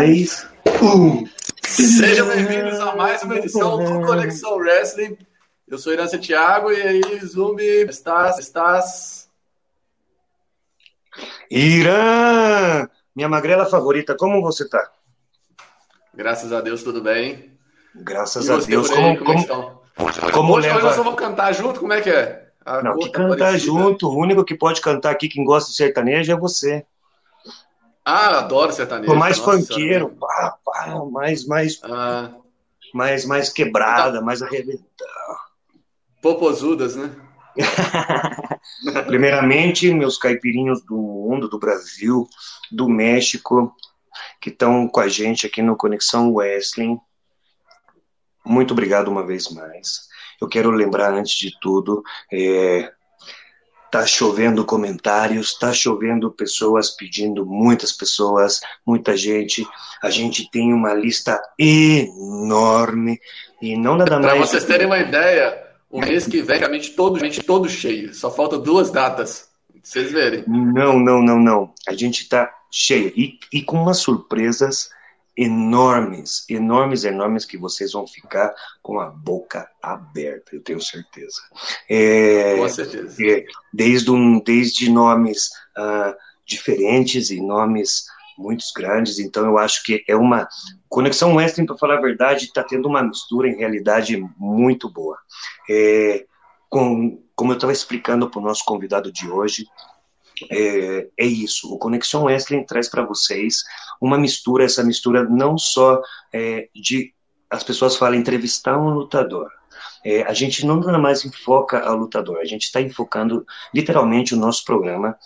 3, 1. Sejam bem-vindos a mais uma edição do Conexão Wrestling. Eu sou Irã Santiago e aí, Zumbi, estás, estás? Irã, minha magrela favorita, como você tá? Graças a Deus, tudo bem. Graças e a Deus, como, aí, como, como, é como, Hoje leva... nós vamos cantar junto, como é que é? A não, que tá cantar junto, o único que pode cantar aqui, quem gosta de sertanejo, é você. Ah, adoro sertanejo. Mais nossa funkeiro, pá, pá, mais, mais, Ah, mais, mais quebrada, mais arrebentada. popozudas, né? Primeiramente, meus caipirinhos do mundo, do Brasil, do México, que estão com a gente aqui no Conexão Wrestling. Muito obrigado uma vez mais. Eu quero lembrar, antes de tudo, é, tá chovendo comentários, tá chovendo pessoas pedindo, muitas pessoas, muita gente. A gente tem uma lista enorme e não nada Para mais. vocês terem uma ideia, o mês que vem, realmente todo, gente, todo cheio. Só falta duas datas. Vocês verem. Não, não, não, não. A gente tá cheio e, e com umas surpresas enormes, enormes, enormes que vocês vão ficar com a boca aberta, eu tenho certeza. É, Com certeza. é, desde, um, desde nomes ah, diferentes e nomes muito grandes, então eu acho que é uma conexão western, para falar a verdade, está tendo uma mistura em realidade muito boa. É, com, como eu estava explicando para o nosso convidado de hoje, é, é isso. O Conexão Wrestling traz para vocês uma mistura, essa mistura não só é, de as pessoas falam entrevistar um lutador. É, a gente não mais enfoca a lutador, a gente está enfocando literalmente o nosso programa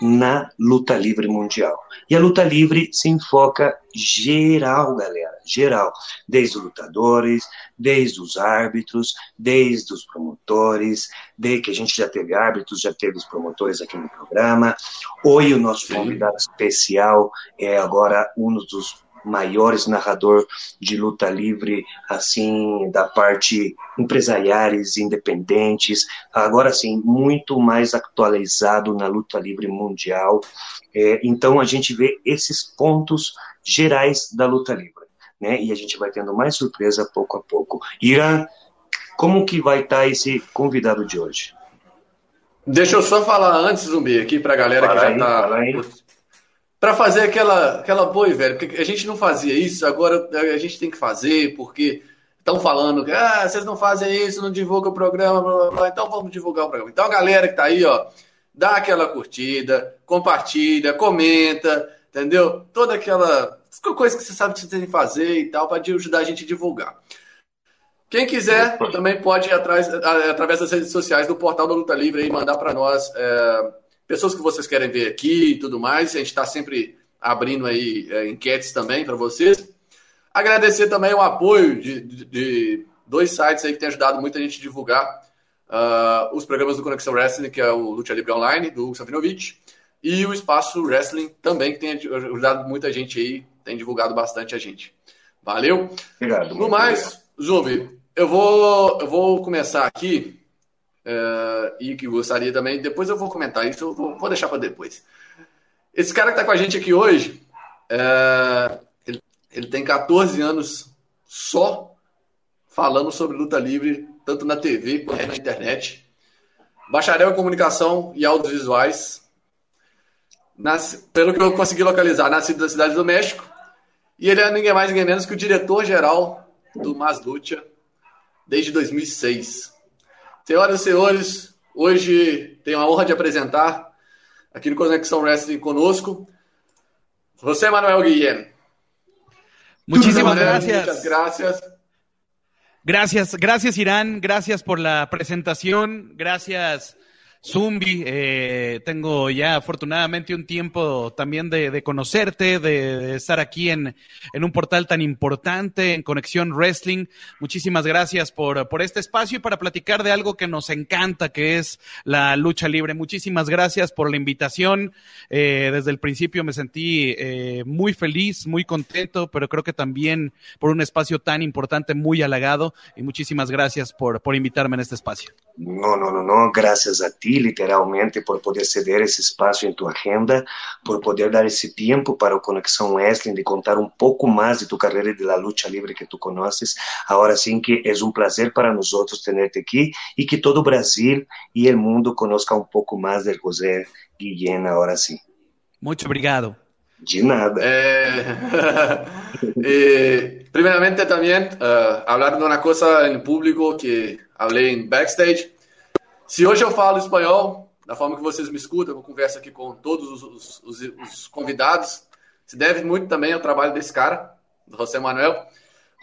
na luta livre mundial. E a luta livre se enfoca geral, galera, geral, desde os lutadores, desde os árbitros, desde os promotores, desde que a gente já teve árbitros, já teve os promotores aqui no programa. Hoje o nosso convidado especial é agora um dos maiores narrador de luta livre, assim, da parte empresariais, independentes, agora sim, muito mais atualizado na luta livre mundial. É, então a gente vê esses pontos gerais da luta livre, né? E a gente vai tendo mais surpresa pouco a pouco. Irã, como que vai estar esse convidado de hoje? Deixa eu só falar antes, Zumbi, aqui pra galera Fala que já aí, Pra fazer aquela, aquela boi, velho, porque a gente não fazia isso, agora a gente tem que fazer, porque estão falando que ah, vocês não fazem isso, não divulgam o programa, blá, blá, blá, então vamos divulgar o programa. Então a galera que tá aí, ó, dá aquela curtida, compartilha, comenta, entendeu? Toda aquela coisa que você sabe que você tem que fazer e tal, para ajudar a gente a divulgar. Quem quiser também pode ir atrás, através das redes sociais do Portal da Luta Livre e mandar para nós é, pessoas que vocês querem ver aqui e tudo mais. A gente está sempre abrindo aí é, enquetes também para vocês. Agradecer também o apoio de, de- de dois sites aí que têm ajudado muita gente a divulgar ah, os programas do Conexão Wrestling, que é o Lucha Libre Online, do Hugo Savinovich, e o Espaço Wrestling também, que tem ajudado muita gente aí, tem divulgado bastante a gente. Valeu! Obrigado. No mais, Zumbi, eu vou, eu vou começar aqui é, e que gostaria também, depois eu vou comentar isso, eu vou, vou deixar para depois. Esse cara que está com a gente aqui hoje, é, ele, ele tem 14 anos só falando sobre luta livre, tanto na TV quanto na internet. Bacharel em comunicação e audiovisuais. Nas, pelo que eu consegui localizar, nascido na cidade do México. E ele é ninguém mais, ninguém menos que o diretor-geral do Mas Lucha desde 2006. Senhoras e senhores, hoje tenho a honra de apresentar aqui no Conexão Wrestling conosco José Manuel Guillén. Muchísimas Manuel, gracias. Muchas gracias. Gracias, gracias Irán, gracias por la presentación, gracias Zumbi, eh, tengo ya afortunadamente un tiempo también de, de conocerte, de, estar aquí en, en, un portal tan importante, en Conexión Wrestling. Muchísimas gracias por, por este espacio y para platicar de algo que nos encanta, que es la lucha libre. Muchísimas gracias por la invitación. Eh, desde el principio me sentí eh, muy feliz, muy contento, pero creo que también por un espacio tan importante, muy halagado. Y muchísimas gracias por, por invitarme en este espacio. No, no, no, no, gracias a ti ti, literalmente, por poder ceder esse espaço em tua agenda, por poder dar esse tempo para o Conexão Wrestling, de contar um pouco mais de tu carreira e de la luta livre que tu conheces. Agora sim que é um prazer para nós outros tenerte aqui e que todo o Brasil e o mundo conozca um pouco mais de José Guillén, agora sim. Muito obrigado. De nada. Eh, eh, primeramente también uh, hablar de una cosa en público que hablei em backstage. Se hoje eu falo espanhol, da forma que vocês me escutam, eu converso aqui com todos os, os, os convidados, se deve muito também ao trabalho desse cara, do José Manuel,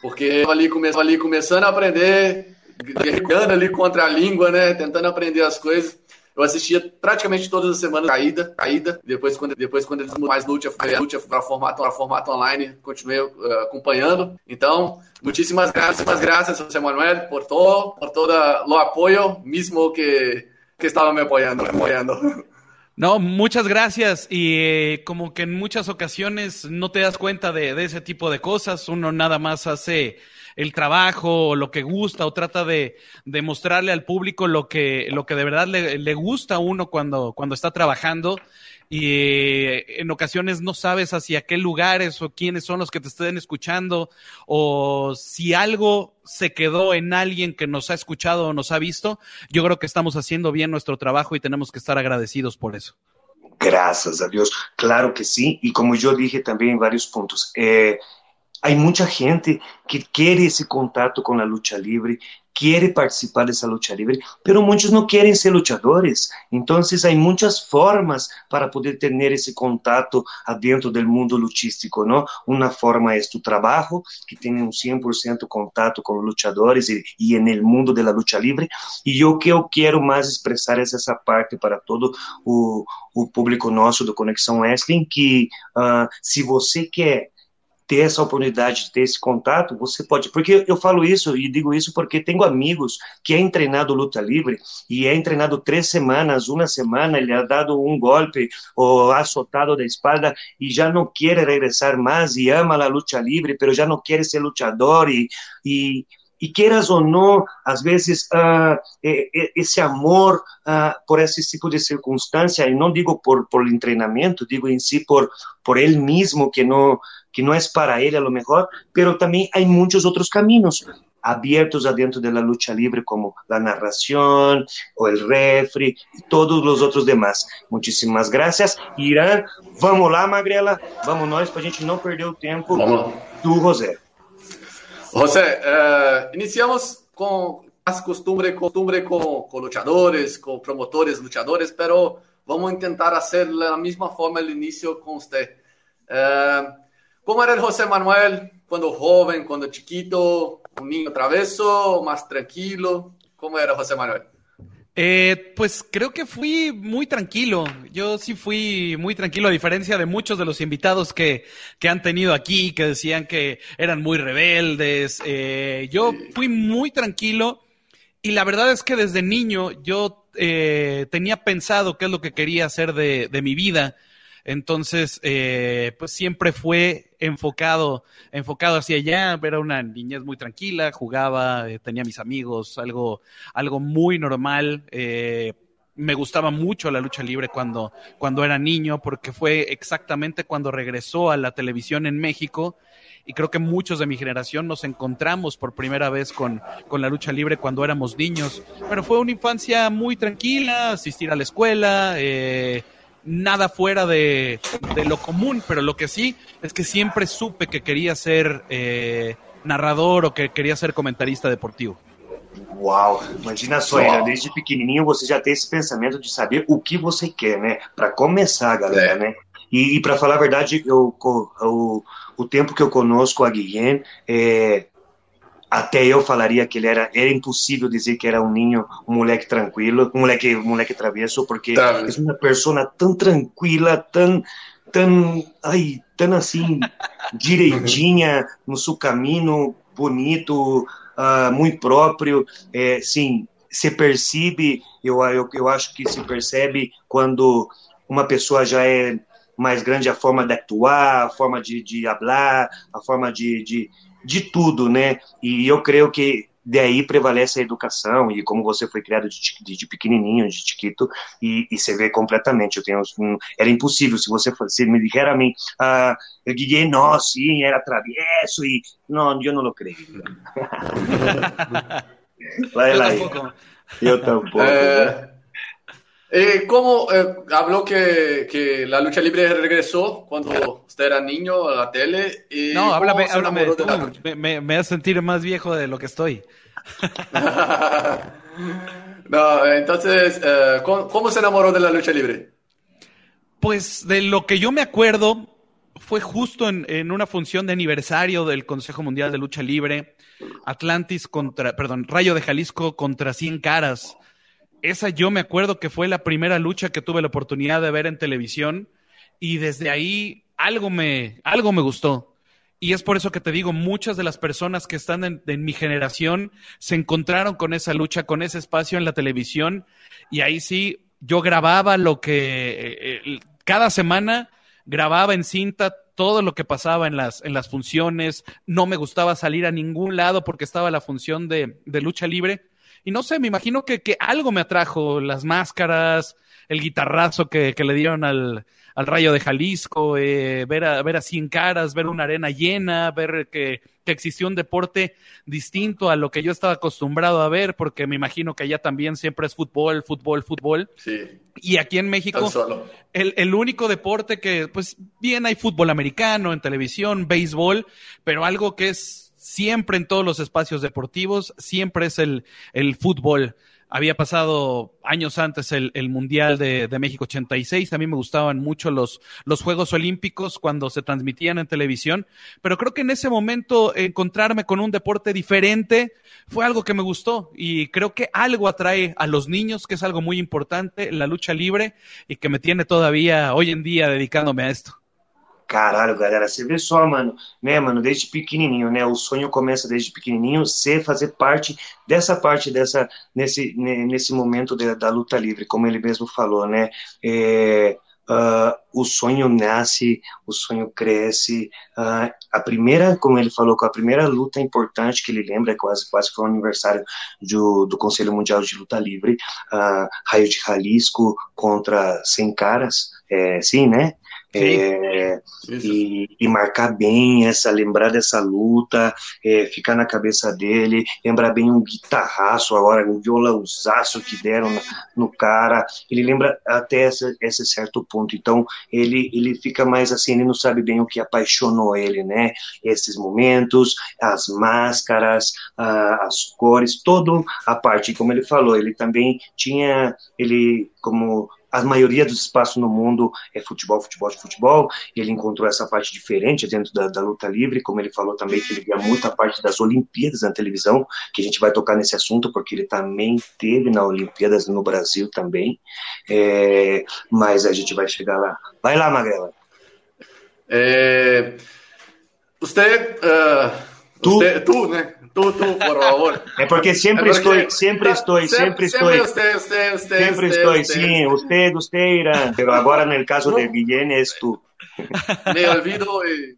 porque eu ali, come, ali começando a aprender, guerreando ali contra a língua, né, tentando aprender as coisas. Eu assistia praticamente todas as semanas caída, caída. Depois, quando, depois, quando eles mais luta, para formato, formato online, continuei uh, acompanhando. Então, muitíssimas graças, graças, José Manuel, por todo, por todo o apoio, mesmo que, que estava me apoyando, me apoyando. No, muchas gracias. Y eh, como que en muchas ocasiones no te das cuenta de, de, ese tipo de cosas, uno nada más hace el trabajo o lo que gusta o trata de, mostrarle al público lo que, lo que de verdad le, le, gusta a uno cuando, cuando está trabajando y eh, en ocasiones no sabes hacia qué lugares o quiénes son los que te estén escuchando o si algo se quedó en alguien que nos ha escuchado o nos ha visto, yo creo que estamos haciendo bien nuestro trabajo y tenemos que estar agradecidos por eso. Graças a Deus, claro que sim, e como eu dije também em vários pontos, eh, há muita gente que quer esse contato com a luta livre, quer participar dessa luta livre, pero muitos não querem ser lutadores. Então, há muitas formas para poder ter esse contato dentro do mundo lutístico, não? Uma forma é o trabalho, que tem um 100% contato com lutadores e, e no mundo da luta livre. E o que eu quero mais expressar é essa parte para todo o, o público nosso do Conexão Wrestling, que uh, se você quer ter essa oportunidade de ter esse contato, você pode. Porque eu falo isso e digo isso porque tenho amigos que é treinado luta livre e é treinado três semanas, uma semana, ele ha dado um golpe ou azotado da espalda e já não quer regressar mais e ama a luta livre, mas já não quer ser lutador e, e e queiras ou não, às vezes uh, esse amor uh, por esse tipo de circunstância, e não digo por por treinamento, digo em si por por ele mesmo que não que não é para ele a lo mejor, pero também há muitos outros caminhos abiertos adentro da luta livre, como a narração, o el refri, e todos os outros demais. Muitíssimas graças. Irã, vamos lá, Magrela, vamos nós, para a gente não perder o tempo do José. José, uh, iniciamos com as costumbre, costumbre com, com lutadores, com promotores, lutadores, pero vamos tentar fazer da mesma forma no início com você. ¿Cómo era el José Manuel cuando joven, cuando chiquito, un niño traveso, más tranquilo? ¿Cómo era José Manuel? Eh, pues creo que fui muy tranquilo. Yo sí fui muy tranquilo, a diferencia de muchos de los invitados que, que han tenido aquí, que decían que eran muy rebeldes. Eh, yo fui muy tranquilo y la verdad es que desde niño yo eh, tenía pensado qué es lo que quería hacer de, de mi vida. Entonces, eh, pues siempre fue enfocado, enfocado hacia allá. Era una niñez muy tranquila, jugaba, eh, tenía mis amigos, algo, algo muy normal. Eh, me gustaba mucho la lucha libre cuando, cuando era niño, porque fue exactamente cuando regresó a la televisión en México. Y creo que muchos de mi generación nos encontramos por primera vez con, con la lucha libre cuando éramos niños. Pero fue una infancia muy tranquila, asistir a la escuela, eh, nada fuera de, de, lo común, pero lo que sí es que siempre supe que quería ser eh, narrador o que queria ser comentarista deportivo. Uau, imagina só, wow. desde pequenininho você já tem esse pensamento de saber o que você quer, né? Para começar, galera, é. né? E, e para falar a verdade, eu, o, o tempo que eu conosco a Guilherme, é, até eu falaria que ele era era impossível dizer que era um ninho um moleque tranquilo um moleque um moleque travesso porque tá. é uma pessoa tão tranquila tão tão ai tão assim direitinha no seu caminho bonito uh, muito próprio é, sim se percebe eu, eu eu acho que se percebe quando uma pessoa já é mais grande a forma de atuar a forma de, de hablar a forma de, de de tudo, né? E eu creio que daí prevalece a educação e como você foi criado de, de, de pequenininho, de chiquito, e, e, você vê completamente. Eu tenho um, era impossível se você se me dijera a mim, ah, eu diria, não, sim, era travieso e não, eu não lo creio. lá, eu, lá, tampoco. eu tampouco. É... Eh, ¿Cómo eh, habló que, que, la lucha libre regresó cuando usted era niño a la tele? Y no, háblame, háblame tú, me, me, me a sentir más viejo de lo que estoy. no, entonces, eh, ¿cómo, ¿cómo, se enamoró de la lucha libre? Pues de lo que yo me acuerdo, fue justo en, en una función de aniversario del Consejo Mundial de Lucha Libre, Atlantis contra, perdón, Rayo de Jalisco contra Cien Caras esa yo me acuerdo que fue la primera lucha que tuve la oportunidad de ver en televisión y desde ahí algo me, algo me gustó. Y es por eso que te digo, muchas de las personas que están en, mi generación se encontraron con esa lucha, con ese espacio en la televisión y ahí sí, yo grababa lo que eh, eh, cada semana grababa en cinta todo lo que pasaba en las, en las funciones, no me gustaba salir a ningún lado porque estaba la función de, de lucha libre y no sé, me imagino que, que algo me atrajo, las máscaras, el guitarrazo que, que le dieron al, al Rayo de Jalisco, eh, ver, a, ver a cien caras, ver una arena llena, ver que, que existió un deporte distinto a lo que yo estaba acostumbrado a ver, porque me imagino que allá también siempre es fútbol, fútbol, fútbol. Sí. Y aquí en México, el, el, único deporte que, pues bien hay fútbol americano en televisión, béisbol, pero algo que es siempre en todos los espacios deportivos, siempre es el, el fútbol. Había pasado años antes el, el Mundial de, de, México 86. A mí me gustaban mucho los, los Juegos Olímpicos cuando se transmitían en televisión. Pero creo que en ese momento encontrarme con un deporte diferente fue algo que me gustó. Y creo que algo atrae a los niños, que es algo muy importante, la lucha libre, y que me tiene todavía hoy en día dedicándome a esto. Caralho, galera, você vê só, mano, né, mano, desde pequenininho, né, o sonho começa desde pequenininho, ser, fazer parte dessa parte, dessa, nesse, nesse momento da luta livre, como ele mesmo falou, né, é, uh, o sonho nasce, o sonho cresce, uh, a primeira, como ele falou, a primeira luta importante que ele lembra, quase, quase foi o aniversário do, do Conselho Mundial de Luta Livre, uh, Raio de Jalisco contra 100 Caras, é, sim, né, é, e, e, marcar bem essa, lembrar dessa luta, é, ficar na cabeça dele, lembrar bem um guitarraço agora, um violãozaço que deram no, no cara, ele lembra até essa, esse certo ponto, então ele, ele fica mais assim, ele não sabe bem o que apaixonou ele, né, esses momentos, as máscaras, a, as cores, toda a parte, como ele falou, ele também tinha, ele como a maioria dos espaços no mundo é futebol, futebol, futebol. E ele encontrou essa parte diferente dentro da, da, luta livre, como ele falou também que ele via muita parte das Olimpíadas na televisão, que a gente vai tocar nesse assunto porque ele também teve na Olimpíadas no Brasil também. É, mas a gente vai chegar lá. Vai lá, Magrela. É, você, uh, tu, você, tu, né? Tú, por favor. Es porque siempre es porque, estoy, siempre estoy, siempre, estoy. Usted, usted, usted, siempre estoy, sí, usted, usted irá. Pero ahora en el caso no. de Guillén es tú. Me olvido. Eh,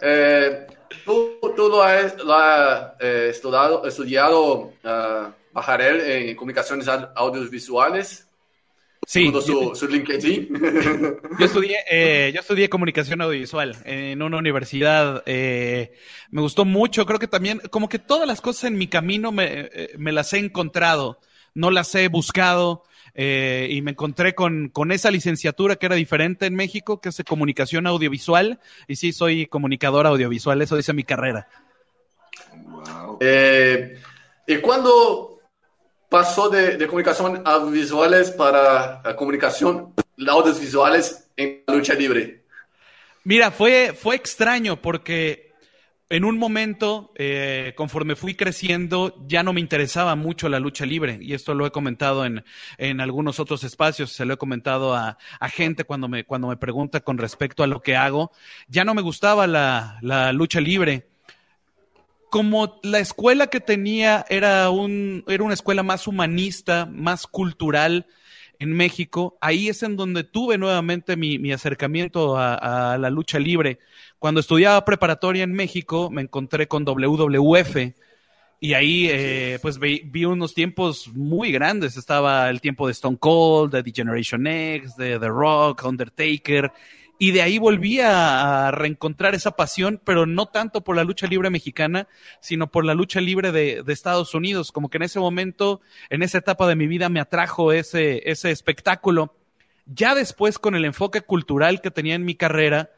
eh, tú, tú lo has, lo has eh, estudiado, estudiado uh, Bajarel en comunicaciones audiovisuales. Sí. Su, su, LinkedIn. Yo estudié, eh, yo estudié comunicación audiovisual en una universidad. Eh, me gustó mucho. Creo que también, como que todas las cosas en mi camino me, eh, me las he encontrado, no las he buscado. Eh, y me encontré con, con esa licenciatura que era diferente en México, que es de comunicación audiovisual. Y sí, soy comunicador audiovisual, eso dice mi carrera. Wow. Eh, ¿Y cuándo pasó de, comunicación audiovisuales para comunicación audiovisuales en la lucha libre? Mira, fue, fue extraño porque en un momento, eh, conforme fui creciendo, ya no me interesaba mucho la lucha libre. Y esto lo he comentado en, en algunos otros espacios, se lo he comentado a, a, gente cuando me, cuando me pregunta con respecto a lo que hago. Ya no me gustaba la, la lucha libre como la escuela que tenía era, un, era una escuela más humanista, más cultural en México, ahí es en donde tuve nuevamente mi, mi acercamiento a, a, la lucha libre. Cuando estudiaba preparatoria en México, me encontré con WWF, Y ahí, eh, pues vi, unos tiempos muy grandes. Estaba el tiempo de Stone Cold, de The Generation X, de The Rock, Undertaker. Y de ahí volví a, reencontrar esa pasión, pero no tanto por la lucha libre mexicana, sino por la lucha libre de, Estados Unidos. Como que en ese momento, en esa etapa de mi vida, me atrajo ese, ese espectáculo. Ya después, con el enfoque cultural que tenía en mi carrera,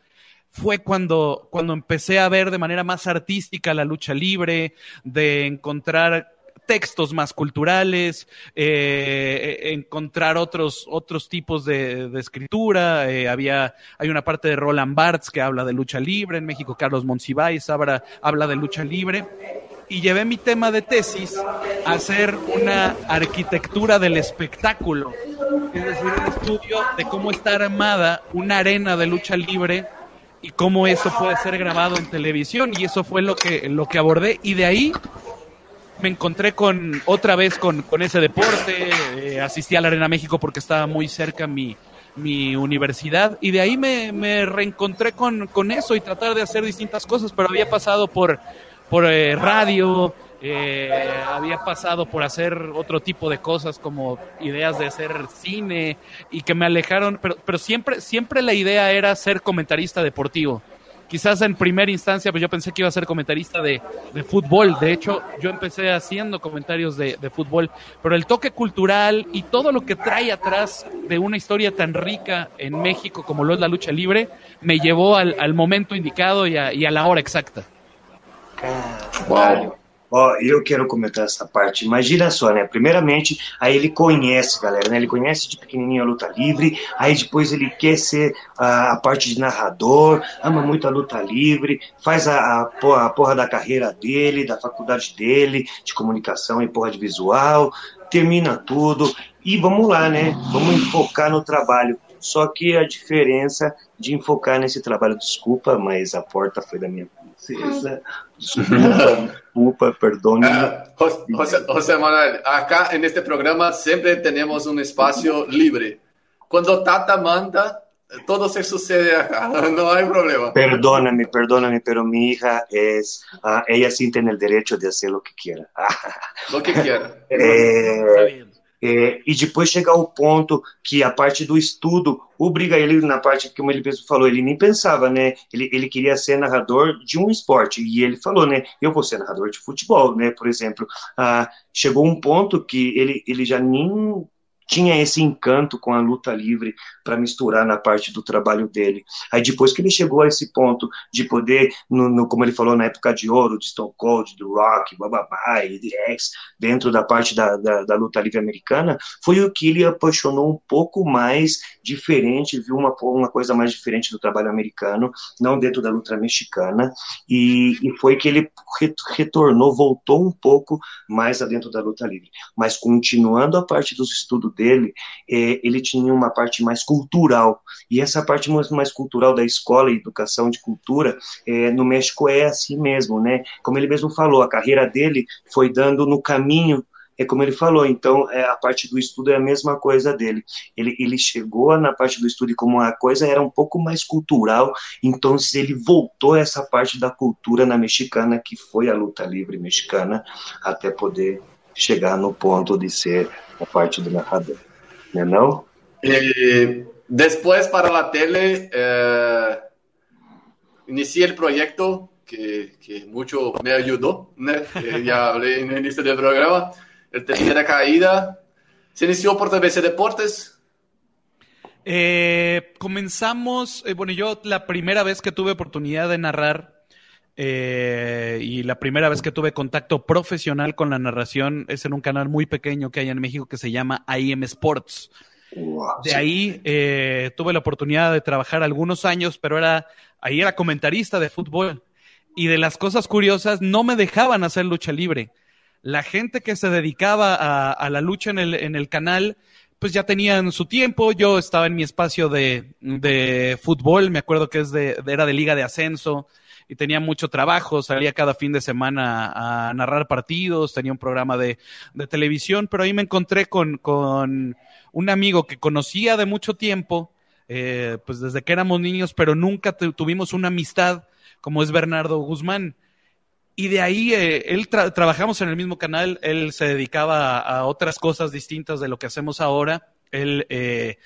fue cuando, cuando empecé a ver de manera más artística la lucha libre, de encontrar textos más culturales, eh, encontrar otros, otros tipos de, escritura. Eh, había, hay una parte de Roland Barthes que habla de lucha libre. En México, Carlos Monsiváis habla, habla de lucha libre. Y llevé mi tema de tesis a hacer una arquitectura del espectáculo, es decir, un estudio de cómo está armada una arena de lucha libre y cómo eso puede ser grabado en televisión y eso fue lo que, lo que abordé y de ahí me encontré con otra vez con, ese deporte, eh, asistí a la Arena México porque estaba muy cerca mi, mi universidad y de ahí me, reencontré con, con, eso y tratar de hacer distintas cosas, pero había pasado por, por eh, radio, eh, había pasado por hacer otro tipo de cosas como ideas de hacer cine y que me alejaron, pero, pero siempre, siempre la idea era ser comentarista deportivo. Quizás en primera instancia pues yo pensé que iba a ser comentarista de, fútbol, de hecho yo empecé haciendo comentarios de, fútbol, pero el toque cultural y todo lo que trae atrás de una historia tan rica en México como lo es la lucha libre me llevó al, momento indicado y a, y a la hora exacta. Wow. Ó, eu quero comentar essa parte. Imagina só, né? Primeiramente, aí ele conhece, galera, né? Ele conhece de pequenininho a luta livre, aí depois ele quer ser a, a parte de narrador, ama muito a luta livre, faz a, a, a porra da carreira dele, da faculdade dele, de comunicação e porra de visual, termina tudo e vamos lá, né? Vamos enfocar no trabalho. Só que a diferença de enfocar nesse trabalho, desculpa, mas a porta foi da minha princesa. Desculpa, perdone. Uh, José, José, Manuel, acá en este programa siempre tenemos un espacio libre. Cuando Tata manda, todo se sucede acá, no hay problema. Perdóname, perdóname, pero mi hija es, uh, ella sí tiene el derecho de hacer lo que quiera. lo que quiera. eh, É, e depois chegar ao ponto que a parte do estudo obriga ele na parte que ele falou, ele nem pensava, né? Ele, ele queria ser narrador de um esporte e ele falou, né? Eu vou ser narrador de futebol, né? Por exemplo, ah, chegou um ponto que ele, ele já nem tinha esse encanto com a luta livre para misturar na parte do trabalho dele. Aí depois que ele chegou a esse ponto de poder, no, no como ele falou na época de ouro, de Stone Cold, do Rock, bababá, de X, dentro da parte da, da, da, luta livre americana, foi o que ele apaixonou um pouco mais diferente, viu uma, uma coisa mais diferente do trabalho americano, não dentro da luta mexicana, e, e foi que ele retornou, voltou um pouco mais adentro da luta livre. Mas continuando a parte dos estudos dele, é, ele tinha uma parte mais cultural. E essa parte mais, mais cultural da escola e educação de cultura, é, no México é assim mesmo, né? Como ele mesmo falou, a carreira dele foi dando no caminho é como ele falou, então é, a parte do estudo é a mesma coisa dele. Ele, ele chegou na parte do estudo e como a coisa era um pouco mais cultural, então ele voltou essa parte da cultura na mexicana, que foi a luta livre mexicana, até poder chegar no ponto de ser a parte do narrador. Não é não? Eh, después para la tele eh, inicié el proyecto que, que, mucho me ayudó, ¿no? eh, ya hablé en el inicio del programa, el Tercera Caída. Se inició por TVC Deportes. Eh, comenzamos, eh, bueno, yo la primera vez que tuve oportunidad de narrar eh, y la primera vez que tuve contacto profesional con la narración es en un canal muy pequeño que hay en México que se llama IM Sports. de ahí eh, tuve la oportunidad de trabajar algunos años, pero era ahí era comentarista de fútbol. Y de las cosas curiosas, no me dejaban hacer lucha libre. La gente que se dedicaba a, la lucha en el, en el canal, pues ya tenían su tiempo. Yo estaba en mi espacio de, de fútbol, me acuerdo que es de, era de liga de ascenso y tenía mucho trabajo, salía cada fin de semana a, narrar partidos, tenía un programa de, televisión, pero ahí me encontré con, con un amigo que conocía de mucho tiempo, eh, pues desde que éramos niños, pero nunca tuvimos una amistad como es Bernardo Guzmán. y de ahí eh, él trabajamos en el mismo canal, él se dedicaba a, otras cosas distintas de lo que hacemos ahora. Él eh,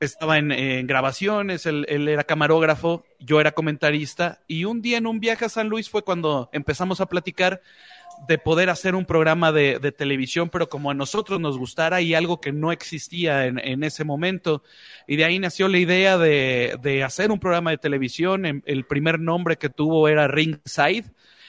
estaba en, grabaciones, él, era camarógrafo, yo era comentarista y un día en un viaje a San Luis fue cuando empezamos a platicar de poder hacer un programa de, televisión, pero como a nosotros nos gustara y algo que no existía en, ese momento. Y de ahí nació la idea de, hacer un programa de televisión. El primer nombre que tuvo era Ringside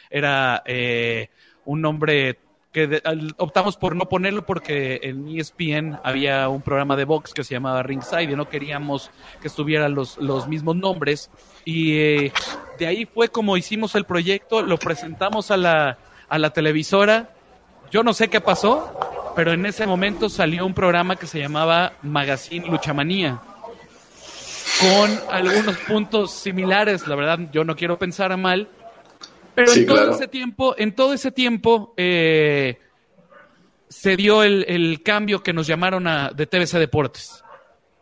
era eh, un nombre que optamos por no ponerlo porque en ESPN había un programa de box que se llamaba Ringside y no queríamos que estuvieran los, los mismos nombres. Y eh, de ahí fue como hicimos el proyecto, lo presentamos a la, a la televisora. Yo no sé qué pasó, pero en ese momento salió un programa que se llamaba Magazine Luchamanía con algunos puntos similares, la verdad yo no quiero pensar mal, pero en todo ese tiempo, en todo ese tiempo, eh, se dio el, cambio que nos llamaron a, de TVC Deportes.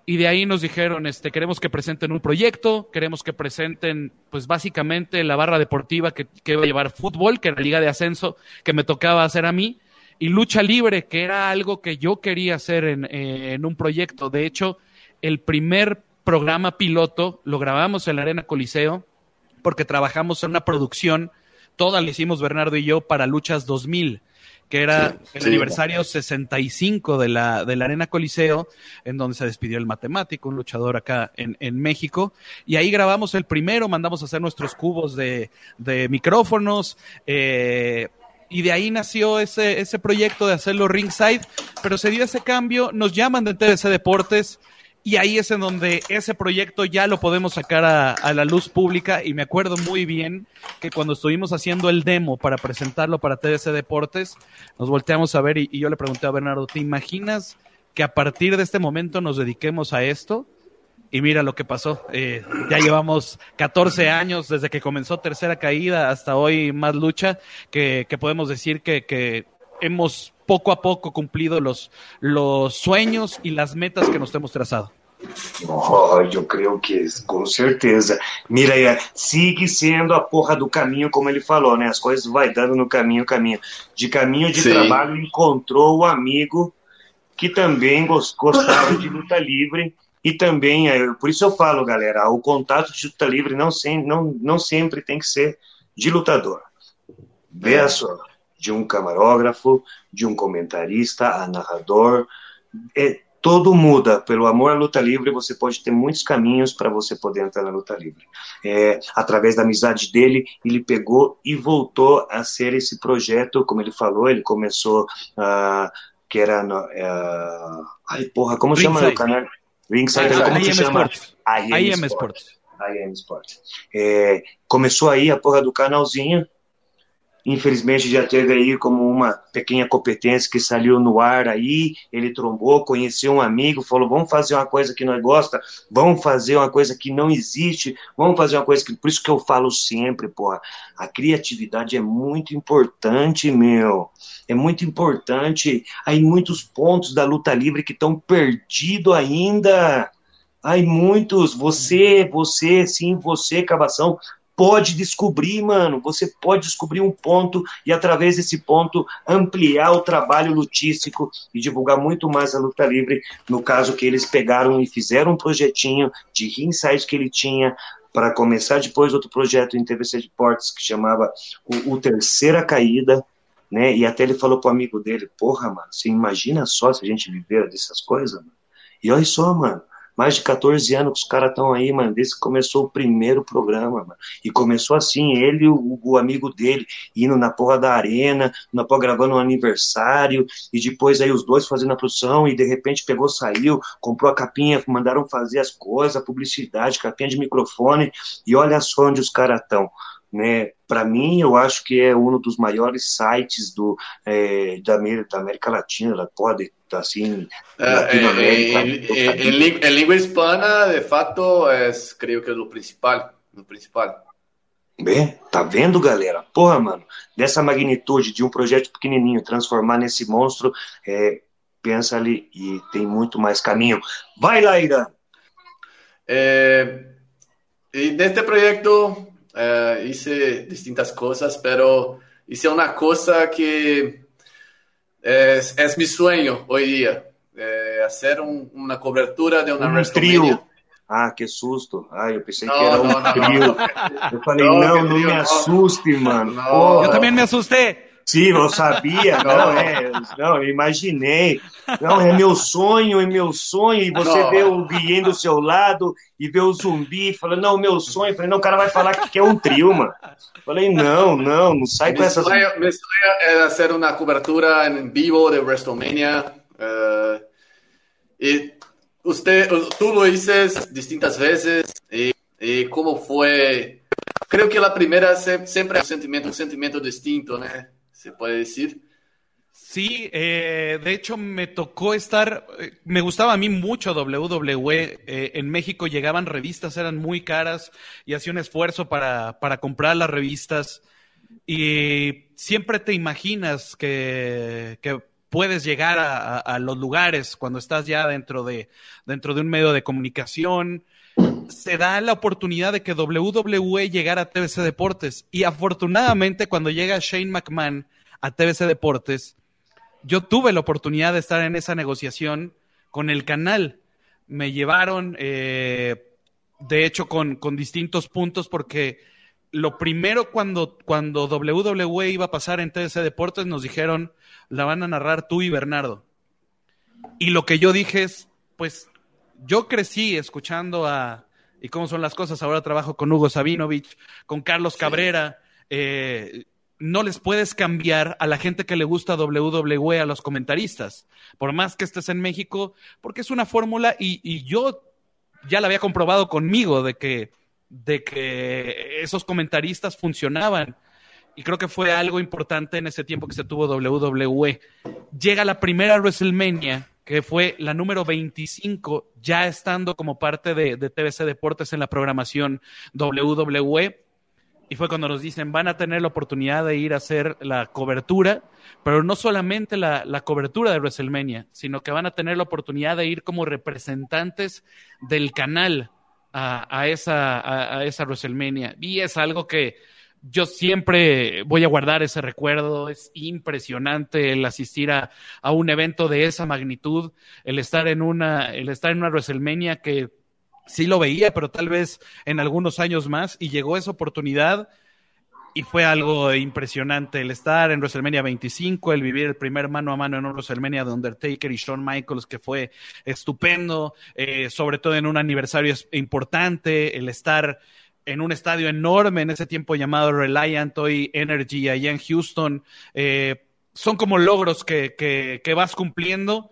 Y de ahí nos dijeron, este, queremos que presenten un proyecto, queremos que presenten, pues básicamente la barra deportiva que, que va a llevar fútbol, que era la liga de ascenso, que me tocaba hacer a mí, y lucha libre, que era algo que yo quería hacer en, en un proyecto. De hecho, el primer programa piloto lo grabamos en la Arena Coliseo, porque trabajamos en una producción toda la hicimos Bernardo y yo para Luchas 2000 que era el aniversario 65 de la, de la Arena Coliseo, en donde se despidió el matemático, un luchador acá en, en México. Y ahí grabamos el primero, mandamos a hacer nuestros cubos de, de micrófonos. Eh, y de ahí nació ese, ese proyecto de hacerlo ringside, pero se dio ese cambio, nos llaman de TDC Deportes, y ahí es en donde ese proyecto ya lo podemos sacar a, la luz pública y me acuerdo muy bien que cuando estuvimos haciendo el demo para presentarlo para TDC Deportes, nos volteamos a ver y, yo le pregunté a Bernardo, ¿te imaginas que a partir de este momento nos dediquemos a esto? Y mira lo que pasó. Eh, ya llevamos 14 años desde que comenzó Tercera Caída hasta hoy más lucha, que, podemos decir que, que hemos poco a poco cumplido los, los sueños e as metas que nos temos traçado? Oh, eu creio que com certeza. Mira, sigue sendo a porra do caminho, como ele falou, né? As coisas vai dando no caminho, caminho. De caminho de Sim. trabalho, encontrou o amigo que também gostava de luta livre e também, é, por isso eu falo, galera, o contato de luta livre não, sem, não, não sempre tem que ser de lutador. Vê a sua de um camarógrafo, de um comentarista, a narrador. É, todo muda. Pelo amor à luta livre, você pode ter muitos caminhos para você poder entrar na luta livre. É, através da amizade dele, ele pegou e voltou a ser esse projeto, como ele falou, ele começou, uh, que era. Uh, ai, porra, como Ringside. chama o canal? Ringside, ah, como se chama? Sports. IM Sports. Sports. IM Sports. É, começou aí a porra do canalzinho, Infelizmente já teve aí como uma pequena competência que saiu no ar aí, ele trombou, conheceu um amigo, falou, vamos fazer uma coisa que nós gosta, vamos fazer uma coisa que não existe, vamos fazer uma coisa que, por isso que eu falo sempre, porra, a criatividade é muito importante, meu, é muito importante, aí muitos pontos da luta livre que estão perdidos ainda, Aí muitos, você, você, sim, você, Cavação, pode descobrir, mano. Você pode descobrir um ponto e, através desse ponto, ampliar o trabalho lutístico e divulgar muito mais a luta livre. No caso que eles pegaram e fizeram um projetinho de ringside que ele tinha para começar depois outro projeto em TVC de Portes que chamava o, o Terceira Caída, né? E até ele falou pro amigo dele, porra, mano, você imagina só se a gente viver dessas coisas, mano? E olha só, mano, mais de 14 anos que os caras estão aí, mano, desde que começou o primeiro programa, mano. E começou assim, ele e o, o, amigo dele indo na porra da arena, na porra gravando um aniversário, e depois aí os dois fazendo a produção, e de repente pegou, saiu, comprou a capinha, mandaram fazer as coisas, a publicidade, capinha de microfone, e olha só onde os caras estão. Né? Para mim, eu acho que é um dos maiores sites do, é, da, da América Latina, pode así eh, en, en, lengua hispana, de facto, es, creo que es lo principal, lo principal. Bem, tá vendo, galera? Porra, mano, dessa magnitude de um projeto pequenininho transformar nesse monstro, é, pensa ali e tem muito mais caminho. Vai lá, Irã! Eh, y de este proyecto uh, hice distintas cosas, pero hice una cosa que es, es mi sueño hoy día, eh, hacer un, una cobertura de una Um WrestleMania. trio. Ah, que susto. Ah, eu pensei que Não, era um não, não, trio. não. Eu falei, Não, não, que não me não. assuste, mano. Yo también me asusté. Sim, eu sabia, não, é, não, imaginei. Não, é meu sonho, é meu sonho, e você Não. vê o Guilhem do seu lado e vê o zumbi, fala, não, meu sonho, falei, não, o cara vai falar que quer um trio, mano. Falei, não, não, não sai com essas. mi sueño era hacer una cobertura en vivo de WrestleMania. eh, y usted, tú lo dices distintas veces. Y, y cómo fue. Creo que la primera se- siempre es un sentimiento, un sentimiento distinto, ¿no? Se puede decir. Sí, eh, de hecho me tocó estar, eh, me gustaba a mí mucho WWE, eh, en México llegaban revistas, eran muy caras y hacía un esfuerzo para, para comprar las revistas y siempre te imaginas que, que puedes llegar a, a- los lugares cuando estás ya dentro de, dentro de un medio de comunicación. Se da la oportunidad de que WWE llegara a TBC Deportes y afortunadamente cuando llega Shane McMahon a TBC Deportes, yo tuve la oportunidad de estar en esa negociación con el canal. Me llevaron, eh, de hecho, con, con distintos puntos, porque lo primero cuando, cuando WWE iba a pasar en TDC Deportes, nos dijeron, la van a narrar tú y Bernardo. Y lo que yo dije es, pues, yo crecí escuchando a, y cómo son las cosas, ahora trabajo con Hugo Sabinovich, con Carlos Cabrera, eh, no les puedes cambiar a la gente que le gusta WWE, a los comentaristas, por más que estés en México, porque es una fórmula y, y yo ya la había comprobado conmigo de que, de que esos comentaristas funcionaban. Y creo que fue algo importante en ese tiempo que se tuvo WWE. Llega la primera WrestleMania, que fue la número 25, ya estando como parte de, de Deportes en la programación WWE. Y fue cuando nos dicen, van a tener la oportunidad de ir a hacer la cobertura, pero no solamente la, la cobertura de WrestleMania, sino que van a tener la oportunidad de ir como representantes del canal a, a esa, a, a esa WrestleMania. Y es algo que yo siempre voy a guardar ese recuerdo. Es impresionante el asistir a, un evento de esa magnitud, el estar en una, el estar en una WrestleMania que sí lo veía, pero tal vez en algunos años más, y llegó esa oportunidad y fue algo impresionante el estar en WrestleMania 25, el vivir el primer mano a mano en WrestleMania de Undertaker y Shawn Michaels, que fue estupendo, eh, sobre todo en un aniversario importante, el estar en un estadio enorme en ese tiempo llamado Reliant, hoy Energy, allá en Houston, eh, son como logros que, que, que vas cumpliendo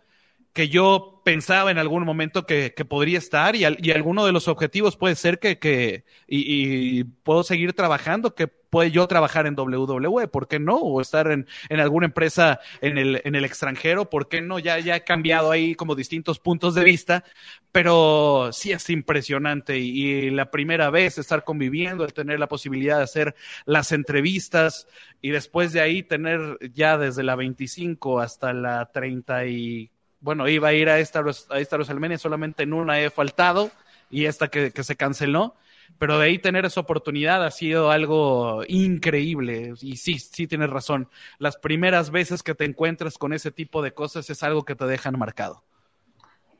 que yo pensaba en algún momento que, que podría estar y, al- y alguno de los objetivos puede ser que, que y, y puedo seguir trabajando, que puede yo trabajar en WWE, ¿por qué no? O estar en, en alguna empresa en el, en el extranjero, ¿por qué no? Ya, ya he cambiado ahí como distintos puntos de vista, pero sí es impresionante y, y la primera vez estar conviviendo, el tener la posibilidad de hacer las entrevistas y después de ahí tener ya desde la 25 hasta la 30 y bueno, iba a ir a esta, a esta WrestleMania, solamente en una he faltado y esta que, que se canceló, pero de ahí tener esa oportunidad ha sido algo increíble y sí, sí tienes razón. Las primeras veces que te encuentras con esse tipo de cosas es algo que te dejan marcado.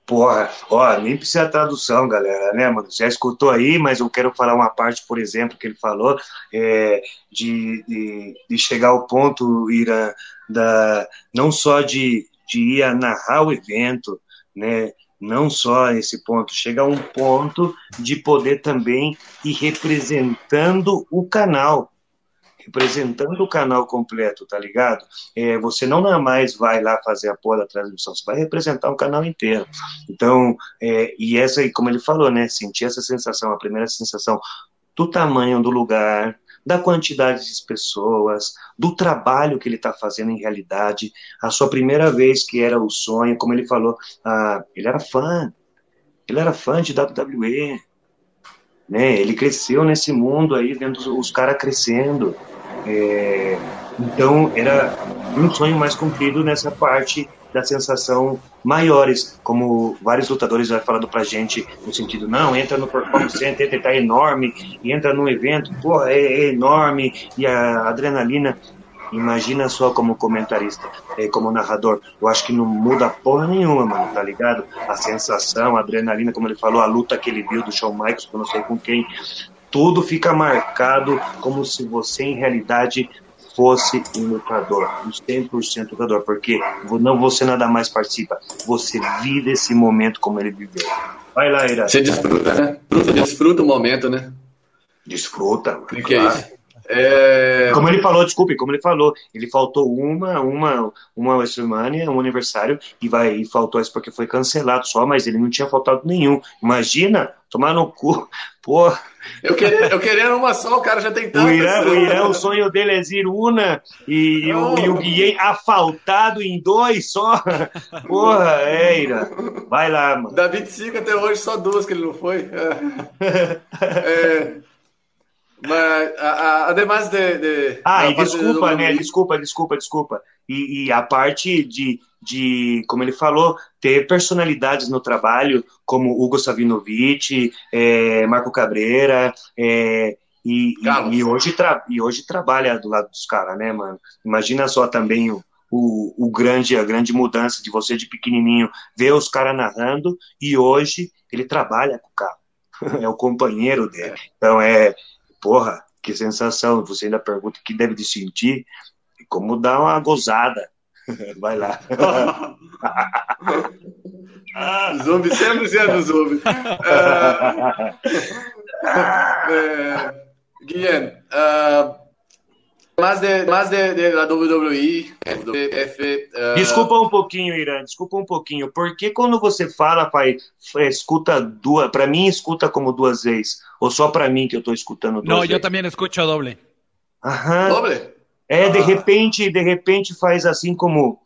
Porra, ó, nem precisa tradução, galera, né, mano? Já escutou aí, mas eu quero falar uma parte, por exemplo, que ele falou, é, de, de, de chegar ao ponto, Ira, da, não só de, de ir a narrar o evento, né? Não só esse ponto, chega a um ponto de poder também ir representando o canal, representando o canal completo, tá ligado? É, você não mais vai lá fazer a porra da transmissão, você vai representar o canal inteiro. Então, é, e essa aí, como ele falou, né? Sentir essa sensação, a primeira sensação do tamanho do lugar, da quantidade de pessoas, do trabalho que ele está fazendo em realidade, a sua primeira vez que era o sonho, como ele falou, ah, ele era fã, ele era fã de WWE, né? Ele cresceu nesse mundo aí, vendo os, caras crescendo. É, então, era um sonho mais cumprido nessa parte da sensação maiores, como vários lutadores já falando pra gente, no sentido, não, entra no Performance Center, ele tá enorme, e entra num evento, porra, é, é enorme, e a adrenalina Imagina só como comentarista, é, como narrador. Eu acho que não muda porra nenhuma, mano, tá ligado? A sensação, a adrenalina, como ele falou, a luta que ele viu do Shawn Michaels, não sei com quem, tudo fica marcado como se você, em realidade, fosse um lutador, um 100% lutador, porque não você nada mais participa, você vive esse momento como ele viveu. Vai lá, Ira. Você desfruta, né? Desfruta o momento, né? Desfruta. O que, que é isso? É... Como ele falou, desculpe, como ele falou, ele faltou uma, uma, uma WrestleMania, um aniversário, e vai, e faltou isso porque foi cancelado só, mas ele não tinha faltado nenhum. Imagina, tomar no cu, pô. Eu queria, eu queria uma só, o cara já tem tanto. O Irã, o, Irã, o sonho dele é Ziruna e, e, o, e o Guilhem afaltado em dois só. Porra, é, Irã. Vai lá, mano. Da 25 até hoje, só duas que ele não foi. É. é. Mas, a, a, además de, de Ah, e desculpa, de... né? Desculpa, desculpa, desculpa. E, e, a parte de, de, como ele falou, ter personalidades no trabalho, como Hugo Savinovich, é, Marco Cabreira, é, e, e, e, hoje e hoje trabalha do lado dos caras, né, mano? Imagina só também o, o, o, grande, a grande mudança de você de pequenininho ver os caras narrando e hoje ele trabalha com o carro. É o companheiro dele. Então é, porra, que sensação. Você ainda pergunta o que deve de sentir. Como dar uma gozada. Vai lá. Zumbi sempre sendo zumbi. Uh, uh, Guilherme, uh, mais de, mais de, de la WWE, WF, uh... Desculpa um pouquinho, Irã, desculpa um pouquinho. Porque quando você fala, pai, escuta duas, para mim escuta como duas vezes, ou só para mim que eu estou escutando duas Não, vezes? eu também escuto doble. Aham. Doble? É, de ah. repente, de repente faz assim como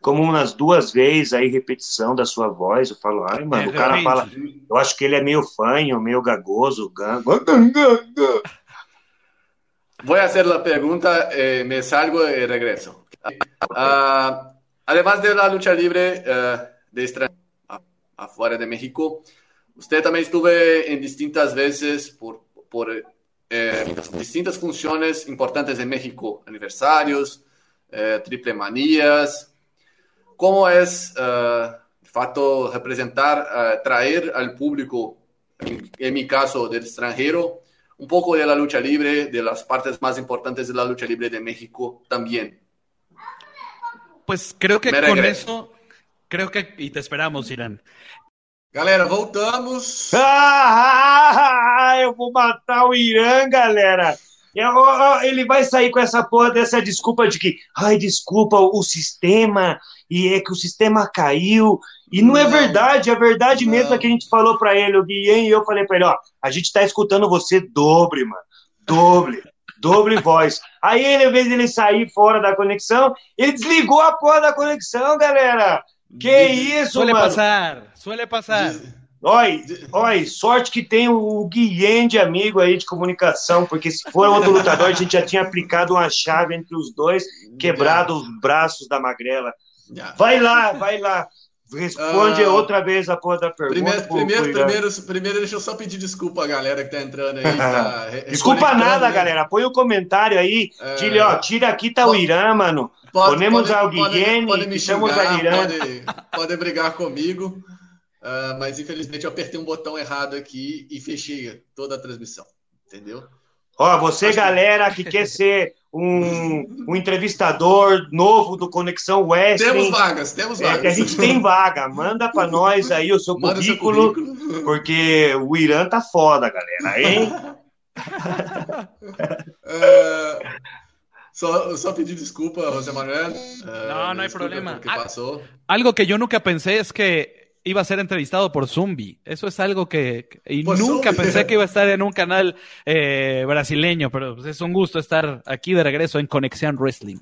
como umas duas vezes aí repetição da sua voz, eu falo, ai, mano, é, o cara fala, eu acho que ele é meio fanho, meio gagoso, gango. Voy a hacer la pregunta, eh, me salgo y regreso. Uh, además de la lucha libre uh, de extranjero afuera de México, usted también estuve en distintas veces por, por eh, distintas funciones importantes en México, aniversarios, eh, triple manías. ¿Cómo es, de facto, representar, traer al público, en, en mi caso, del extranjero, un poco de la lucha libre, de las partes más importantes de la lucha libre de México también. Pues creo que con eso, creo que, y te esperamos, Irán. Galera, voltamos. Ah, eu vou matar o Irã, galera. Ele vai sair com essa porra dessa desculpa de que, ai, desculpa, o sistema, e é que o sistema caiu. E não, é não é verdade, a verdade não. mesmo é que a gente falou para ele, o Guilherme e eu falei para ele, ó, a gente tá escutando você dobre, mano, doble, doble voz. Aí ele, ao invés de ele sair fora da conexão, ele desligou a porra da conexão, galera. Que isso, suele mano. passar, suele passar. Oi, oi, sorte que tem o Guilherme de amigo aí de comunicação, porque se for outro lutador, a gente já tinha aplicado uma chave entre os dois, quebrado os braços da magrela. Vai lá, vai lá. Responde uh, outra vez a porra da pergunta. Primeiro, primeiro, primeiro, primeiro, deixa eu só pedir desculpa a galera que tá entrando aí. Tá desculpa nada, né? galera. Põe o um comentário aí. É... Tira, ó, tira aqui tá o Irã, mano. Pode, Ponemos ao Guilherme, pode, pode me chamamos a Irã. Pode, pode brigar comigo. Uh, mas infelizmente eu apertei um botão errado aqui e fechei toda a transmissão. Entendeu? Ó, você, Acho galera, que... que quer ser um, um, entrevistador novo do Conexão West. Temos vagas, temos vagas. É, que a gente tem vaga. Manda para nós aí o seu currículo, seu currículo, porque o Irã tá foda, galera, hein? é, só, só pedir desculpa, José Manuel. É, não, não é problema. Que passou. Algo que eu nunca pensei é que iba a ser entrevistado por Zumbi. Eso es algo que... Y nunca pensé que iba a estar en un canal eh, brasileño, pero pues, es un gusto estar aquí de regreso en Conexión Wrestling.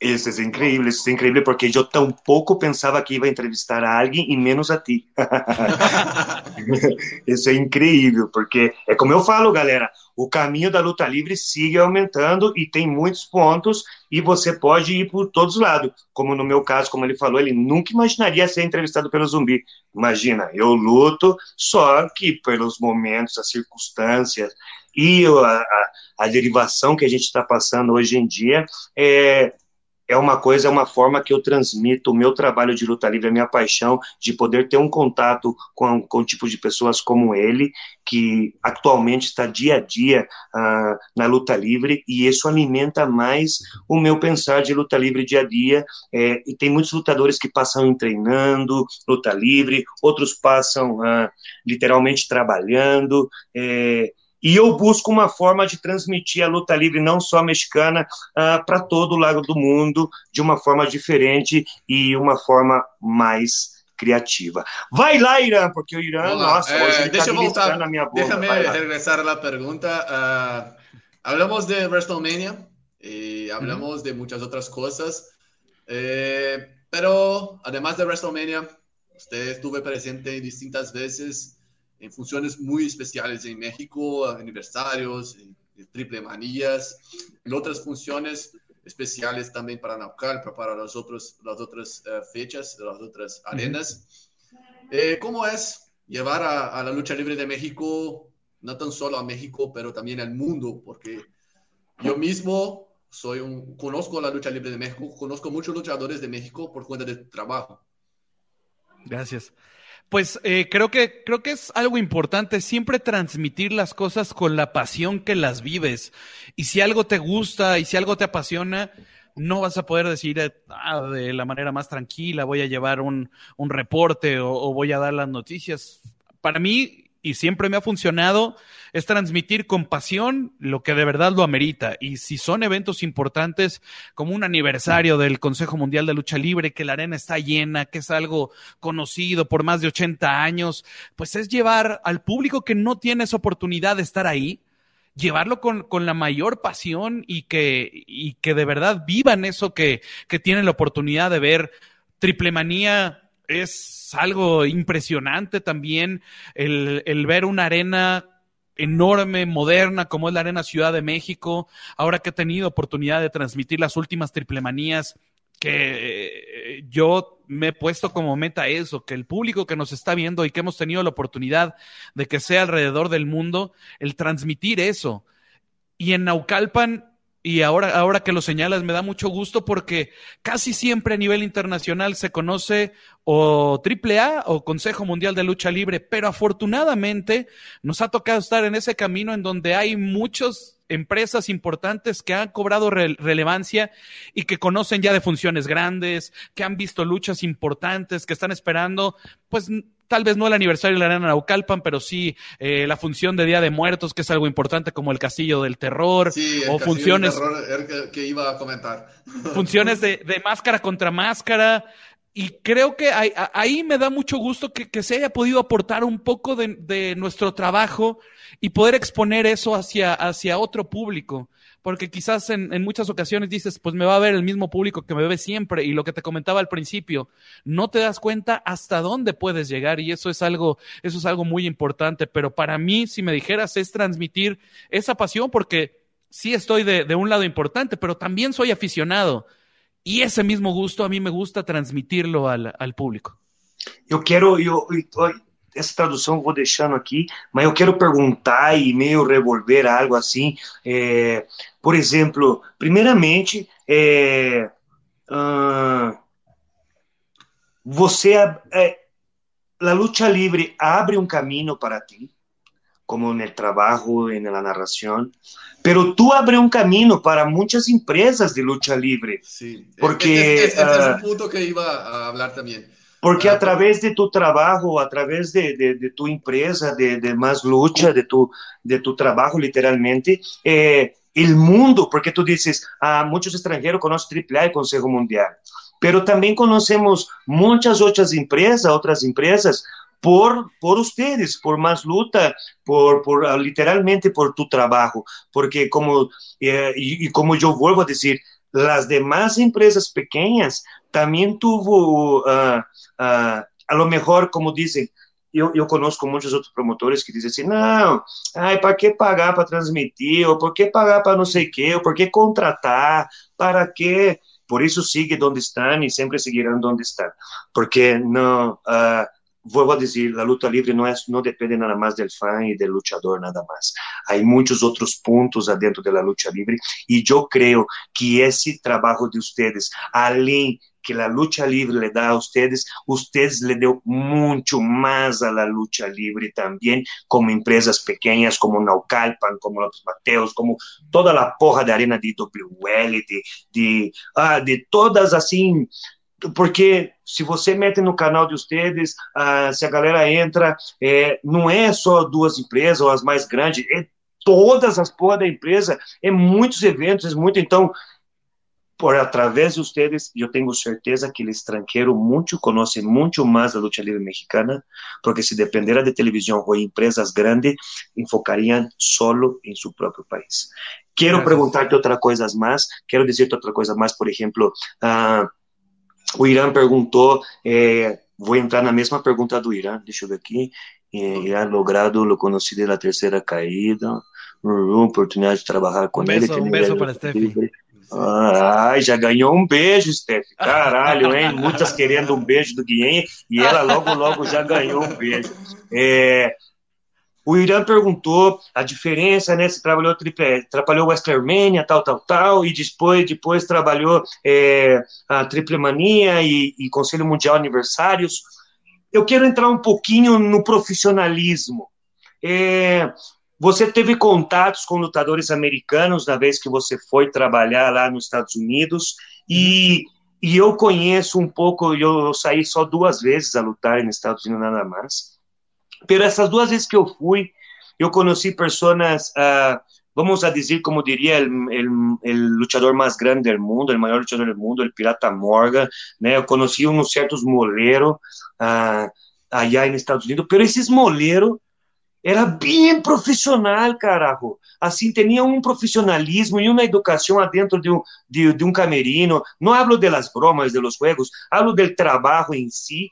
Isso é incrível, isso é incrível, porque eu tão pouco pensava que ia entrevistar a alguém e menos a ti. isso é incrível, porque é como eu falo, galera, o caminho da luta livre sigue aumentando e tem muitos pontos e você pode ir por todos os lados. Como no meu caso, como ele falou, ele nunca imaginaria ser entrevistado pelo Zumbi. Imagina, eu luto, só que pelos momentos, as circunstâncias e a, a, a derivação que a gente está passando hoje em dia, é, é uma coisa, é uma forma que eu transmito o meu trabalho de luta livre, a minha paixão de poder ter um contato com, com tipo de pessoas como ele, que atualmente está dia a dia uh, na luta livre, e isso alimenta mais o meu pensar de luta livre dia a dia. É, e tem muitos lutadores que passam treinando luta livre, outros passam uh, literalmente trabalhando. É, e eu busco uma forma de transmitir a luta livre, não só mexicana, uh, para todo o lado do mundo, de uma forma diferente e uma forma mais criativa. Vai lá, Irã, porque o Irã, Olá. nossa, eh, hoje deixa tá eu voltar. na minha boca. Déjame regresar a la pregunta. Uh, hablamos de WrestleMania y hablamos de muchas otras cosas, eh, pero además de WrestleMania, usted estuvo presente distintas veces en funciones muy especiales en México, aniversarios, triple manillas, y otras funciones especiales también para Naucalpa, para las, otros, las otras uh, fechas, las otras arenas. Eh, ¿Cómo es llevar a, a, la lucha libre de México, no tan solo a México, pero también al mundo? Porque yo mismo soy un, conozco la lucha libre de México, conozco muchos luchadores de México por cuenta de trabajo. Gracias. Pues eh, creo que creo que es algo importante siempre transmitir las cosas con la pasión que las vives. Y si algo te gusta y si algo te apasiona, no vas a poder decir ah, de la manera más tranquila, voy a llevar un, un reporte o voy a dar las noticias. Para mí, y siempre me ha funcionado, es transmitir con pasión lo que de verdad lo amerita. Y si son eventos importantes como un aniversario del Consejo Mundial de Lucha Libre, que la arena está llena, que es algo conocido por más de 80 años, pues es llevar al público que no tiene esa oportunidad de estar ahí, llevarlo con, con la mayor pasión y que, y que de verdad vivan eso que, que tienen la oportunidad de ver. Triple manía es algo impresionante también el, el, ver una arena enorme, moderna, como es la Arena Ciudad de México, ahora que he tenido oportunidad de transmitir las últimas triplemanías, que yo me he puesto como meta eso, que el público que nos está viendo y que hemos tenido la oportunidad de que sea alrededor del mundo, el transmitir eso. Y en Naucalpan y ahora, ahora que lo señalas, me da mucho gusto porque casi siempre a nivel internacional se conoce o AAA o Consejo Mundial de Lucha Libre, pero afortunadamente nos ha tocado estar en ese camino en donde hay muchas empresas importantes que han cobrado re relevancia y que conocen ya de funciones grandes, que han visto luchas importantes, que están esperando, pues tal vez no el aniversario de la Arena Naucalpan, pero sí eh, la función de Día de Muertos, que es algo importante como el Castillo del Terror, sí, el o funciones terror que, que, iba a comentar. Funciones de, de máscara contra máscara. Y creo que ahí, ahí me da mucho gusto que, que, se haya podido aportar un poco de, de, nuestro trabajo y poder exponer eso hacia, hacia otro público. Porque quizás en, muchas ocasiones dices, pues me va a ver el mismo público que me ve siempre. Y lo que te comentaba al principio, no te das cuenta hasta dónde puedes llegar. Y eso es algo, eso es algo muy importante. Pero para mí, si me dijeras, es transmitir esa pasión porque sí estoy de, un lado importante, pero también soy aficionado. E esse mesmo gosto a mim me gusta transmitirlo ao, ao público. Eu quero, eu, eu, essa tradução eu vou deixando aqui, mas eu quero perguntar e meio revolver algo assim. É, por exemplo, primeiramente, é, uh, você, é, a luta livre abre um caminho para ti, como no trabalho, na narração, pero tú abres un camino para muchas empresas de lucha libre. Sí, porque es, uh, es un punto que iba a hablar también. Porque a través de tu trabajo, a través de, de, de tu empresa, de, de, más lucha, de tu, de tu trabajo literalmente, eh, el mundo, porque tú dices, ah, muchos extranjeros conocen AAA y Consejo Mundial, pero también conocemos muchas otras empresas, otras empresas por, por ustedes, por más luta, por, por uh, literalmente por tu trabajo, porque como, eh, y, y, como yo vuelvo a decir, las demás empresas pequeñas también tuvo, uh, uh, a lo mejor, como dicen, eu, eu conosco muitos outros promotores que dizem assim, não, ai, para que pagar para transmitir, ou por que pagar para não sei o quê, ou por que contratar, para que... Por isso sigue onde estão e sempre seguirão onde estão, porque não... Uh, vuelvo a decir, la lucha libre no, es, no depende nada más del fan y del luchador nada más. Hay muchos otros puntos adentro de la lucha libre y yo creo que ese trabajo de ustedes, além que la lucha libre le da a ustedes, ustedes le dio mucho más a la lucha libre también, como empresas pequeñas, como Naucalpan, como los Mateos, como toda la porra de arena de WL, de, de, ah, de todas así, porque se você mete no canal de vocês, ah, se a galera entra, é, não é só duas empresas ou as mais grandes, é todas as porra da empresa, é muitos eventos, é muito, então, por através de vocês, eu tenho certeza que o estrangeiro muito conhece muito mais a luta livre mexicana, porque se dependera de televisão ou empresas grandes, enfocariam solo em seu próprio país. Quero perguntar-te outra coisa mais, quero dizer-te outra coisa mais, por exemplo, uh, o Irã perguntou, é, vou entrar na mesma pergunta do Irã, deixa eu ver aqui. É, Irã logrado, lo conheci de la terceira caída, oportunidade de trabalhar com um ele. Beso, um beijo para Steffi. Ai, já ganhou um beijo, Steph. Caralho, hein? Muitas querendo um beijo do Guilherme e ela logo, logo já ganhou um beijo. É, o Irã perguntou a diferença, né? Se trabalhou trabalhou Westermania, tal, tal, tal, e depois, depois trabalhou é, a Triple Mania e, e Conselho Mundial Aniversários. Eu quero entrar um pouquinho no profissionalismo. É, você teve contatos com lutadores americanos na vez que você foi trabalhar lá nos Estados Unidos e, e eu conheço um pouco, eu saí só duas vezes a lutar nos Estados Unidos nada mais. Pero essas duas vezes que eu fui, eu conheci pessoas, uh, vamos a dizer, como diria o lutador mais grande do mundo, o maior lutador do mundo, o Pirata Morgan, né? Eu conheci uns certos moleiros uh, allá nos Estados Unidos, pero esses moleiros era bem profissional, carajo. Assim, tinha um profissionalismo e uma educação adentro de um, de, de um camerino. Não hablo de las bromas, de los juegos, hablo del trabalho em si.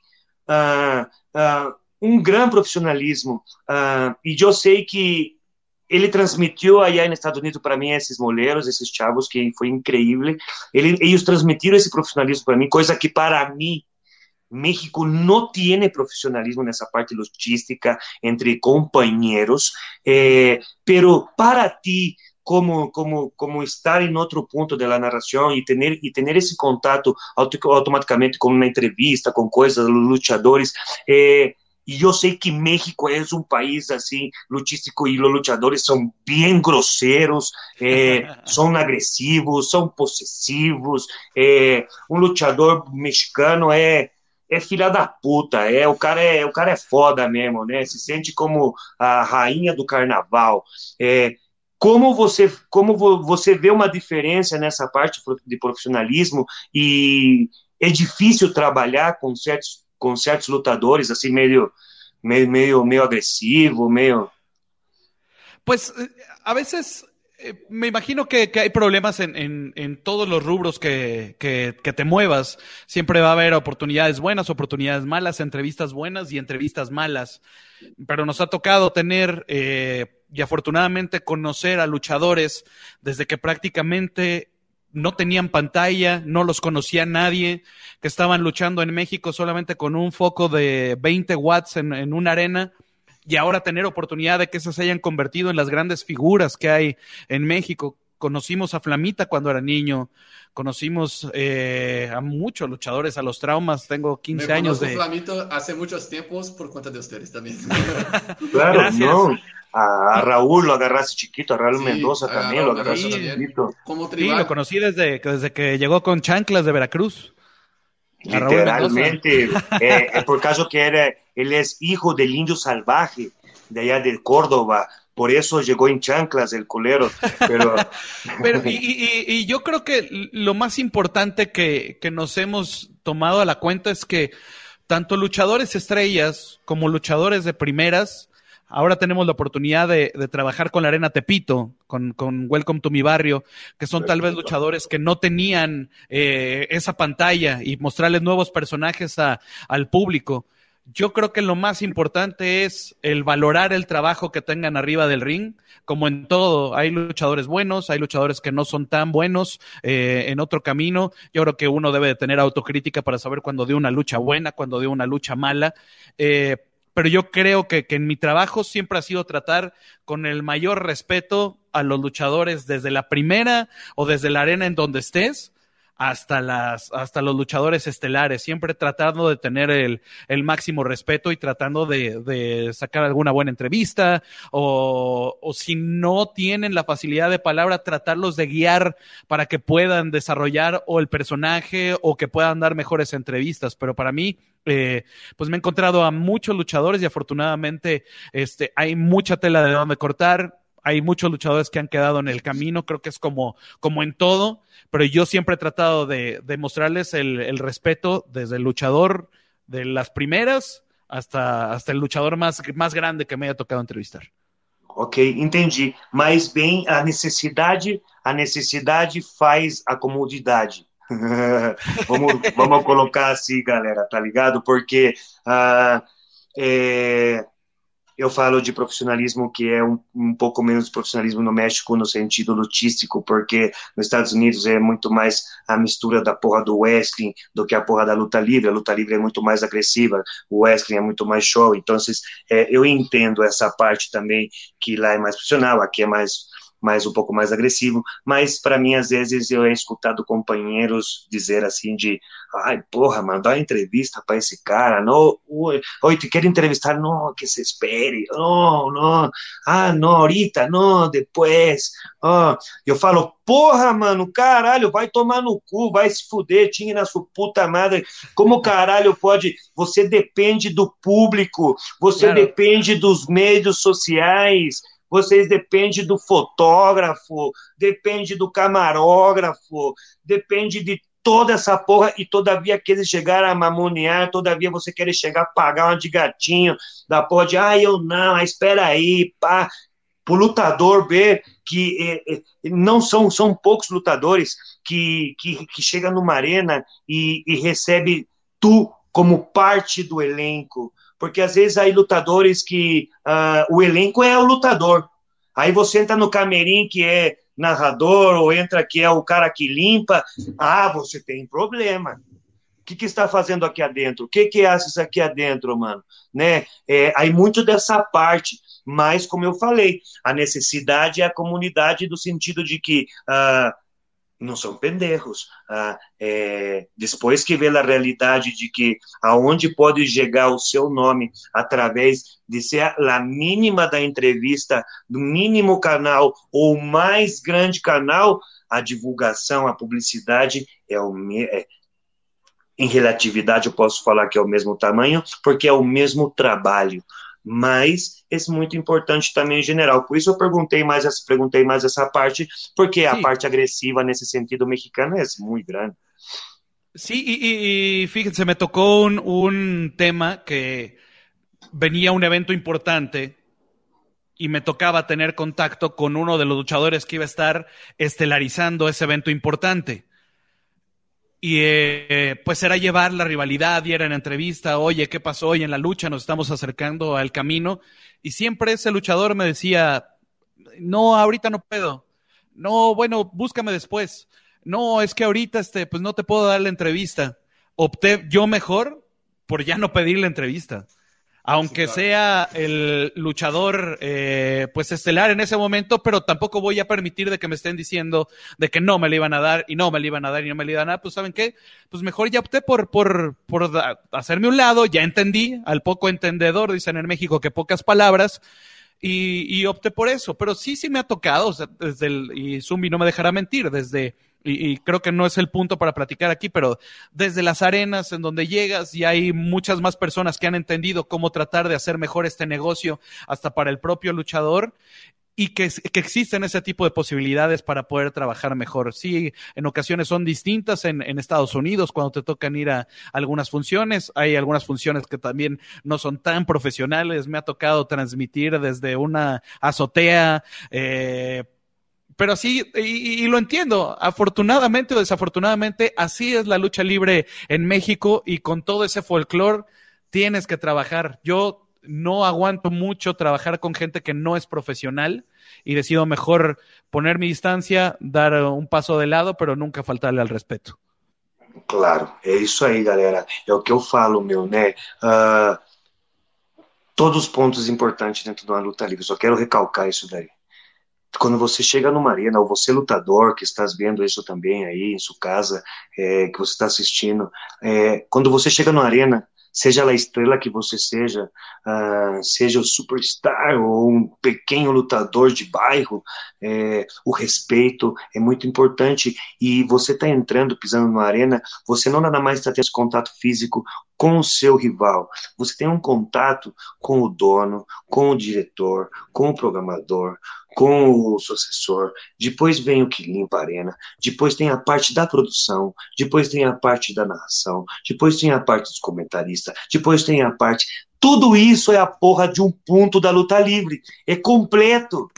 Uh, uh, um grande profissionalismo. Uh, e eu sei que ele transmitiu aí nos Estados Unidos para mim esses moleiros, esses chavos, que foi incrível. Ele, eles transmitiram esse profissionalismo para mim, coisa que para mim México não tem profissionalismo nessa parte logística entre companheiros, eh, para ti como como como estar em outro ponto da narração e ter e ter esse contato automaticamente com uma entrevista, com coisas, lutadores, eh, Y yo sé que México es un país así luchístico y los luchadores son bien groseros, eh, son agresivos, son posesivos. Eh, um luchador mexicano é é filha da puta, é o cara é o cara é foda mesmo, né? Se sente como a rainha do carnaval. É, como você como você vê uma diferença nessa parte de profissionalismo e é difícil trabalhar com certos con ciertos lutadores así medio, medio, medio, medio agresivo, medio... Pues eh, a veces eh, me imagino que, que hay problemas en, en, en, todos los rubros que, que, que, te muevas. Siempre va a haber oportunidades buenas, oportunidades malas, entrevistas buenas y entrevistas malas. Pero nos ha tocado tener eh, y afortunadamente conocer a luchadores desde que prácticamente no tenían pantalla, no los conocía nadie, que estaban luchando en México solamente con un foco de 20 watts en, en una arena y ahora tener oportunidad de que se hayan convertido en las grandes figuras que hay en México. Conocimos a Flamita cuando era niño, conocimos eh, a muchos luchadores, a los traumas, tengo 15 Me años de... Flamito hace muchos tiempos por cuenta de ustedes también. claro, Gracias. No. A, Raúl lo agarraste chiquito, a Raúl sí, Mendoza también lo agarraste sí, chiquito. Como sí, lo conocí desde, desde que llegó con chanclas de Veracruz. Literalmente, eh, por caso que era, él es hijo del indio salvaje de allá de Córdoba, por eso llegó en chanclas el culero. Pero, pero y, y, y, yo creo que lo más importante que, que nos hemos tomado a la cuenta es que tanto luchadores estrellas como luchadores de primeras, Ahora tenemos la oportunidad de, de trabajar con la Arena Tepito, con, con, Welcome to mi barrio, que son tal vez luchadores que no tenían eh, esa pantalla y mostrarles nuevos personajes a, al público. yo creo que lo más importante es el valorar el trabajo que tengan arriba del ring, como en todo. Hay luchadores buenos, hay luchadores que no son tan buenos eh, en otro camino. Yo creo que uno debe de tener autocrítica para saber cuando dio una lucha buena, cuando dio una lucha mala. Eh, pero yo creo que, que en mi trabajo siempre ha sido tratar con el mayor respeto a los luchadores desde la primera o desde la arena en donde estés hasta las, hasta los luchadores estelares, siempre tratando de tener el, el máximo respeto y tratando de, de sacar alguna buena entrevista, o, o si no tienen la facilidad de palabra, tratarlos de guiar para que puedan desarrollar o el personaje o que puedan dar mejores entrevistas. Pero para mí, eh, pues me he encontrado a muchos luchadores y afortunadamente este, hay mucha tela de donde cortar hay muchos luchadores que han quedado en el camino, creo que es como, como en todo, pero yo siempre he tratado de, de mostrarles el, el, respeto desde el luchador de las primeras hasta, hasta el luchador más, más grande que me haya tocado entrevistar. Ok, entendi. Mas bem, a necessidade, a necessidade faz a comodidade. vamos, vamos colocar assim, galera, tá ligado? Porque uh, eu falo de profissionalismo que é um, um, pouco menos profissionalismo no México no sentido lutístico, porque nos Estados Unidos é muito mais a mistura da porra do wrestling do que a porra da luta livre. A luta livre é muito mais agressiva, o wrestling é muito mais show. Então, é, eu entendo essa parte também que lá é mais profissional, aqui é mais mais um pouco mais agressivo, mas para mim às vezes eu he escutado companheiros dizer assim de, ai porra, mano, dá uma entrevista para esse cara, não, oi, te quero entrevistar, não, que se espere, não, não, ah, não, ahorita, não, depois, oh. eu falo, porra, mano, caralho, vai tomar no cu, vai se fuder, tinha na sua puta madre, como caralho pode, você depende do público, você claro. depende dos meios sociais, vocês dependem do fotógrafo, depende do camarógrafo, depende de toda essa porra e todavia que eles chegaram a mamonear, todavia você quer chegar a pagar uma de gatinho da porra de, ah, eu não, ah, espera aí, pá, pro lutador ver que eh, eh, não são, são poucos lutadores que, que, que chega numa arena e, e recebe tu como parte do elenco, porque às vezes aí lutadores que uh, o elenco é o lutador. Aí você entra no camerim que é narrador, ou entra que é o cara que limpa, ah, você tem problema. O que, que está fazendo aqui adentro? O que que achas aqui adentro, mano? Né? É, aí muito dessa parte, mas como eu falei, a necessidade é a comunidade do sentido de que uh, não são pendejos. Ah, é, depois que vê a realidade de que aonde pode chegar o seu nome através de ser a mínima da entrevista, do mínimo canal ou mais grande canal, a divulgação, a publicidade é o é, em relatividade eu posso falar que é o mesmo tamanho, porque é o mesmo trabalho mas é muito importante também em general. Por isso eu perguntei mais, perguntei mais essa parte, porque sí. a parte agresiva nesse sentido mexicano é muito grande. Sí, y, y, fíjense, me tocó un, un, tema que venía un evento importante y me tocaba tener contacto con uno de los luchadores que iba a estar estelarizando ese evento importante. Y eh, pues era llevar la rivalidad y era en entrevista, oye, ¿qué pasó hoy en la lucha? Nos estamos acercando al camino. Y siempre ese luchador me decía, no, ahorita no puedo. No, bueno, búscame después. No, es que ahorita, este, pues no te puedo dar la entrevista. Opté yo mejor por ya no pedir la entrevista aunque sí, claro. sea el luchador eh, pues estelar en ese momento, pero tampoco voy a permitir de que me estén diciendo de que no me le iban a dar y no me le iban a dar y no me le iban a dar, pues saben qué, pues mejor ya opté por, por, por hacerme un lado, ya entendí, al poco entendedor, dicen en México que pocas palabras, y, y opté por eso, pero sí, sí me ha tocado, o sea, desde el, y Zumbi no me dejará mentir, desde y, creo que no es el punto para platicar aquí, pero desde las arenas en donde llegas y hay muchas más personas que han entendido cómo tratar de hacer mejor este negocio hasta para el propio luchador y que, que, existen ese tipo de posibilidades para poder trabajar mejor. Sí, en ocasiones son distintas en, en, Estados Unidos cuando te tocan ir a algunas funciones. Hay algunas funciones que también no son tan profesionales. Me ha tocado transmitir desde una azotea. Eh, pero sí, y, lo entiendo, afortunadamente o desafortunadamente, así es la lucha libre en México y con todo ese folclore tienes que trabajar. Yo no aguanto mucho trabajar con gente que no es profesional y decido mejor poner mi distancia, dar un paso de lado, pero nunca faltarle al respeto. Claro, é isso aí, galera. É o que eu falo, meu? Uh, todos os pontos importantes dentro de uma luta livre. Só quero recalcar isso daí. Quando você chega numa arena, ou você lutador que estás vendo isso também aí em sua casa, é, que você está assistindo, é, quando você chega numa arena, seja a estrela que você seja, uh, seja o superstar ou um pequeno lutador de bairro, é, o respeito é muito importante. E você está entrando, pisando na arena, você não nada mais está tendo esse contato físico com o seu rival. Você tem um contato com o dono, com o diretor, com o programador, com o sucessor, depois vem o que limpa a arena, depois tem a parte da produção, depois tem a parte da narração, depois tem a parte dos comentaristas, depois tem a parte. Tudo isso é a porra de um ponto da luta livre. É completo.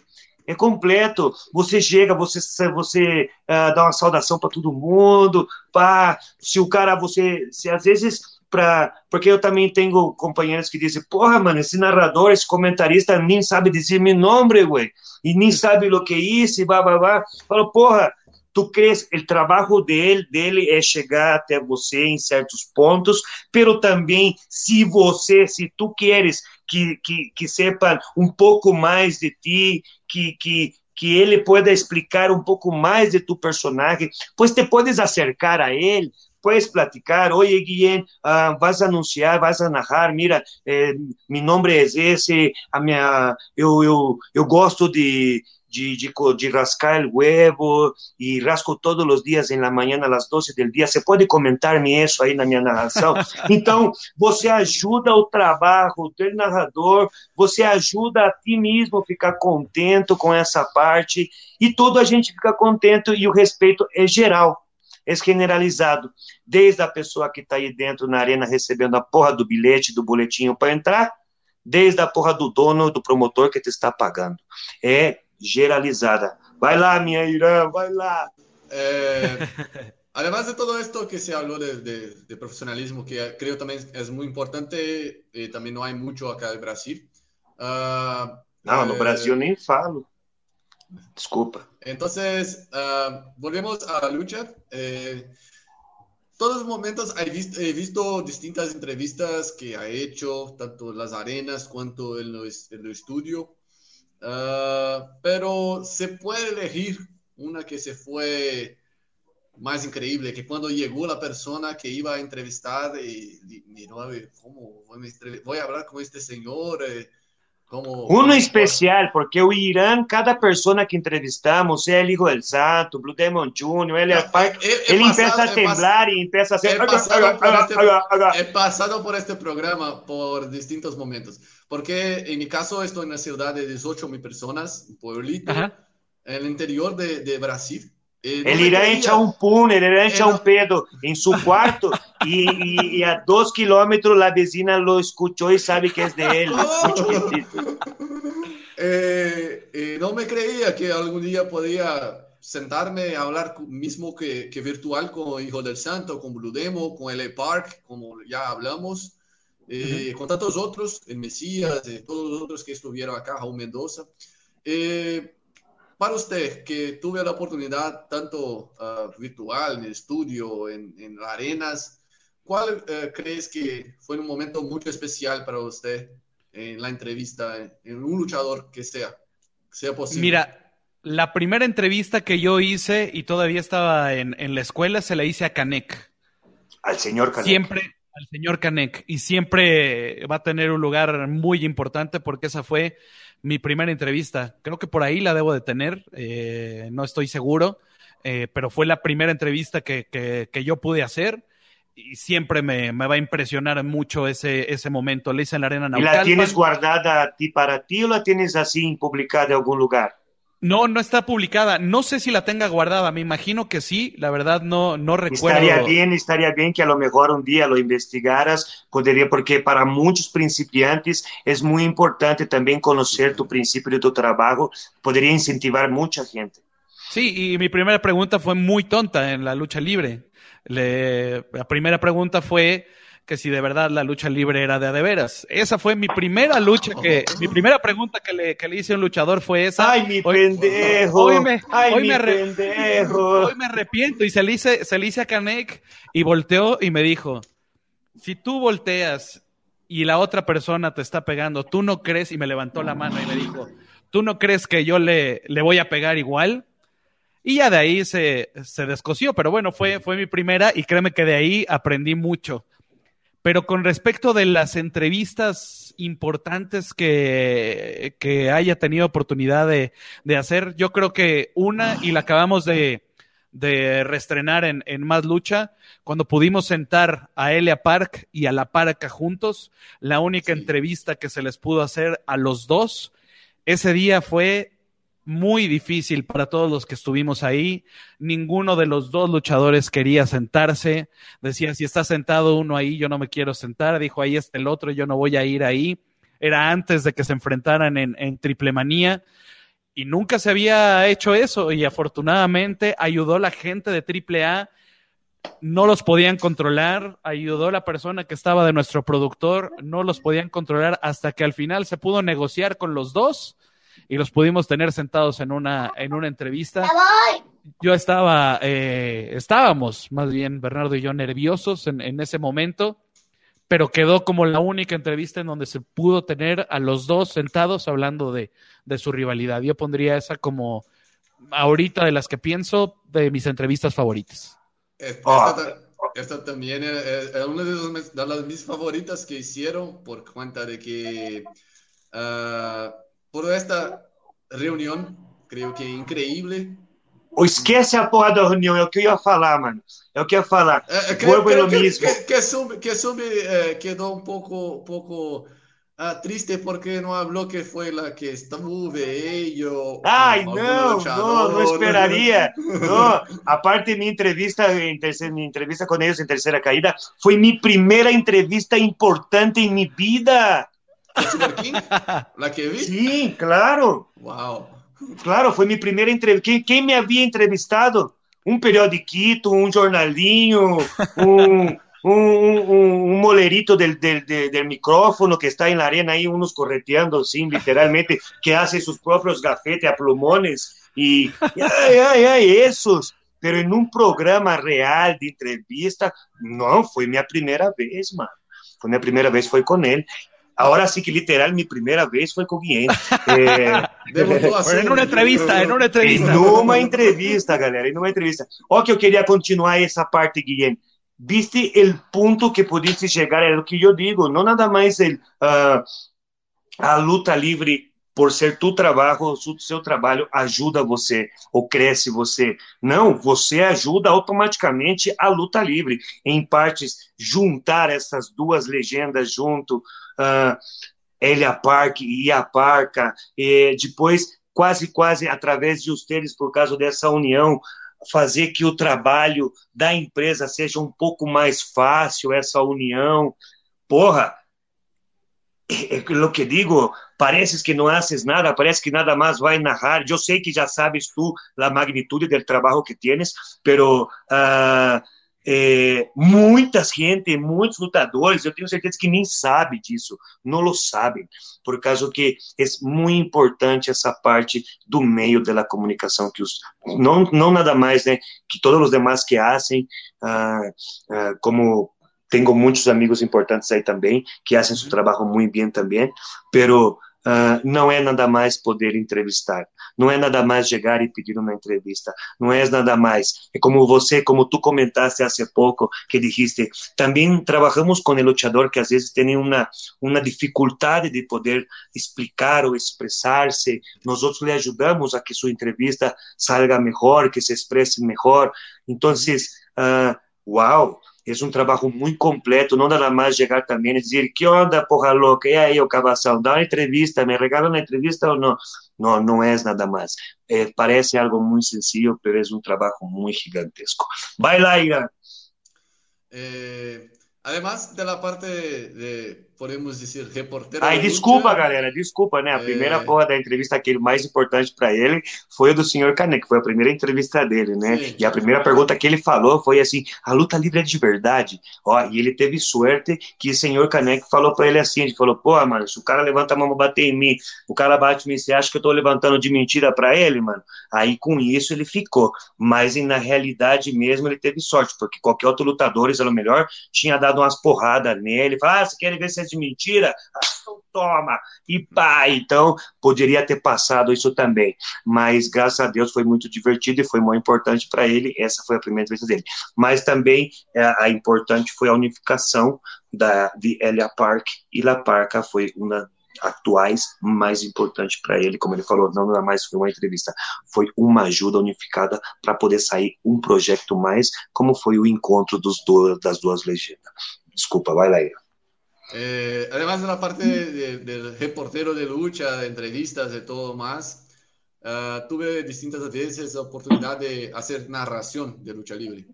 É completo. Você chega, você, você uh, dá uma saudação para todo mundo. Pá, se o cara, você. Se às vezes pra, porque eu também tenho companheiros que dizem, porra, mano, esse narrador, esse comentarista nem sabe dizer meu nome, güey, e nem sabe o que é isso, e blá, blá, blá. Falo, porra, tu crees, o trabalho dele, dele é chegar até você em certos pontos, pero também, se você, se tu queres que, que, que sepa um pouco mais de ti, que, que, que ele pueda explicar um pouco mais de tu personagem, pois te podes acercar a ele, puedes platicar, oye Guillén, uh, vas a anunciar, vas a narrar, mira, eh, mi nombre es ese, a minha, eu, eu, eu gosto de, de, de, de, rascar el huevo y rasco todos los días en la mañana a las 12 del día. Você pode comentar-me isso aí na minha narração? Então, você ajuda o trabalho do narrador, você ajuda a ti mesmo a ficar contente com essa parte e todo a gente fica contente e o respeito é geral é generalizado, desde a pessoa que está aí dentro na arena recebendo a porra do bilhete, do boletinho para entrar, desde a porra do dono, do promotor que te está pagando. É generalizada. Vai lá, minha Irã, vai lá. É, además de todo esto que se habló de, de, de, profesionalismo, que creo también es muy importante, eh, también no hay mucho acá en Brasil. Uh, não, no eh, Brasil nem falo. Desculpa. Entonces, uh, volvemos a lucha. Eh, todos los momentos he visto, he visto, distintas entrevistas que ha hecho, tanto en las arenas cuanto en, en el estudio. Uh, pero se puede elegir una que se fue más increíble, que cuando llegó la persona que iba a entrevistar y, y miró, ¿cómo voy a hablar con este señor? Eh, Como, Uno especial, porque o Irã, cada persona que entrevistamos, é o Hijo del Santo, Blue Demon Jr., ele, é, é, ele começa a temblar e começa a ser... É passado, por este, é passado por este programa por distintos momentos, porque em meu caso estou na cidade de 18 mil pessoas, um pueblito, no interior de, de Brasil, Eh, no el irá a echar un pun, el irá a echar un pedo en su cuarto y, y, y, a dos kilómetros la vecina lo escuchó y sabe que es de él. eh, eh, no me creía que algún día podía sentarme a hablar mismo que, que, virtual con Hijo del Santo, con Blue Demo, con LA Park, como ya hablamos, eh, uh -huh. con tantos otros, el Mesías, todos los otros que estuvieron acá, Raúl Mendoza. Eh, para usted, que tuve la oportunidad tanto uh, virtual, en el estudio, en, en arenas, ¿cuál uh, crees que fue un momento muy especial para usted en la entrevista, en un luchador que sea, sea posible? Mira, la primera entrevista que yo hice y todavía estaba en, en la escuela se la hice a Canek. Al señor Canek. Siempre al señor Canek y siempre va a tener un lugar muy importante porque esa fue mi primera entrevista. Creo que por ahí la debo de tener, eh, no estoy seguro, eh, pero fue la primera entrevista que, que, que yo pude hacer y siempre me, me, va a impresionar mucho ese, ese momento. Le hice en la Arena Naucalpan. ¿Y la tienes guardada a ti para ti o la tienes así publicada en algún lugar? No, no está publicada. No sé si la tenga guardada. Me imagino que sí. La verdad no, no recuerdo. Estaría bien, estaría bien que a lo mejor un día lo investigaras. Podría, porque para muchos principiantes es muy importante también conocer tu principio de tu trabajo. Podría incentivar mucha gente. Sí, y mi primera pregunta fue muy tonta en la lucha libre. Le, la primera pregunta fue que si de verdad la lucha libre era de a de veras. Esa fue mi primera lucha que, mi primera pregunta que le, que le hice a un luchador fue esa. Ay, mi pendejo. Hoy me, Ay, hoy mi me pendejo. hoy me arrepiento y se le hice, se le hice a Kanek y volteó y me dijo, si tú volteas y la otra persona te está pegando, tú no crees, y me levantó la mano y me dijo, tú no crees que yo le, le voy a pegar igual. Y ya de ahí se, se descosió, pero bueno, fue, fue mi primera y créeme que de ahí aprendí mucho. Pero con respecto de las entrevistas importantes que, que haya tenido oportunidad de, de hacer, yo creo que una, y la acabamos de, de reestrenar en, en Más Lucha, cuando pudimos sentar a Elia Park y a La Parca juntos, la única Sí. entrevista que se les pudo hacer a los dos, ese día fue muy difícil para todos los que estuvimos ahí. Ninguno de los dos luchadores quería sentarse. Decía, si está sentado uno ahí, yo no me quiero sentar. Dijo, ahí está el otro, yo no voy a ir ahí. Era antes de que se enfrentaran en, en Triple Manía. Y nunca se había hecho eso. Y afortunadamente ayudó la gente de Triple A. No los podían controlar. Ayudó la persona que estaba de nuestro productor. No los podían controlar hasta que al final se pudo negociar con los dos y los pudimos tener sentados en una, en una entrevista. Yo estaba, eh, estábamos más bien, Bernardo y yo, nerviosos en, en ese momento, pero quedó como la única entrevista en donde se pudo tener a los dos sentados hablando de, de su rivalidad. Yo pondría esa como ahorita de las que pienso de mis entrevistas favoritas. Esta, Ah. esta- esta también es, es- es una de, los- de las mis favoritas que hicieron por cuenta de que ah, por esta reunión, creo que increíble. Ou esquece a porra da reunião, é o que eu ia falar, mano. É o que eu ia falar. Vuelvo a creo lo que, que, que Sumbi, que Sumbi, eh, quedó un poco, poco ah, triste porque no habló que fue la que estuve ello. Ai, não, não, não esperaria. Não, a parte de minha entrevista, em terceira, minha entrevista com eles em terceira caída, foi minha primeira entrevista importante em minha vida. King, la que vi. Sim, claro, Wow. claro, foi minha primeira entrevista. Quem me havia entrevistado? Um periodiquito, um jornalinho, um, um, um, um molerito del, del, del, micrófono que está en la arena ahí, unos correteando, sim, literalmente, que hace sus propios gafetes a plumones y, ay, ay, ay, esos. Pero en un programa real de entrevista, não, foi minha primeira vez, mano. Foi minha primeira vez, foi com ele. Agora sí que literal, mi primera vez fue con Guillén. Eh, Debutó a Pero en una entrevista, en una entrevista. numa entrevista, galera, numa entrevista. Ó que eu queria continuar essa parte, Guilherme. Viste o ponto que pudiste chegar, é o que eu digo, não nada mais el, ah, a luta livre por ser tu trabalho, o seu trabalho ajuda você ou cresce você. Não, você ajuda automaticamente a luta livre. Em partes, juntar essas duas legendas junto, uh, Elia Park e a Parca, e depois, quase, quase, através de vocês, por causa dessa união, fazer que o trabalho da empresa seja um pouco mais fácil, essa união. Porra, é o que digo, parece que não haces nada, parece que nada mais vai narrar. Eu sei que já sabes tu a magnitude do trabalho que tienes, pero uh, eh, muita gente, muitos lutadores, eu tenho certeza que nem sabe disso, não lo sabem, por causa que é muito importante essa parte do meio da comunicação que os não não nada mais, né, que todos os demais que fazem, uh, uh, como tenho muitos amigos importantes aí também que fazem seu trabalho muito bem também, pero Uh, não é nada mais poder entrevistar, não é nada mais chegar e pedir uma entrevista, não é nada mais. É como você, como tu comentaste há pouco, que dijiste, também trabalhamos com o luchador que às vezes tem uma, uma dificuldade de poder explicar ou expressar-se, nós outros lhe ajudamos a que sua entrevista salga melhor, que se expresse melhor. Então, uh, uau! É um trabalho muito completo, não nada mais chegar também e dizer que onda, porra louca, e aí, o cavação, dá uma entrevista, me regala uma entrevista ou não? Não, não é nada mais. É, parece algo muito sencillo, mas é um trabalho muito gigantesco. Vai lá, Irã. Eh, además de la parte de, podemos dizer, reporteiro. Ai, desculpa, galera, desculpa, né? A é... primeira porra da entrevista, aquele mais importante para ele, foi o do senhor Caneco, foi a primeira entrevista dele, né? Sim, e a primeira pergunta que ele falou foi assim: a luta livre é de verdade? Ó, e ele teve sorte que o senhor Caneco falou para ele assim: ele falou, pô, mano, se o cara levanta a mão pra bater em mim, o cara bate em mim, você acha que eu tô levantando de mentira para ele, mano? Aí com isso ele ficou. Mas na realidade mesmo ele teve sorte, porque qualquer outro lutador, pelo melhor, tinha dado umas porradas nele, fala, ah, você quer ver se de mentira? Então toma, e pá, então poderia ter passado isso também, mas graças a Deus foi muito divertido e foi muito importante para ele, essa foi a primeira entrevista dele, mas também a, é, a importante foi a unificação da, de Elia Park, e La Parca foi uma atuais mais importante para ele, como ele falou, não era mais foi uma entrevista, foi uma ajuda unificada para poder sair um projeto mais, como foi o encontro dos do, das duas legendas. Desculpa, vai lá. Eh, además de la parte de, de, reportero de lucha, de entrevistas, de todo más, uh, tuve distintas veces la oportunidad de hacer narración de lucha libre.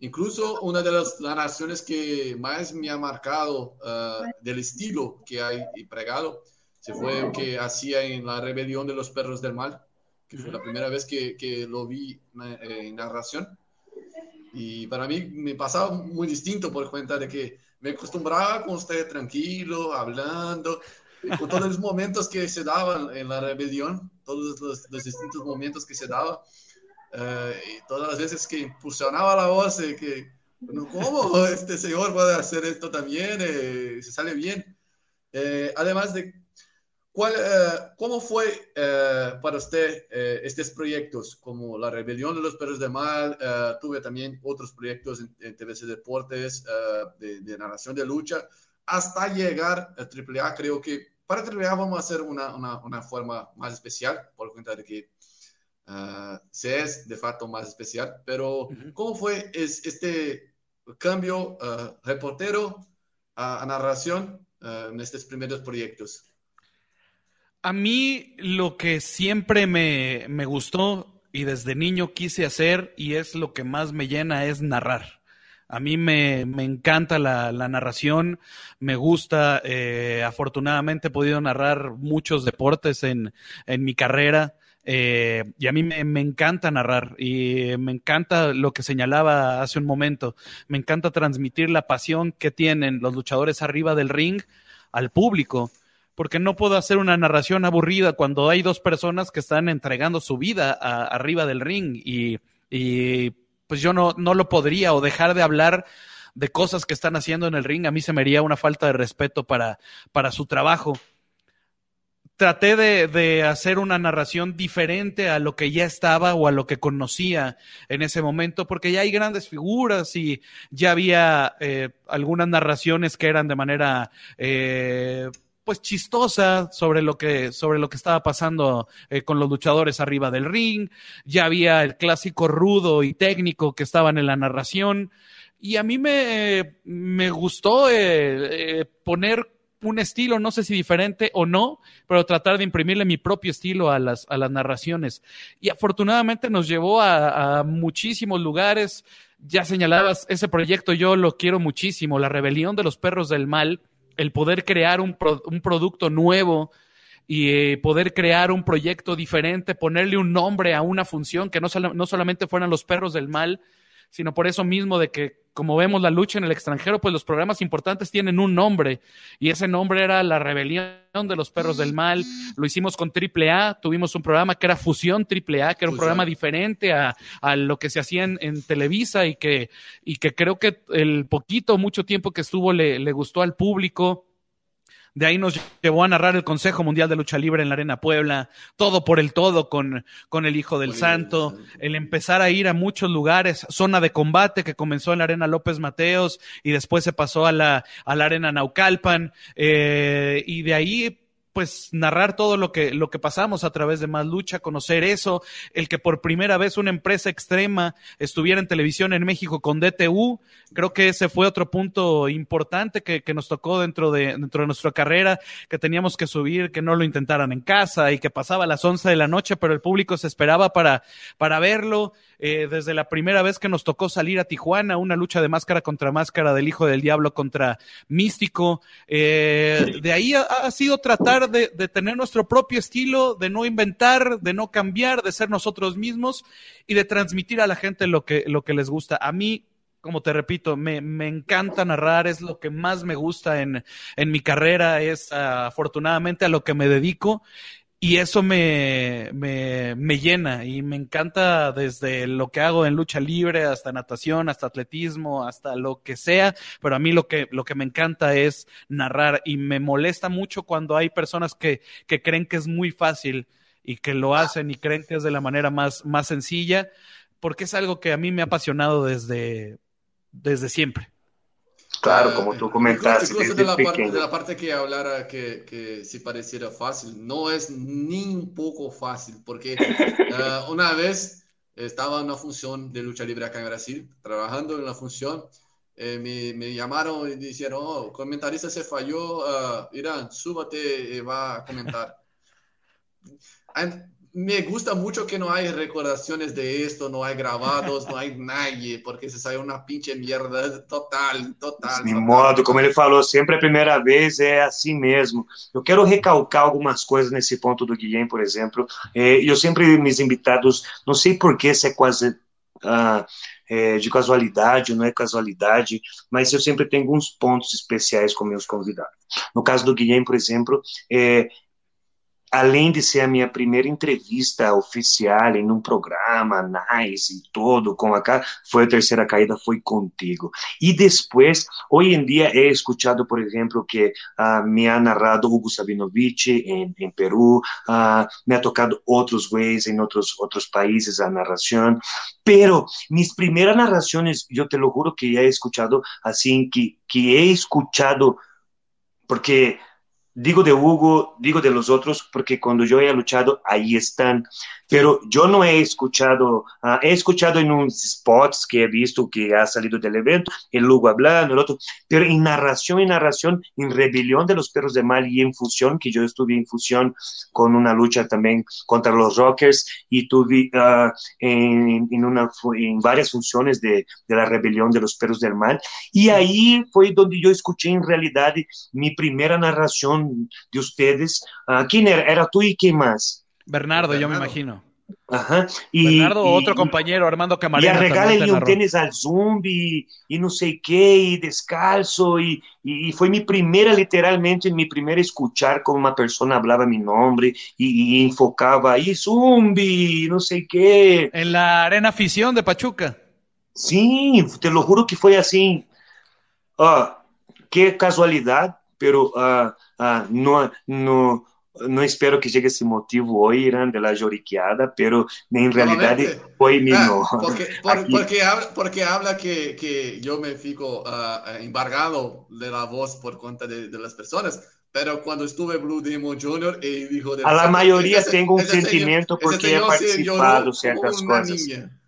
Incluso una de las narraciones que más me ha marcado uh, del estilo que hay pregado se fue el que hacía en la rebelión de los perros del mal, que fue la primera vez que, que lo vi eh, en narración. Y para mí me pasaba muy distinto por cuenta de que me acostumbraba con usted tranquilo, hablando, con todos los momentos que se daban en la rebelión, todos los, los distintos momentos que se daban, eh, y todas las veces que impulsionaba la voz, eh, que, ¿cómo este señor puede hacer esto también? Eh, se sale bien. además de ¿Cuál, eh, ¿Cómo fue eh, para usted eh, estos proyectos como La Rebelión de los Perros de Mal? tuve también otros proyectos en, TVC Deportes de, narración de lucha, hasta llegar a AAA. Creo que para AAA vamos a hacer una, una, una forma más especial, por cuenta de que se es de facto más especial. Pero, ¿cómo fue es, este cambio reportero a, a narración en estos primeros proyectos? A mí lo que siempre me, me, gustó y desde niño quise hacer y es lo que más me llena es narrar. A mí me, me encanta la, la, narración, me gusta, eh, afortunadamente he podido narrar muchos deportes en, en mi carrera. Eh, y a mí me, me, encanta narrar y me encanta lo que señalaba hace un momento. Me encanta transmitir la pasión que tienen los luchadores arriba del ring al público porque no puedo hacer una narración aburrida cuando hay dos personas que están entregando su vida arriba del ring y, pues yo no, no lo podría o dejar de hablar de cosas que están haciendo en el ring, a mí se me haría una falta de respeto para, para su trabajo. Traté de, hacer una narración diferente a lo que ya estaba o a lo que conocía en ese momento, porque ya hay grandes figuras y ya había eh, algunas narraciones que eran de manera eh, pues chistosa sobre lo que, sobre lo que estaba pasando eh, con los luchadores arriba del ring. Ya había el clásico rudo y técnico que estaban en la narración. Y a mí me, me gustó eh, eh, poner un estilo, no sé si diferente o no, pero tratar de imprimirle mi propio estilo a las, a las narraciones. Y afortunadamente nos llevó a, a muchísimos lugares. Ya señalabas, ese proyecto yo lo quiero muchísimo, La Rebelión de los Perros del Mal el poder crear un, un producto nuevo y eh, poder crear un proyecto diferente, ponerle un nombre a una función que no, no solamente fueran los perros del mal, sino por eso mismo de que, como vemos la lucha en el extranjero, pues los programas importantes tienen un nombre, y ese nombre era La Rebelión de los Perros del Mal. Lo hicimos con AAA, tuvimos un programa que era Fusión AAA, que era un programa diferente a, lo que se hacía en, Televisa y que, y que creo que el poquito, mucho tiempo que estuvo le, le gustó al público. De ahí nos llevó a narrar el Consejo Mundial de Lucha Libre en la Arena Puebla, todo por el todo con, con el Hijo del Santo, el empezar a ir a muchos lugares, zona de combate que comenzó en la Arena López Mateos y después se pasó a la, a la Arena Naucalpan, eh, y de ahí pues narrar todo lo que, lo que pasamos a través de Más Lucha, conocer eso, el que por primera vez una empresa extrema estuviera en televisión en México con DTU, creo que ese fue otro punto importante que, que nos tocó dentro de, dentro de nuestra carrera, que teníamos que subir, que no lo intentaran en casa y que pasaba a las 11 de la noche, pero el público se esperaba para, para verlo. Eh, desde la primera vez que nos tocó salir a Tijuana, una lucha de máscara contra máscara del Hijo del Diablo contra Místico. Eh, de ahí ha, ha sido tratar de, de, tener nuestro propio estilo, de no inventar, de no cambiar, de ser nosotros mismos y de transmitir a la gente lo que, lo que les gusta. A mí, como te repito, me, me encanta narrar, es lo que más me gusta en, en mi carrera, es uh, afortunadamente a lo que me dedico y eso me, me, me, llena y me encanta desde lo que hago en lucha libre hasta natación, hasta atletismo, hasta lo que sea, pero a mí lo que, lo que me encanta es narrar y me molesta mucho cuando hay personas que, que creen que es muy fácil y que lo hacen y creen que es de la manera más, más sencilla, porque es algo que a mí me ha apasionado desde, desde siempre. Claro, como tú comentaste. Incluso de la, parte, de la parte que hablara que, que si pareciera fácil, no es ni un poco fácil, porque uh, una vez estaba en una función de lucha libre acá en Brasil, trabajando en la función, eh, me, me, llamaron y dijeron, oh, comentarista se falló, uh, Irán, súbate y va a comentar. Me gusta mucho que no hay recordaciones de esto, no hay grabados, no hay nadie, porque se sale una pinche mierda total, total. De modo, como ele falou, sempre a primeira vez é assim mesmo. Eu quero recalcar algumas coisas nesse ponto do Guilherme, por exemplo. É, eu sempre, meus invitados, não sei por que se é quase ah, é, de casualidade, não é casualidade, mas eu sempre tenho uns pontos especiais com meus convidados. No caso do Guilherme, por exemplo, é, além de ser a minha primeira entrevista oficial em um programa, nice e todo, com a foi a terceira caída, foi contigo. E depois, hoje em dia, é escutado, por exemplo, que uh, me ha narrado Hugo Sabinovich em, em Peru, uh, me ha tocado outros ways em outros outros países a narração, pero mis primeiras narrações, eu te lo juro que he escutado assim, que, que he porque digo de Hugo, digo de los otros, porque cuando yo he luchado, ahí están. Pero yo no he escuchado, uh, he escuchado en unos spots que he visto que ha salido del evento, el Hugo hablando, el otro, pero en narración, en narración, en Rebelión de los Perros de Mal y en Fusión, que yo estuve en Fusión con una lucha también contra los Rockers y tuve uh, en, en, una, en varias funciones de, de la Rebelión de los Perros del Mal. Y ahí fue donde yo escuché en realidad mi primera narración de ustedes. Uh, ¿Quién era? ¿Era tú y quién más? Bernardo, Bernardo. yo me imagino. Ajá. Y, Bernardo, y, otro compañero, Armando Camarena. Y regálale un tenis al zumbi y no sé qué, y descalzo. Y, y, fue mi primera, literalmente, mi primera escuchar como una persona hablaba mi nombre y, enfocaba ahí, zumbi, no sé qué. En la Arena Afición de Pachuca. Sí, te lo juro que fue así. Uh, qué casualidad, pero uh, uh, no, no, não espero que chegue esse motivo hoje, de la lloriqueada, pero en realidad foi mi ah, porque, por, porque, habla, porque habla que, que yo me fico uh, embargado de la voz por cuenta de, de las personas. Pero cuando estuve Blue Demon Jr. y dijo... De a la tengo un sentimiento señor, porque he participado ciertas cosas. Niña.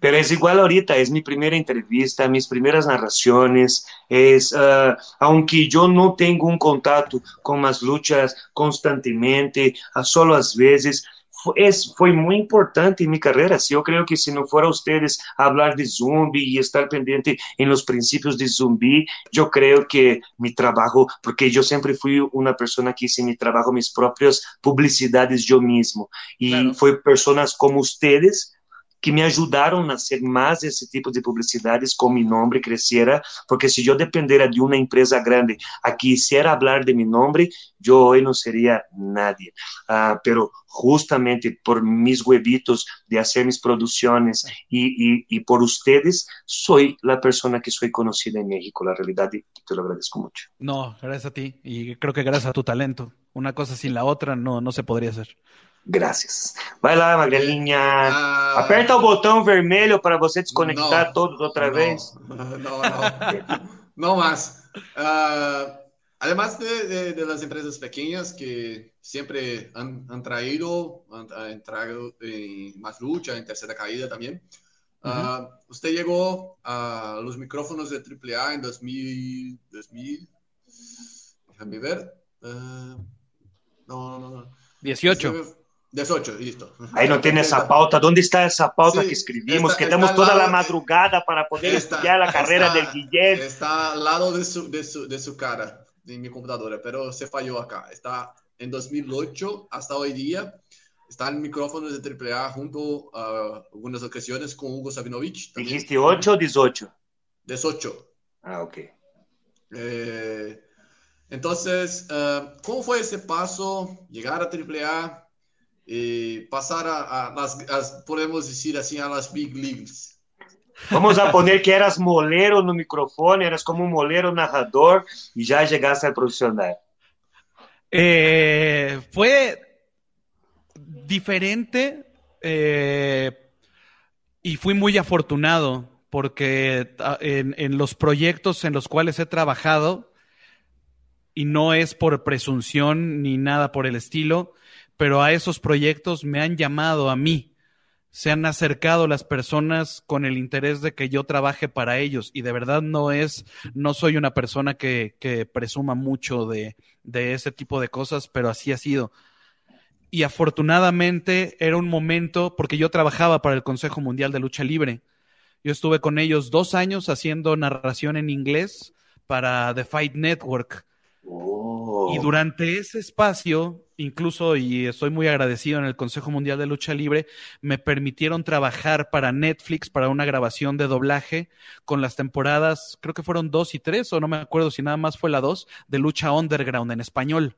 Pero es igual ahorita, es mi primera entrevista, mis primeras narraciones, es, uh, aunque yo no tengo un contacto con más luchas constantemente, a solo a veces, es, fue muy importante en mi carrera. Si yo creo que si no fuera ustedes hablar de zumbi y estar pendiente en los principios de zumbi, yo creo que mi trabajo, porque yo siempre fui una persona que hice mi trabajo, mis propias publicidades yo mismo. Y claro. fue personas como ustedes que me ajudaram a hacer mais esse tipo de publicidades com meu nome crescera, porque se eu dependera de uma empresa grande a que quisiera hablar de mi nome, eu hoje não seria nadie. Uh, pero justamente por mis huevitos de hacer mis producciones y, y, y por ustedes, soy la persona que soy conocida en México, la realidad, y te lo agradezco mucho. No, gracias a ti y creo que gracias a tu talento. Una cosa sin la otra no, no se podría hacer. Graças. Vai lá, Magrelinha. Ah, Aperta o botão vermelho para você desconectar não, todos outra não, vez. Não, não. não mais. Uh, Además de, de, las empresas pequeñas que siempre han, han traído, han, han traído eh, más lucha en tercera caída también. Uh, usted llegó a los micrófonos de AAA en 2000, 2000 déjame ver. Uh, no, no, no. 18. 18, listo. Ahí no tiene esa pauta. ¿Dónde está esa pauta sí, que escribimos? Está, que tenemos toda la madrugada para poder está, estudiar la carrera está, del Guillermo. Está al lado de su, de, su, de su cara en mi computadora, pero se falló acá. Está en 2008 hasta hoy día. Está en micrófonos de AAA junto a algunas ocasiones con Hugo Sabinovich. También. ¿Dijiste 8 o 18? 18. Ah, ok. Eh, entonces, uh, ¿cómo fue ese paso? Llegar a AAA y pasar a, a, las, a, podemos decir así, a las big leagues. Vamos a poner que eras molero no microfone, eras como un molero narrador y ya llegaste al profesional. Eh, fue diferente eh, y fui muy afortunado porque en, en, los proyectos en los cuales he trabajado, y no es por presunción ni nada por el estilo, pero a esos proyectos me han llamado a mí. Se han acercado las personas con el interés de que yo trabaje para ellos. Y de verdad no es, no soy una persona que, que presuma mucho de, de ese tipo de cosas, pero así ha sido. Y afortunadamente era un momento, porque yo trabajaba para el Consejo Mundial de Lucha Libre. Yo estuve con ellos dos años haciendo narración en inglés para The Fight Network. Oh. Y durante ese espacio, incluso, y estoy muy agradecido en el Consejo Mundial de Lucha Libre, me permitieron trabajar para Netflix para una grabación de doblaje con las temporadas, creo que fueron dos y tres, o no me acuerdo si nada más fue la dos, de Lucha Underground en español.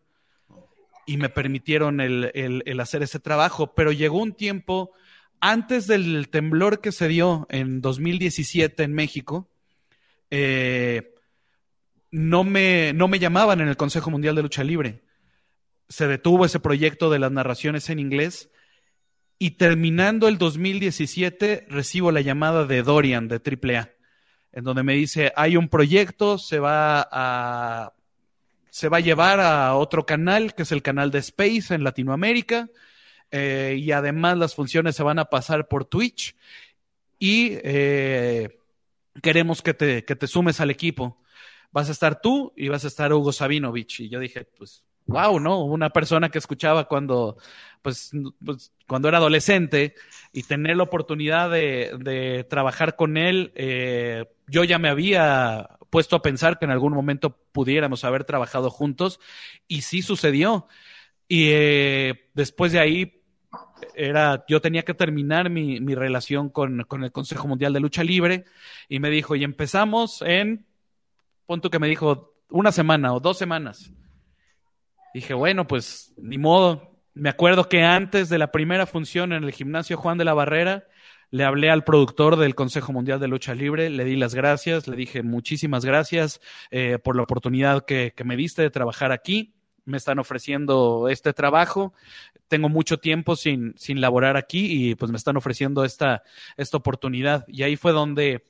Y me permitieron el, el, el hacer ese trabajo, pero llegó un tiempo antes del temblor que se dio en 2017 en México, eh, no me, no me llamaban en el Consejo Mundial de Lucha Libre. Se detuvo ese proyecto de las narraciones en inglés y terminando el 2017 recibo la llamada de Dorian de AAA, en donde me dice, hay un proyecto, se va a, se va a llevar a otro canal, que es el canal de Space en Latinoamérica, eh, y además las funciones se van a pasar por Twitch y eh, queremos que te, que te sumes al equipo vas a estar tú y vas a estar Hugo Sabinovich. Y yo dije, pues, wow, ¿no? Una persona que escuchaba cuando, pues, pues cuando era adolescente y tener la oportunidad de, de trabajar con él, eh, yo ya me había puesto a pensar que en algún momento pudiéramos haber trabajado juntos y sí sucedió. Y eh, después de ahí era, yo tenía que terminar mi, mi relación con, con, el Consejo Mundial de Lucha Libre y me dijo, y empezamos en punto que me dijo una semana o dos semanas. Dije, bueno, pues ni modo. Me acuerdo que antes de la primera función en el gimnasio Juan de la Barrera, le hablé al productor del Consejo Mundial de Lucha Libre, le di las gracias, le dije muchísimas gracias eh, por la oportunidad que, que me diste de trabajar aquí. Me están ofreciendo este trabajo. Tengo mucho tiempo sin, sin laborar aquí y pues me están ofreciendo esta, esta oportunidad. Y ahí fue donde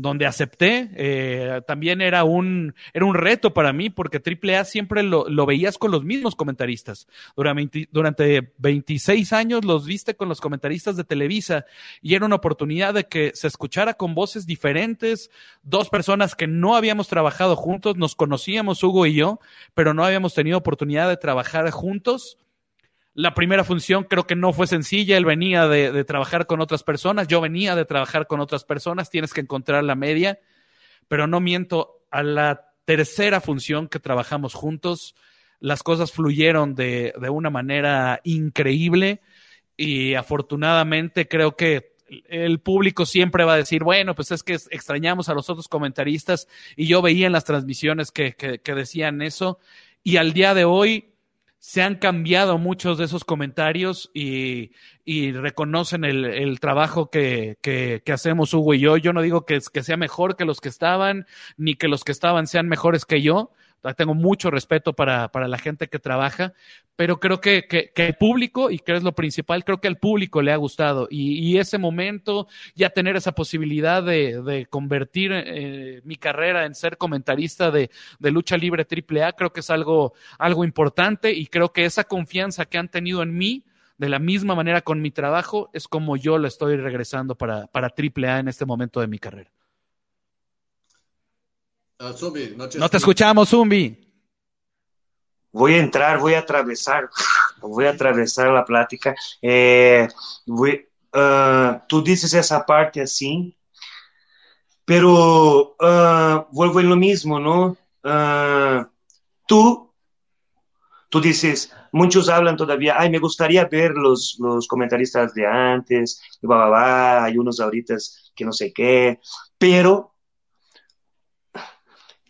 donde acepté. Eh, también era un, era un reto para mí porque AAA siempre lo, lo veías con los mismos comentaristas. Durante, durante 26 años los viste con los comentaristas de Televisa y era una oportunidad de que se escuchara con voces diferentes, dos personas que no habíamos trabajado juntos, nos conocíamos Hugo y yo, pero no habíamos tenido oportunidad de trabajar juntos. La primera función creo que no fue sencilla, él venía de, trabajar con otras personas, yo venía de trabajar con otras personas, tienes que encontrar la media, pero no miento, a la tercera función que trabajamos juntos, las cosas fluyeron de, de una manera increíble. Y afortunadamente creo que el público siempre va a decir, bueno, pues es que extrañamos a los otros comentaristas y yo veía en las transmisiones que, que decían eso. Y al día de hoy se han cambiado muchos de esos comentarios y, y reconocen el, el trabajo que, que, que, hacemos Hugo y yo. Yo no digo que, que sea mejor que los que estaban, ni que los que estaban sean mejores que yo, tengo mucho respeto para, para la gente que trabaja, pero creo que, que, el público, y que es lo principal, creo que al público le ha gustado. Y, y ese momento, ya tener esa posibilidad de, de convertir eh, mi carrera en ser comentarista de, de, lucha libre AAA, creo que es algo, algo importante y creo que esa confianza que han tenido en mí, de la misma manera con mi trabajo, es como yo lo estoy regresando para, para AAA en este momento de mi carrera. Uh, Zumbi, no, te, no te escuchamos, Zumbi. Voy a entrar, voy a atravesar, voy a atravesar la plática. Eh, voy, uh, tú dices esa parte así, pero uh, vuelvo en lo mismo, ¿no? tú, tú dices, muchos hablan todavía, ay, me gustaría ver los, los comentaristas de antes, y hay unos ahorita que no sé qué, pero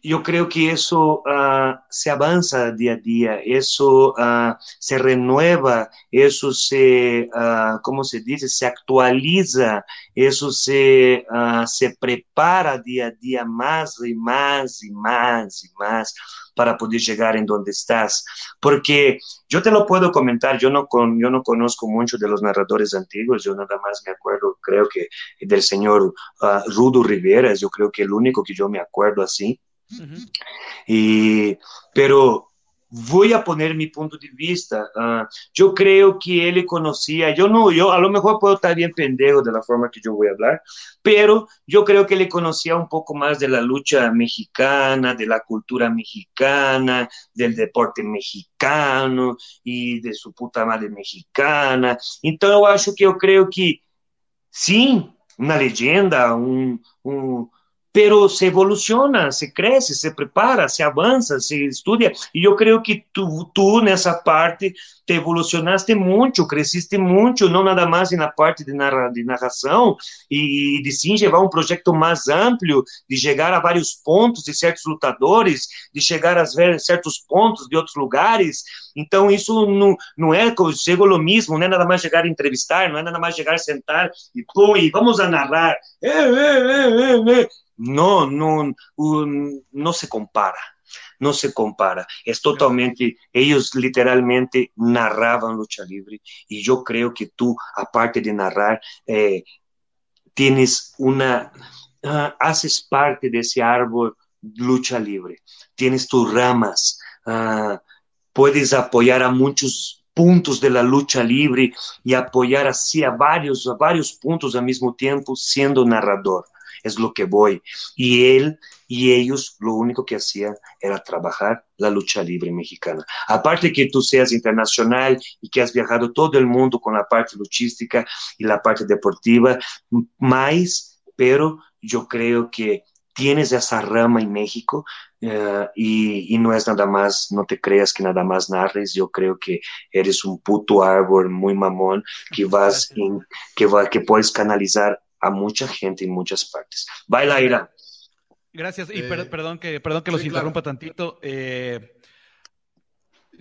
yo creo que eso uh, se avanza día a día, eso uh, se renueva, eso se, uh, ¿cómo se dice? Se actualiza, eso se, se prepara día a día más y más y más y más para poder llegar en donde estás. Porque yo te lo puedo comentar, yo no, con, yo no conozco mucho de los narradores antiguos, yo nada más me acuerdo, creo que del señor Rudo Rivera, yo creo que el único que yo me acuerdo así. Y, pero voy a poner mi punto de vista. Uh, yo creo que él conocía, yo no, yo a lo mejor puedo estar bien pendejo de la forma que yo voy a hablar, pero yo creo que él conocía un poco más de la lucha mexicana, de la cultura mexicana, del deporte mexicano y de su puta madre mexicana. Entonces yo yo creo que sí, una leyenda, un, un pero se evoluciona, se crece, se prepara, se avanza, se estudia. Y yo creo que tú en esa parte te evolucionaste mucho, creciste mucho, no nada en la parte de, narra, de narração e, de sim llevar um projeto mais amplo, de chegar a vários pontos de certos lutadores, de chegar a certos pontos de outros lugares. Então, isso não, não é, chego lo mesmo, não é nada mais chegar a entrevistar, não é nada mais chegar a sentar e, pô, e vamos a narrar. É, é, é, no, no, un, no se compara, no se compara. Es totalmente, ellos literalmente narraban lucha libre y yo creo que tú, aparte de narrar, eh, tienes una, uh, haces parte de ese árbol lucha libre, tienes tus ramas, uh, puedes apoyar a muchos puntos de la lucha libre y apoyar así a varios, a varios puntos al mismo tiempo siendo narrador es lo que voy. Y él y ellos lo único que hacían era trabajar la lucha libre mexicana. Aparte que tú seas internacional y que has viajado todo el mundo con la parte luchística y la parte deportiva, más, pero yo creo que tienes esa rama en México uh, y, y, no es nada más, no te creas que nada más narres, yo creo que eres un puto árbol muy mamón que vas, en, que, va, que puedes canalizar a mucha gente en muchas partes. Baila, Ira. Gracias, y eh, perdón que, perdón que los interrumpa tantito. Eh,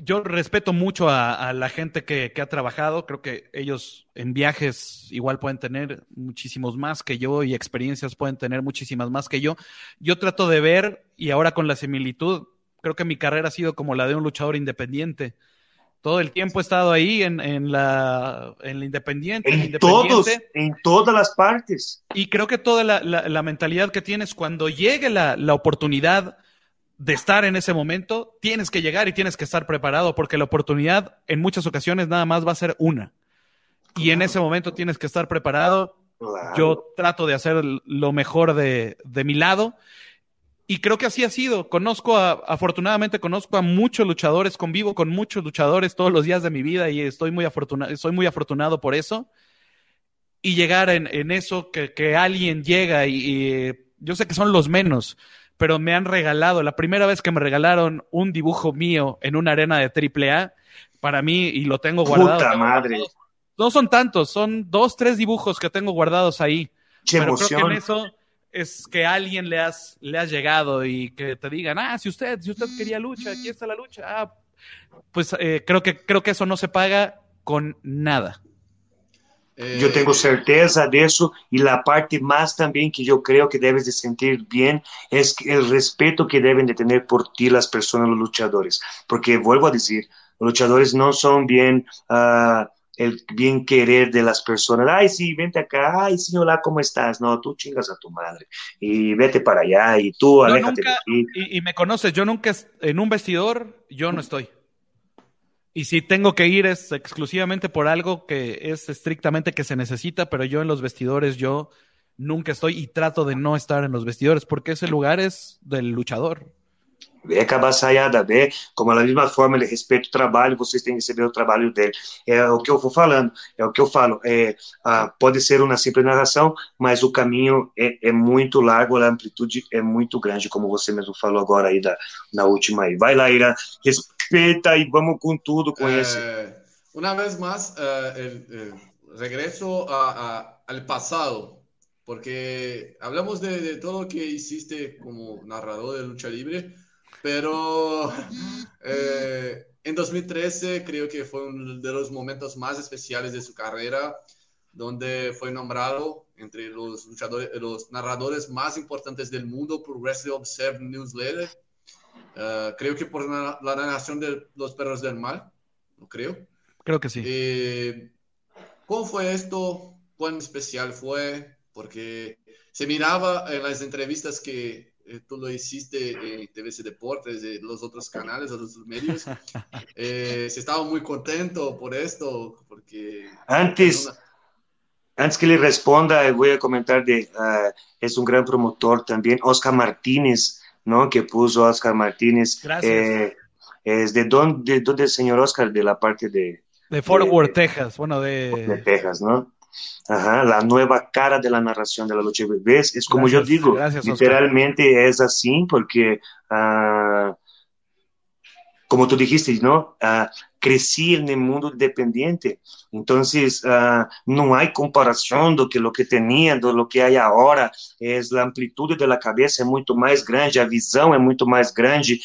yo respeto mucho a, la gente que, ha trabajado. Creo que ellos en viajes igual pueden tener muchísimos más que yo y experiencias pueden tener muchísimas más que yo. Yo trato de ver, y ahora con la similitud, creo que mi carrera ha sido como la de un luchador independiente todo el tiempo he estado ahí en, en, la, en la Independiente. En, todos, en todas las partes. Y creo que toda la, la, mentalidad que tienes cuando llegue la, la, oportunidad de estar en ese momento, tienes que llegar y tienes que estar preparado porque la oportunidad en muchas ocasiones nada más va a ser una. Y en ese momento tienes que estar preparado. Yo trato de hacer lo mejor de, de mi lado y creo que así ha sido. Conozco a, afortunadamente conozco a muchos luchadores, convivo con muchos luchadores todos los días de mi vida y estoy muy afortunado, soy muy afortunado por eso. Y llegar en, en eso, que, que, alguien llega y, yo sé que son los menos, pero me han regalado, la primera vez que me regalaron un dibujo mío en una arena de AAA, para mí, y lo tengo guardado. Puta madre. No son tantos, son dos, tres dibujos que tengo guardados ahí. Qué pero creo que en eso es que a alguien le has, le has llegado y que te digan, ah, si usted, si usted quería lucha, aquí está la lucha. Ah, pues eh, creo, que, creo que eso no se paga con nada. yo tengo certeza de eso y la parte más también que yo creo que debes de sentir bien es el respeto que deben de tener por ti las personas, los luchadores. Porque vuelvo a decir, los luchadores no son bien... Uh, el bien querer de las personas. Ay, sí, vente acá. Ay, sí, hola, ¿cómo estás? No, tú chingas a tu madre. Y vete para allá. Y tú, aléjate de aquí. Y, y, me conoces, yo nunca en un vestidor, yo no estoy. Y si tengo que ir es exclusivamente por algo que es estrictamente que se necesita, pero yo en los vestidores, yo nunca estoy y trato de no estar en los vestidores porque ese lugar es del luchador. É cabaçaiada, vê, como da mesma forma ele respeita o trabalho, vocês têm que receber o trabalho dele. É o que eu vou falando, é o que eu falo. É, ah, pode ser uma simples narração, mas o caminho é, é, muito largo, a amplitude é muito grande, como você mesmo falou agora aí da, na última aí. Vai lá, Ira, respeita e vamos com tudo com esse. Uma vez mais, uh, el, el regreso a, a, al passado, porque hablamos de, de todo lo que hiciste como narrador de lucha libre, Pero eh, en 2013 creo que fue uno de los momentos más especiales de su carrera, donde fue nombrado entre los, luchadores, los narradores más importantes del mundo por Wrestling Observe Newsletter. Uh, creo que por la, la, narración de Los Perros del Mal, ¿no creo? Creo que sí. Eh, ¿Cómo fue esto? ¿Cuán especial fue? Porque se miraba en las entrevistas que eh, tú lo hiciste en TVC Deportes, en los otros canales, los otros medios. Eh, se estaba muy contento por esto, porque... Antes, una... antes que le responda, voy a comentar de, uh, es un gran promotor también, Oscar Martínez, ¿no? Que puso Oscar Martínez. Gracias. Eh, es de dónde, de dónde el señor Oscar, de la parte de... De Fort Worth, Texas, bueno, de... De Texas, ¿no? Ajá, la nueva cara de la narración de la lucha ¿Ves? Es como gracias, yo digo, gracias, literalmente es así porque, uh, como tú dijiste, ¿no? Uh, crecí en el mundo independiente, entonces uh, no hay comparación de que lo que tenía, de lo que hay ahora, es la amplitud de la cabeza es mucho más grande, la visión es mucho más grande,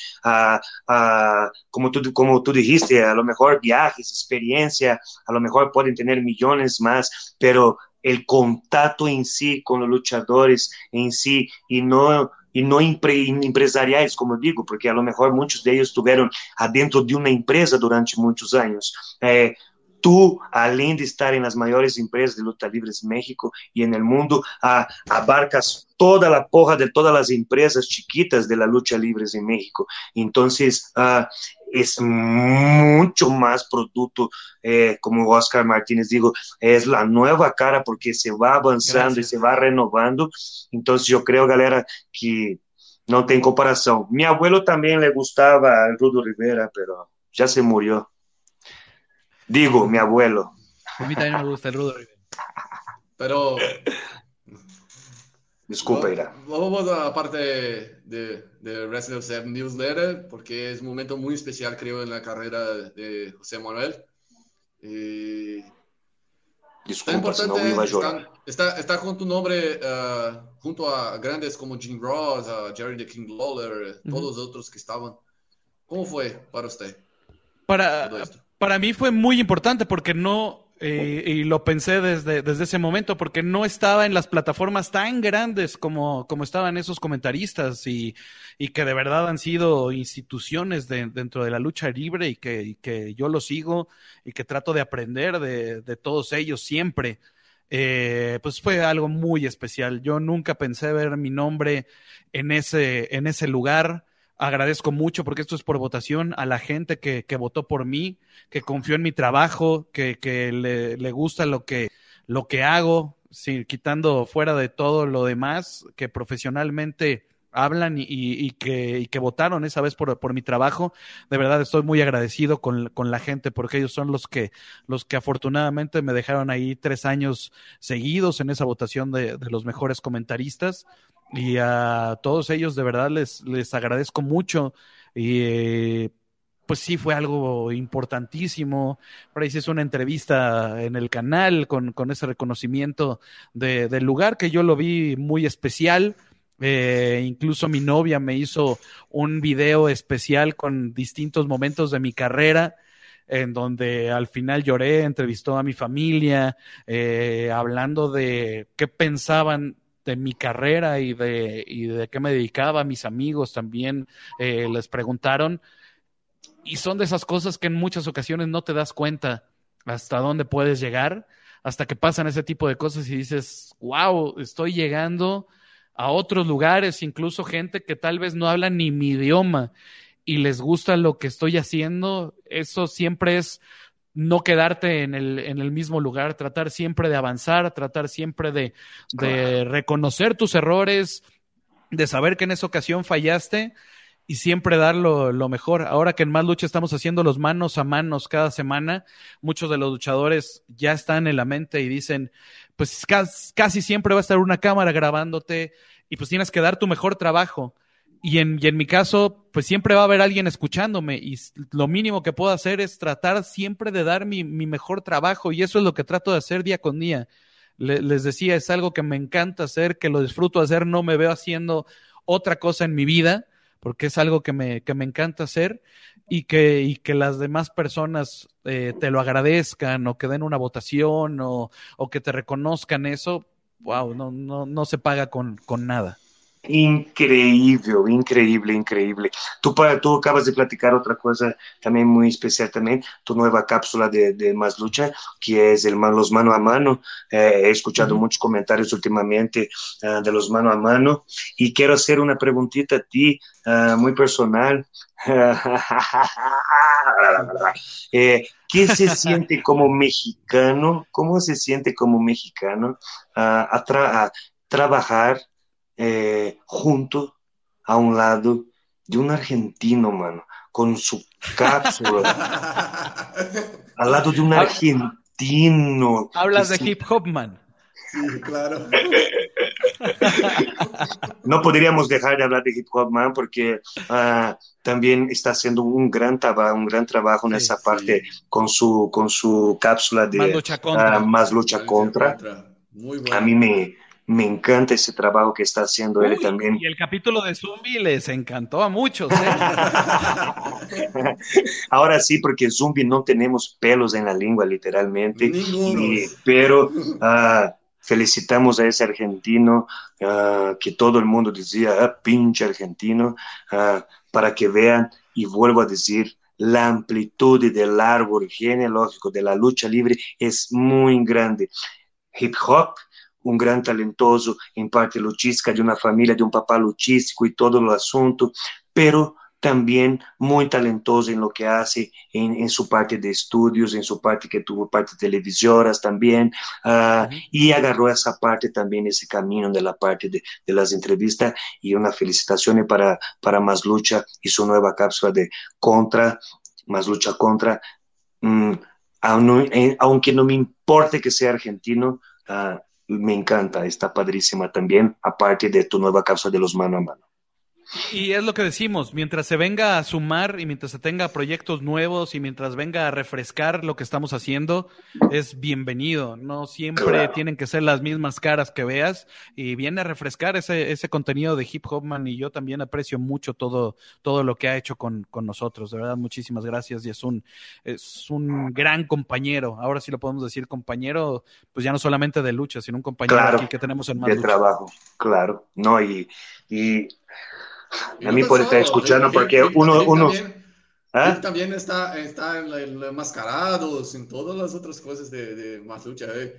como, tú, como tú dijiste, a lo mejor viajes, experiencia, a lo mejor pueden tener millones más, pero el contacto en sí con los luchadores en sí y no e não empre, empresariais, como eu digo, porque a lo mejor muitos deles estiveram adentro de uma empresa durante muitos anos. É, tú, além de estar en las mayores empresas de luta libre en México y en el mundo, a, abarcas toda la porra de todas las empresas chiquitas de la lucha libre en México. Entonces, uh, es mucho más producto, eh, como Oscar Martínez digo, es la nueva cara porque se va avanzando Gracias. y se va renovando. Entonces, yo creo, galera, que no tem comparação. Mi abuelo también le gustaba el Rudo Rivera, pero ya se murió. Digo, mi abuelo. A mí también me gusta el rudo. Pero. Disculpa, Ira. Vamos a la parte de, de Wrestling Observe Newsletter, porque es un momento muy especial, creo, en la carrera de José Manuel. Y Disculpa, está importante, no está, está, está, con tu nombre uh, junto a grandes como Jim Ross, a Jerry the King Lawler, uh -huh. todos los otros que estaban. ¿Cómo fue para usted? Para, para mí fue muy importante porque no, eh, y lo pensé desde, desde ese momento, porque no estaba en las plataformas tan grandes como, como estaban esos comentaristas y, y que de verdad han sido instituciones de, dentro de la lucha libre y que, y que yo lo sigo y que trato de aprender de, de todos ellos siempre. Eh, pues fue algo muy especial. Yo nunca pensé ver mi nombre en ese, en ese lugar agradezco mucho porque esto es por votación a la gente que, que votó por mí, que confió en mi trabajo, que, que le, le, gusta lo que, lo que hago, sí, quitando fuera de todo lo demás, que profesionalmente hablan y, y, que, y que votaron esa vez por, por mi trabajo. De verdad estoy muy agradecido con, con, la gente porque ellos son los que, los que afortunadamente me dejaron ahí tres años seguidos en esa votación de, de los mejores comentaristas y a todos ellos de verdad les, les agradezco mucho y eh, pues sí fue algo importantísimo. Por ahí hizo una entrevista en el canal con, con ese reconocimiento de, del lugar que yo lo vi muy especial. Eh, incluso mi novia me hizo un video especial con distintos momentos de mi carrera en donde al final lloré, entrevistó a mi familia, eh, hablando de qué pensaban de mi carrera y de, y de qué me dedicaba, mis amigos también eh, les preguntaron. Y son de esas cosas que en muchas ocasiones no te das cuenta hasta dónde puedes llegar, hasta que pasan ese tipo de cosas y dices, wow, estoy llegando a otros lugares, incluso gente que tal vez no habla ni mi idioma y les gusta lo que estoy haciendo, eso siempre es no quedarte en el, en el mismo lugar, tratar siempre de avanzar, tratar siempre de, de reconocer tus errores, de saber que en esa ocasión fallaste y siempre dar lo, lo, mejor. Ahora que en Más Lucha estamos haciendo los manos a manos cada semana, muchos de los luchadores ya están en la mente y dicen, pues casi, casi siempre va a estar una cámara grabándote y pues tienes que dar tu mejor trabajo. Y en, y en mi caso, pues siempre va a haber alguien escuchándome y lo mínimo que puedo hacer es tratar siempre de dar mi, mi mejor trabajo y eso es lo que trato de hacer día con día. Le, les decía, es algo que me encanta hacer, que lo disfruto hacer, no me veo haciendo otra cosa en mi vida porque es algo que me, que me encanta hacer y que, y que las demás personas eh, te lo agradezcan o que den una votación o, o que te reconozcan eso, wow, no, no, no se paga con, con nada. Increíble, increíble, increíble. Tú, tú acabas de platicar otra cosa también muy especial también, tu nueva cápsula de, de Más Lucha, que es el, los mano a mano. Eh, he escuchado uh -huh. muchos comentarios últimamente uh, de los mano a mano y quiero hacer una preguntita a ti, uh, muy personal. eh, ¿Qué se siente como mexicano? ¿Cómo se siente como mexicano a, tra a trabajar eh, junto a un lado de un argentino, mano, con su cápsula, al lado de un argentino. Hablas de hip hop, man. Sí, claro. no podríamos dejar de hablar de hip hop man porque uh, también está haciendo un gran trabajo un gran trabajo en sí, esa parte con su con su cápsula de más lucha contra, uh, más lucha contra. Muy bueno. a mí me me encanta ese trabajo que está haciendo Uy, él también. Y el capítulo de Zumbi les encantó a muchos. ¿eh? Ahora sí, porque Zumbi no tenemos pelos en la lengua, literalmente. Y, pero uh, felicitamos a ese argentino uh, que todo el mundo decía, ah, pinche argentino, uh, para que vean, y vuelvo a decir, la amplitud del árbol genealógico de la lucha libre es muy grande. Hip hop un gran talentoso en parte luchística de una familia, de un papá luchístico y todo el asunto, pero también muy talentoso en lo que hace en, en, su parte de estudios, en su parte que tuvo parte televisoras también, uh, uh -huh. y agarró esa parte también, ese camino de la parte de, de, las entrevistas, y una felicitación para, para Más Lucha y su nueva cápsula de Contra, Más Lucha Contra, mm, aunque no me importe que sea argentino, uh, me encanta, está padrísima también, aparte de tu nueva cápsula de los mano a mano. Y es lo que decimos, mientras se venga a sumar y mientras se tenga proyectos nuevos y mientras venga a refrescar lo que estamos haciendo, es bienvenido. No siempre claro. tienen que ser las mismas caras que veas y viene a refrescar ese, ese contenido de Hip Hopman y yo también aprecio mucho todo, todo lo que ha hecho con, con nosotros. De verdad, muchísimas gracias y es un, es un gran compañero. Ahora sí lo podemos decir compañero, pues ya no solamente de lucha, sino un compañero claro, aquí que tenemos en más de lucha. trabajo. Claro, no, y, y a mí por estar escuchando, porque él, uno, él uno, también, ¿Ah? él también está, está en, la mascarados, en todas las otras cosas de, de más lucha. Eh.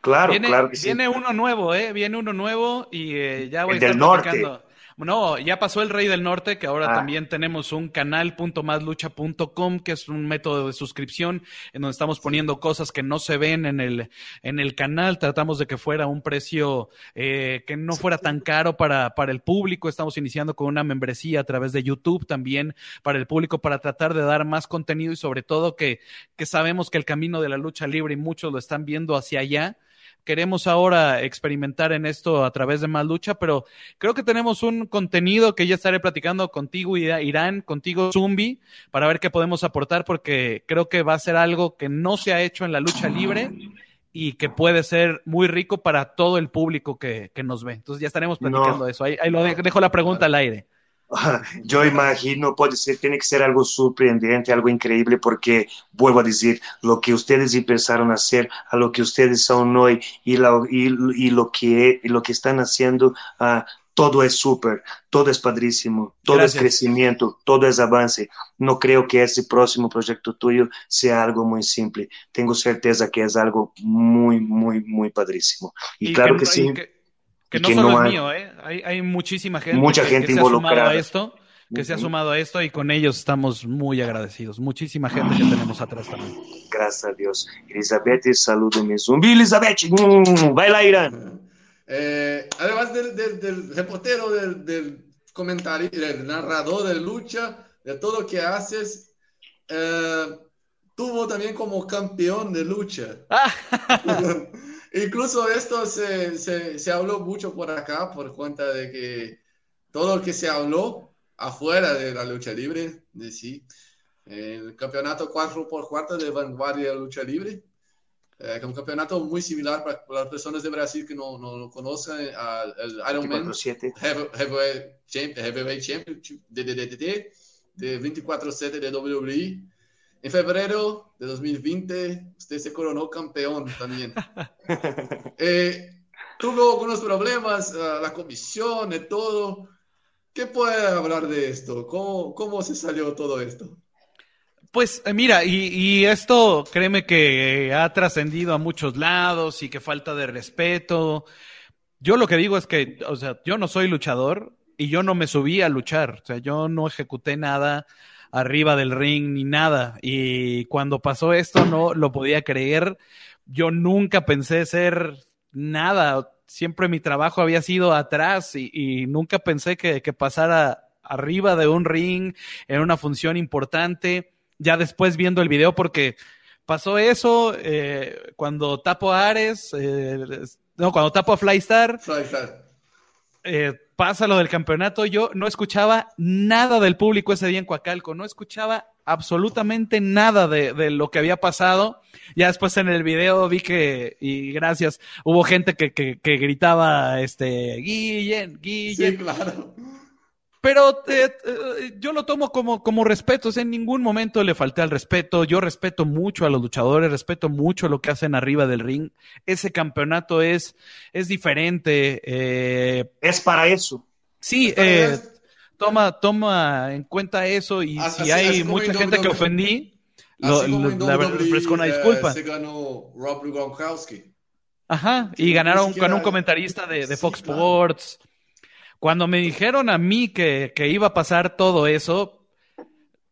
Claro, viene, claro que sí. Viene uno nuevo, ¿eh? Viene uno nuevo y eh, ya voy el a del estar norte. platicando. No, ya pasó el Rey del Norte, que ahora Ah. también tenemos un canal.maslucha.com, que es un método de suscripción en donde estamos poniendo cosas que no se ven en el, en el canal. Tratamos de que fuera un precio eh, que no fuera tan caro para, para el público. Estamos iniciando con una membresía a través de YouTube también para el público para tratar de dar más contenido y sobre todo que, que sabemos que el camino de la lucha libre y muchos lo están viendo hacia allá queremos ahora experimentar en esto a través de más lucha, pero creo que tenemos un contenido que ya estaré platicando contigo, Irán, contigo, Zumbi, para ver qué podemos aportar, porque creo que va a ser algo que no se ha hecho en la lucha libre y que puede ser muy rico para todo el público que, que nos ve. Entonces ya estaremos platicando No. eso. Ahí, ahí lo dejo la pregunta al aire. yo imagino, puede ser, tiene que ser algo sorprendente, algo increíble, porque vuelvo a decir, lo que ustedes empezaron a hacer, a lo que ustedes son hoy y, y, lo, que, lo que están haciendo, uh, todo es súper, todo es padrísimo, todo Gracias. es crecimiento, todo es avance. No creo que ese próximo proyecto tuyo sea algo muy simple. Tengo certeza que es algo muy, muy, muy padrísimo. Y, y claro que, que sí. Que, que, no solo no es hay, mío, ¿eh? hay, hay, muchísima gente, mucha que, gente que involucrada. Se ha sumado a esto, que uh -huh. se ha sumado a esto y con ellos estamos muy agradecidos. Muchísima gente que tenemos atrás también. Gracias a Dios. Elizabeth, saludo mi zumbi. Elizabeth, mm, baila Irán. Eh, además del, del, del reportero, del, del, comentario, del narrador de lucha, de todo lo que haces, eh, tuvo también como campeón de lucha. Incluso esto se, se, se, habló mucho por acá por cuenta de que todo lo que se habló afuera de la lucha libre, de sí, el campeonato 4x4 de vanguardia de lucha libre, eh, que es un campeonato muy similar para, para, las personas de Brasil que no, no lo conocen, al Ironman Heavyweight Champion, Championship de DDT, de 24-7 de WWE. En febrero de 2020, usted se coronó campeón también. eh, tuvo algunos problemas, uh, la comisión y todo. ¿Qué puede hablar de esto? ¿Cómo, cómo se salió todo esto? Pues eh, mira, y, y, esto créeme que ha trascendido a muchos lados y que falta de respeto. Yo lo que digo es que, o sea, yo no soy luchador y yo no me subí a luchar, o sea, yo no ejecuté nada arriba del ring ni nada. Y cuando pasó esto no lo podía creer. Yo nunca pensé ser nada. Siempre mi trabajo había sido atrás y, y nunca pensé que, que pasara arriba de un ring en una función importante ya después viendo el video porque pasó eso eh, cuando tapo a Ares, eh, no, cuando tapo a Flystar. Flystar. Eh, pasa lo del campeonato, yo no escuchaba nada del público ese día en Coacalco, no escuchaba absolutamente nada de, de, lo que había pasado. Ya después en el video vi que, y gracias, hubo gente que, que, que gritaba, este, Guillen, Guillen. Sí, claro. Pero eh, eh, yo lo tomo como, como respeto, o sea, en ningún momento le falté al respeto, yo respeto mucho a los luchadores, respeto mucho lo que hacen arriba del ring, ese campeonato es, es diferente. Eh, es para eso. Sí, eh, toma, toma en cuenta eso y así, si hay así mucha gente que ofendí, lo, la verdad ofrezco una disculpa. Se ganó Rob Gronkowski. Ajá, y ganaron con un comentarista de, de Fox sí, Sports. Claro. Cuando me dijeron a mí que, que, iba a pasar todo eso,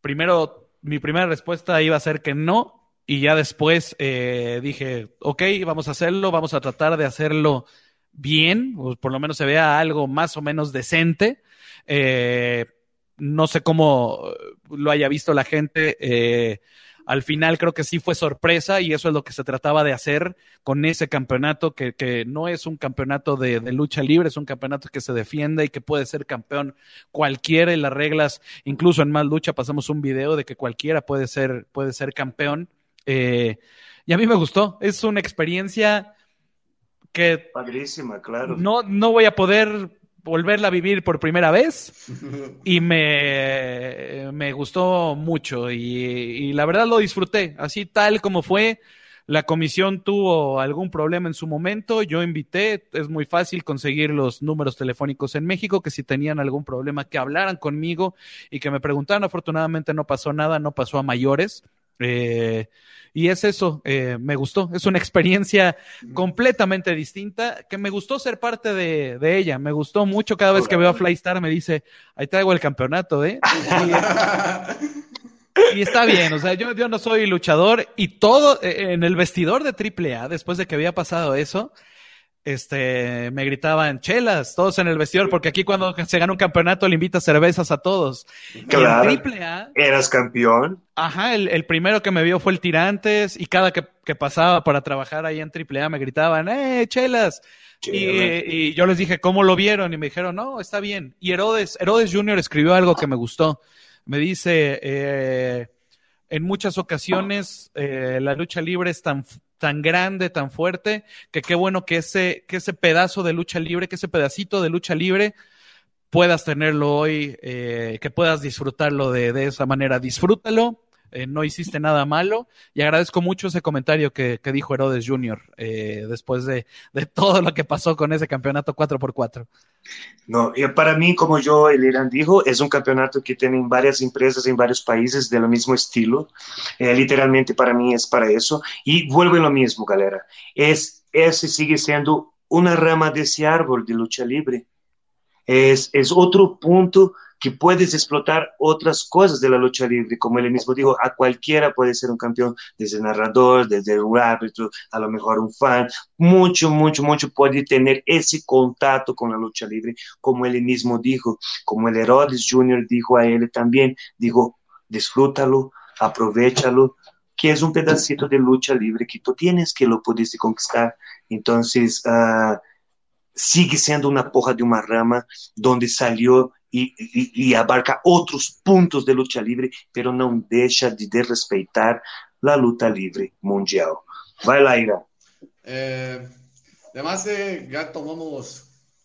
primero, mi primera respuesta iba a ser que no, y ya después eh, dije, ok, vamos a hacerlo, vamos a tratar de hacerlo bien, o por lo menos se vea algo más o menos decente. Eh, no sé cómo lo haya visto la gente. Eh, al final creo que sí fue sorpresa y eso es lo que se trataba de hacer con ese campeonato, que, que no es un campeonato de, de, lucha libre, es un campeonato que se defiende y que puede ser campeón cualquiera y las reglas, incluso en más lucha pasamos un video de que cualquiera puede ser, puede ser campeón. Eh, y a mí me gustó, es una experiencia que... Padrísima, claro. No, no voy a poder volverla a vivir por primera vez y me, me gustó mucho y, y, la verdad lo disfruté, así tal como fue. La comisión tuvo algún problema en su momento, yo invité, es muy fácil conseguir los números telefónicos en México, que si tenían algún problema que hablaran conmigo y que me preguntaran, afortunadamente no pasó nada, no pasó a mayores. Eh, y es eso, eh, me gustó, es una experiencia completamente distinta, que me gustó ser parte de, de ella, me gustó mucho cada vez que veo a Flystar, me dice, ahí traigo el campeonato, ¿eh? Y, y está bien, o sea, yo, yo no soy luchador y todo eh, en el vestidor de AAA, después de que había pasado eso, este, me gritaban chelas, todos en el vestidor, porque aquí cuando se gana un campeonato le invita cervezas a todos. Claro. Y en AAA, eras campeón. Ajá, el, el, primero que me vio fue el Tirantes y cada que, que, pasaba para trabajar ahí en AAA me gritaban, ¡eh, chelas! Y, y, yo les dije, ¿cómo lo vieron? Y me dijeron, no, está bien. Y Herodes, Herodes Jr. escribió algo que me gustó. Me dice, eh, en muchas ocasiones eh, la lucha libre es tan tan grande, tan fuerte, que qué bueno que ese, que ese pedazo de lucha libre, que ese pedacito de lucha libre puedas tenerlo hoy, eh, que puedas disfrutarlo de, de esa manera. Disfrútalo. Eh, no hiciste nada malo y agradezco mucho ese comentario que, que dijo Herodes Jr. eh, después de, de todo lo que pasó con ese campeonato 4x4. No, para mí, como yo, el Irán dijo, es un campeonato que tienen varias empresas en varios países del mismo estilo. Eh, literalmente para mí es para eso. Y vuelve lo mismo, galera. Es, ese sigue siendo una rama de ese árbol de lucha libre. Es, es otro punto que puedes explotar otras cosas de la lucha libre, como él mismo dijo, a cualquiera puede ser un campeón, desde narrador, desde un árbitro, a lo mejor un fan, mucho, mucho, mucho puede tener ese contacto con la lucha libre, como él mismo dijo, como el Herodes Jr. dijo a él también, dijo, disfrútalo, aprovechalo, que es un pedacito de lucha libre que tú tienes que lo pudiste conquistar. Entonces, uh, sigue siendo una poja de una rama donde salió y, y, abarca otros puntos de lucha libre, pero no deja de, de respeitar la lucha libre mundial. Vai lá, Ira. Eh, además, eh, ya tomamos,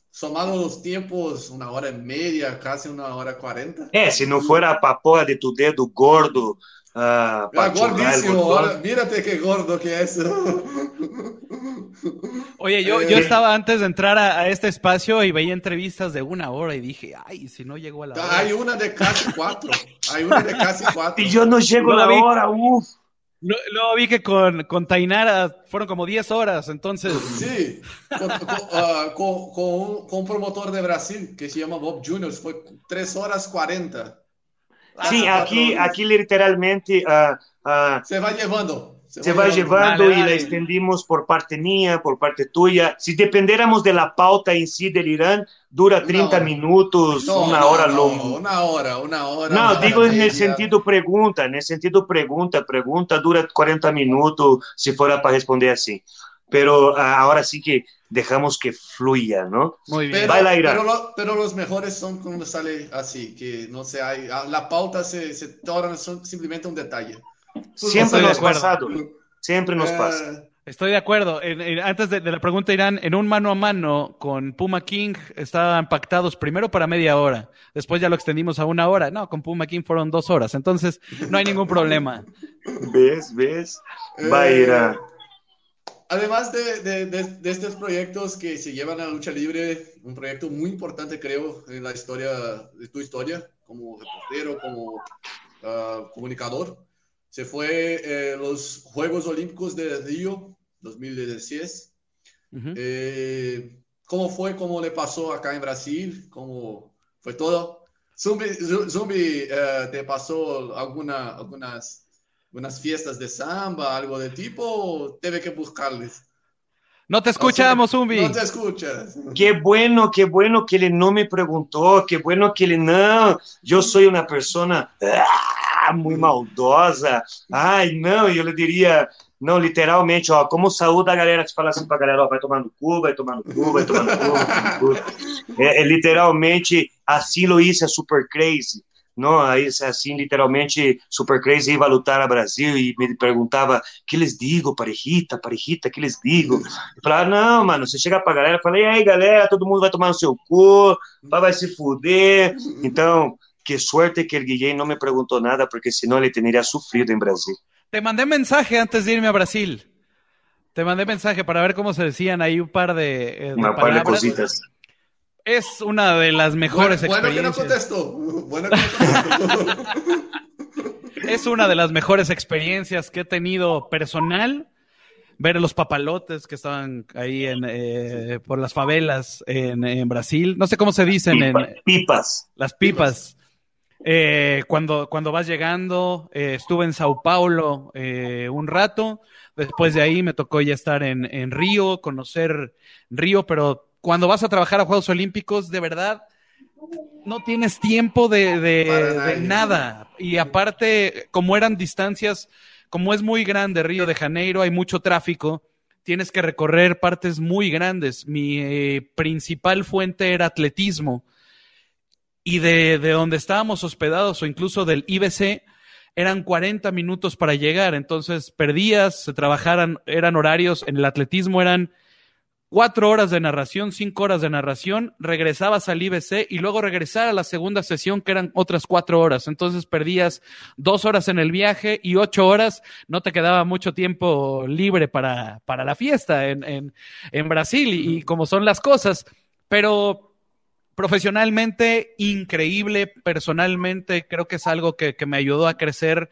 somado los tiempos, una hora y media, casi una hora cuarenta. É, se não for a papoa de tu dedo gordo, uh, ah, gordísimo, ahora, mírate qué gordo que es. Oye, yo, yo estaba antes de entrar a, a, este espacio y veía entrevistas de una hora y dije, ay, si no llego a la hora. Hay una de casi cuatro. Hay una de casi cuatro. Y yo no llego a la vi, hora, uff. Luego vi que con, con Tainara fueron como 10 horas, entonces. Sí, con, con, uh, con, con, un, con un promotor de Brasil que se llama Bob Juniors, fue 3 horas 40. Sí, aquí, aquí literalmente uh, uh, se va llevando. Se, se va, va llevando dale, y dale. la extendimos por parte mía, por parte tuya. Si dependiéramos de la pauta en sí del Irán, dura 30 no, minutos, no, una no, hora no, longo. Una hora, una hora. No, una digo hora en el sentido pregunta, en el sentido pregunta, pregunta dura 40 minutos si fuera para responder así. Pero uh, ahora sí que dejamos que fluya, ¿no? Muy bien. Pero, pero, lo, pero, los mejores son cuando sale así, que no sé, hay, la pauta se, se torna simplemente un detalle. Siempre nos pasado. Siempre nos Eh, pasa. Estoy de acuerdo. En, en, antes de, de, la pregunta, Irán, en un mano a mano con Puma King estaban pactados primero para media hora. Después ya lo extendimos a una hora. No, con Puma King fueron dos horas. Entonces, no hay ningún problema. ¿Ves? ¿Ves? Va a ir a... Además de, de, de, de, estos proyectos que se llevan a la lucha libre, un proyecto muy importante, creo, en la historia de tu historia, como reportero, como uh, comunicador, se fue eh, los Juegos Olímpicos de Río 2016. Uh -huh. eh, ¿Cómo fue? ¿Cómo le pasó acá en Brasil? ¿Cómo fue todo? Zumbi, Zumbi eh, ¿te pasó alguna, algunas unas fiestas de samba, algo de tipo, debe que buscarles. No te escuchamos, Zumbi. No te escuchas. Qué bueno, qué bueno que él no me preguntó, qué bueno que él no. Yo soy una persona ah, muy maldosa. Ai, não, eu lhe diria, não, literalmente, ó, como saúde a galera que fala assim pra galera, ó, vai tomar no cu, vai tomar no cu, vai tomar no cu. Vai tomar no cu. É, é, literalmente, assim Luiz é super crazy. Não, aí assim, literalmente, Super Crazy ia lutar a Brasil e me perguntava, que lhes digo, parejita, parejita, que lhes digo? Eu falava, não, mano, você chega pra galera, fala, e aí, galera, todo mundo vai tomar no seu cu, vai se fuder, então, que suerte que el Guillén no me preguntó nada, porque senão ele teria sufrido em Brasil. Te mandé mensaje antes de irme a Brasil. Te mandé mensaje para ver cómo se decían ahí un par de, eh, de Una par de cositas. Es una de las mejores bueno, experiencias. Bueno que no contestó. Bueno que no contestó. es una de las mejores experiencias que he tenido personal. Ver los papalotes que estaban ahí en, eh, por las favelas en, en, Brasil. No sé cómo se dicen. Pipa, en, pipas. Las pipas. Eh, cuando, cuando vas llegando, eh, estuve en Sao Paulo eh, un rato. Después de ahí me tocó ya estar en, en Río, conocer Río, pero cuando vas a trabajar a Juegos Olímpicos, de verdad, no tienes tiempo de, de, de, nada. Y aparte, como eran distancias, como es muy grande Río de Janeiro, hay mucho tráfico, tienes que recorrer partes muy grandes. Mi eh, principal fuente era atletismo. Y de, de donde estábamos hospedados, o incluso del IBC, eran 40 minutos para llegar. Entonces perdías, se trabajaran, eran horarios, en el atletismo eran cuatro horas de narración, cinco horas de narración, regresabas al IBC y luego regresar a la segunda sesión que eran otras cuatro horas. Entonces perdías dos horas en el viaje y ocho horas, no te quedaba mucho tiempo libre para, para la fiesta en, en, en Brasil y, y como son las cosas. Pero profesionalmente increíble, personalmente creo que es algo que, que me ayudó a crecer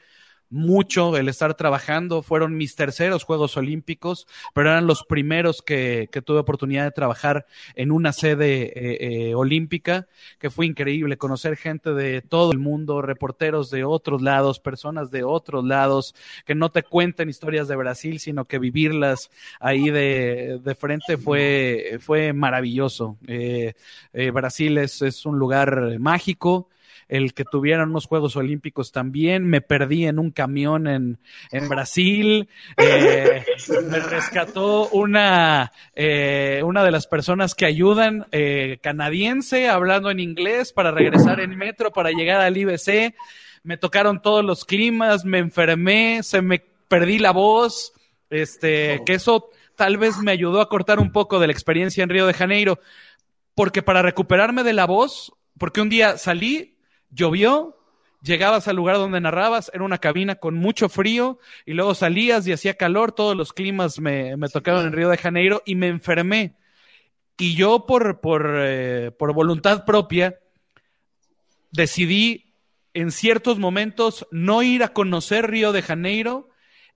mucho el estar trabajando. Fueron mis terceros Juegos Olímpicos, pero eran los primeros que, que tuve oportunidad de trabajar en una sede eh, eh, olímpica, que fue increíble conocer gente de todo el mundo, reporteros de otros lados, personas de otros lados, que no te cuenten historias de Brasil, sino que vivirlas ahí de, de frente fue, fue maravilloso. Eh, eh Brasil es, es un lugar mágico el que tuvieran unos Juegos Olímpicos también. Me perdí en un camión en, en Brasil. Eh, me rescató una, eh, una de las personas que ayudan, eh, canadiense, hablando en inglés para regresar en metro, para llegar al IBC. Me tocaron todos los climas, me enfermé, se me perdí la voz. Este, que eso tal vez me ayudó a cortar un poco de la experiencia en Río de Janeiro, porque para recuperarme de la voz, porque un día salí, llovió, llegabas al lugar donde narrabas, era una cabina con mucho frío, y luego salías y hacía calor, todos los climas me, me tocaron en Río de Janeiro y me enfermé. Y yo por, por, eh, por voluntad propia decidí en ciertos momentos no ir a conocer Río de Janeiro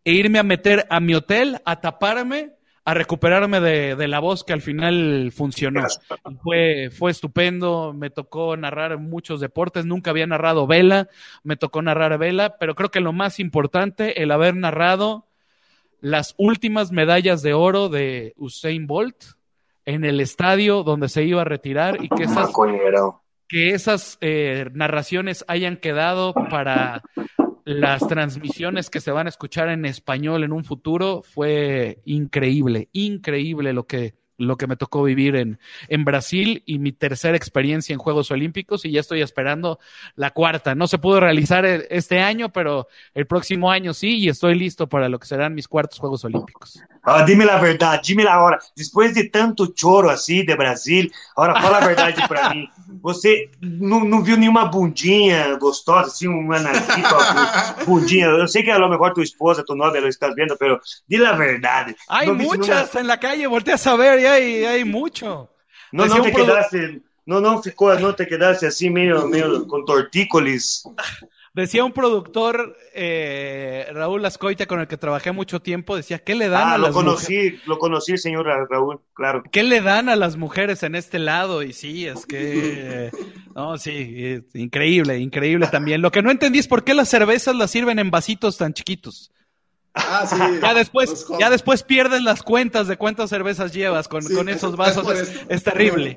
e irme a meter a mi hotel, a taparme a recuperarme de, de, la voz que al final funcionó. Fue, fue estupendo, me tocó narrar muchos deportes, nunca había narrado vela, me tocó narrar vela, pero creo que lo más importante, el haber narrado las últimas medallas de oro de Usain Bolt en el estadio donde se iba a retirar y que esas, que esas eh, narraciones hayan quedado para las transmisiones que se van a escuchar en español en un futuro fue increíble, increíble lo que, lo que me tocó vivir en, en Brasil y mi tercera experiencia en Juegos Olímpicos y ya estoy esperando la cuarta. No se pudo realizar este año, pero el próximo año sí y estoy listo para lo que serán mis cuartos Juegos Olímpicos. Dime la verdade, dime la hora. Depois de tanto choro assim de Brasil, agora fala a verdade para mim. Você não, não, viu nenhuma bundinha gostosa, assim, uma narquita, bundinha? Eu sei que a lo mejor tu esposa, tu novia, lo estás viendo, pero dile la verdade. Hay no muchas una... en la calle, volteas a ver y hay, hay mucho. No, no te quedaste, no, no ficou, no te quedaste así medio, medio con tortícolis. Decía un productor, eh, Raúl Ascoita, con el que trabajé mucho tiempo, decía, ¿qué le dan ah, a lo las conocí, mujeres? Lo conocí, señor Raúl, claro. ¿Qué le dan a las mujeres en este lado? Y sí, es que, no, sí, increíble, increíble también. Lo que no entendí es por qué las cervezas las sirven en vasitos tan chiquitos. Ah, sí. Ya después, ya después pierdes las cuentas de cuántas cervezas llevas con, sí, con esos vasos. Es, es terrible.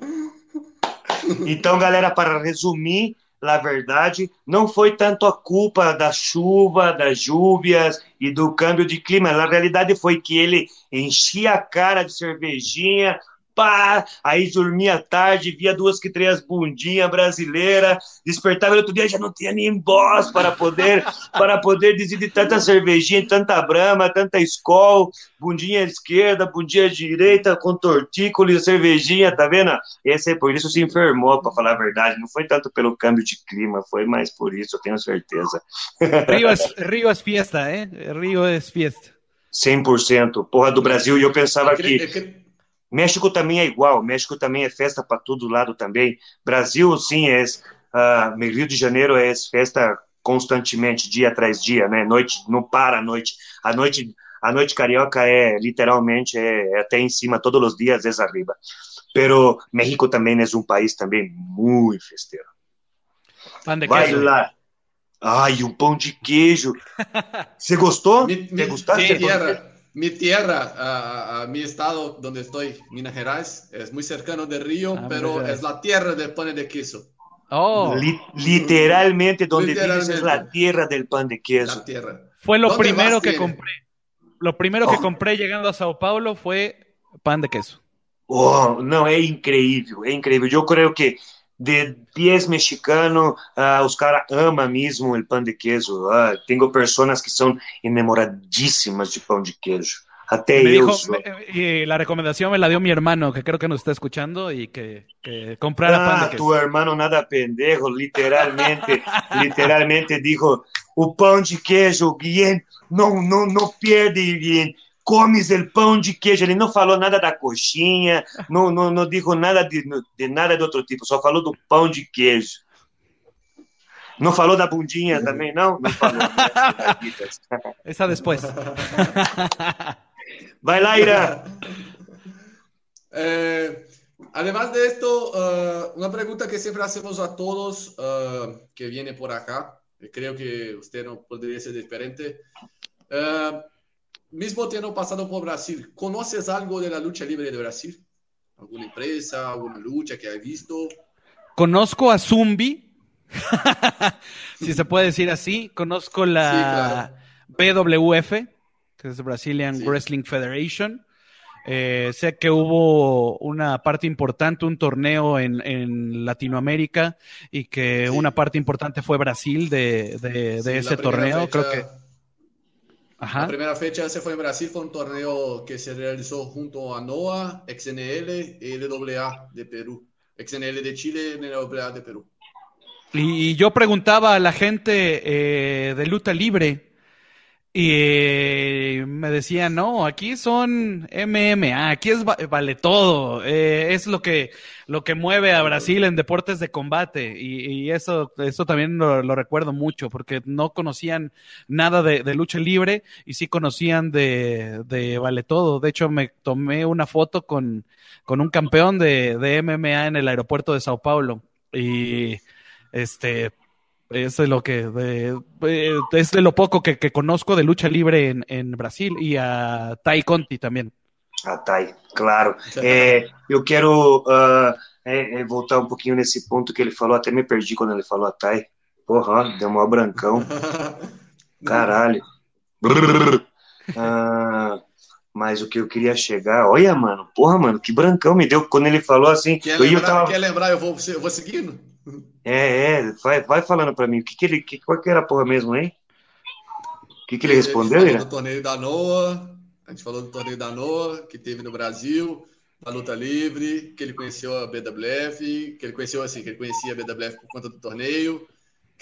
Então, galera, para resumir, na verdade, não foi tanto a culpa da chuva, das chúvias e do câmbio de clima. Na realidade, foi que ele enchia a cara de cervejinha, pá, aí dormia tarde, via duas que três bundinhas brasileira, despertava outro dia já não tinha nem voz para poder para poder dizer de tanta cervejinha, tanta brama, tanta escol, bundinha esquerda, bundinha direita, com tortícolis, cervejinha, tá vendo? Esse por isso se enfermou, para falar a verdade, não foi tanto pelo câmbio de clima, foi mais por isso, eu tenho certeza. Rio es, Rio fiesta, eh? Rio es fiesta. 100%. Porra do Brasil, e eu pensava que México também é igual, México também é festa para todo lado também. Brasil, sim, é, uh, Rio de Janeiro é festa constantemente, dia atrás dia, né? Noite, não para a noite. A noite, a noite carioca é literalmente é, é até em cima todos os dias, é arriba. Pero México também é um país também muito festeiro. Pan de Vai queso. lá. Ai, um pão de queijo. Você gostou? ¿Te mi, gustaste? Mi tierra, a, a, mi estado donde estoy, Minas Gerais, es muy cercano de Río, Ah, pero es la tierra del pan de queso. Oh, Li- literalmente, donde vives es Literalmente. la tierra del pan de queso. La tierra. fue lo ¿Dónde primero que tiene? compré. Lo primero que Oh. compré llegando a Sao Paulo fue pan de queso. Oh, não, é incrível, é incrível. Eu creio que de 10 mexicanos, ah, os caras amam mesmo o pão de queijo. Ah, tenho pessoas que são enamoradíssimas de pão de queijo. Até me eu dijo, sou. me- y la recomendación me la dio mi hermano, que creo que nos está escuchando y que, que comprara pan Ah, de queso. tu hermano nada pendejo, literalmente, literalmente dijo, o pão de queijo, Guilherme, não, não, não perde, Guilherme, comes el pão de queijo. Ele não falou nada da coxinha, não, não, não dijo nada de, de nada de outro tipo, só falou do pão de queijo. Não falou da bundinha também, não? Não falou. Esa después. Vai lá, Irã. Eh, además de esto, eh, una pregunta que siempre hacemos a todos eh, que viene por acá, y creo que usted no podría ser diferente. Eh, mismo tiempo pasado por Brasil, ¿conoces algo de la lucha libre de Brasil? ¿Alguna empresa, alguna lucha que has visto? Conozco a Zumbi, si se puede decir así. Conozco la BWF, que es Brazilian Sí. Wrestling Federation. Eh, sé que hubo una parte importante, un torneo en, en Latinoamérica y que Sí. una parte importante fue Brasil de, ese torneo. fecha- Creo que. Ajá. La primera fecha se fue en Brasil, fue un torneo que se realizó junto a NOA, XNL y LWA de Perú. XNL de Chile y LWA de Perú. Y, y yo preguntaba a la gente eh, de lucha libre y me decían, no, aquí son MMA, aquí es va- vale todo, eh, es lo que lo que mueve a Brasil en deportes de combate y, eso eso también lo, lo recuerdo mucho porque no conocían nada de, de lucha libre y sí conocían de, de vale todo. De hecho, me tomé una foto con, con un campeón de, de MMA en el aeropuerto de Sao Paulo y este es de lo que de- eh, es de lo poco que, que conozco de lucha libre en, en Brasil y a Tai Conti también. Tá aí, claro. É, eu quero é, é, voltar um pouquinho nesse ponto que ele falou, até me perdi quando ele falou a Thay. Porra, ó, deu mó brancão. Caralho. Ah, mas o que eu queria chegar, olha, mano, porra, mano, que brancão me deu quando ele falou assim. Quer Eu, eu lembrar, tava, quer lembrar? Eu vou, eu vou seguindo? É, é, vai, vai falando pra mim, o que que ele, que, qual que era a porra mesmo, hein? O que que ele respondeu, falou Ira? do torneio da NOA, a gente falou do torneio da NOA, que teve no Brasil, da luta livre, que ele conheceu a BWF, que ele conheceu assim, que ele conhecia a BWF por conta do torneio,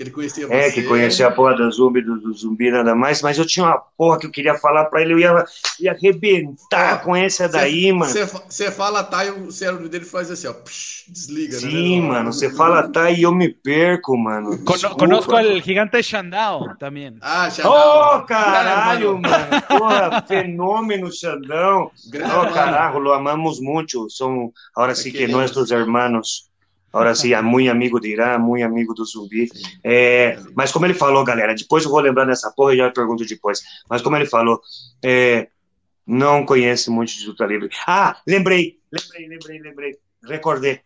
que ele conhecia você. É, que conhecia a porra do zumbi, do, do zumbi, nada mais, mas eu tinha uma porra que eu queria falar pra ele, eu ia, ia arrebentar com essa daí, mano. Você fala tá e o cérebro dele faz assim, ó, psh, desliga, né? Sim, mano, você fala tá e eu me perco, mano. Desculpa. conozco al gigante Shandao también. Ah, Ô, caralho, Grande, mano. Porra, fenômeno, Xandão. Grande, mano. carajo, lo amamos muito. São, ahora sí Te que queremos. nossos hermanos. Ahora sí, é muito amigo de Irã, muito amigo do Zumbi. É, mas como ele falou, galera, depois eu vou lembrar dessa porra e já pergunto depois. Mas como ele falou, é, não conhece muito de luta livre. Ah, lembrei, lembrei, lembrei, lembrei. Recordei.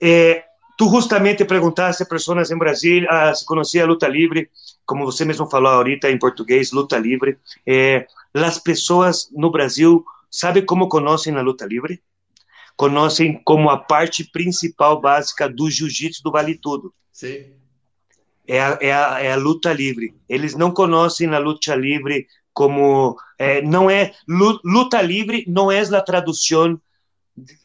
É, tu justamente perguntaste a pessoas em Brasil ah, se conhecia a luta livre, como você mesmo falou ahorita em português, luta livre. As pessoas no Brasil sabem como conhecem a luta livre? Conhecem como a parte principal básica do jiu-jitsu do Vale Tudo. Sim. É a, é, a, é a luta livre. Eles não conhecem a luta livre como é, não é lu- luta livre não é a tradução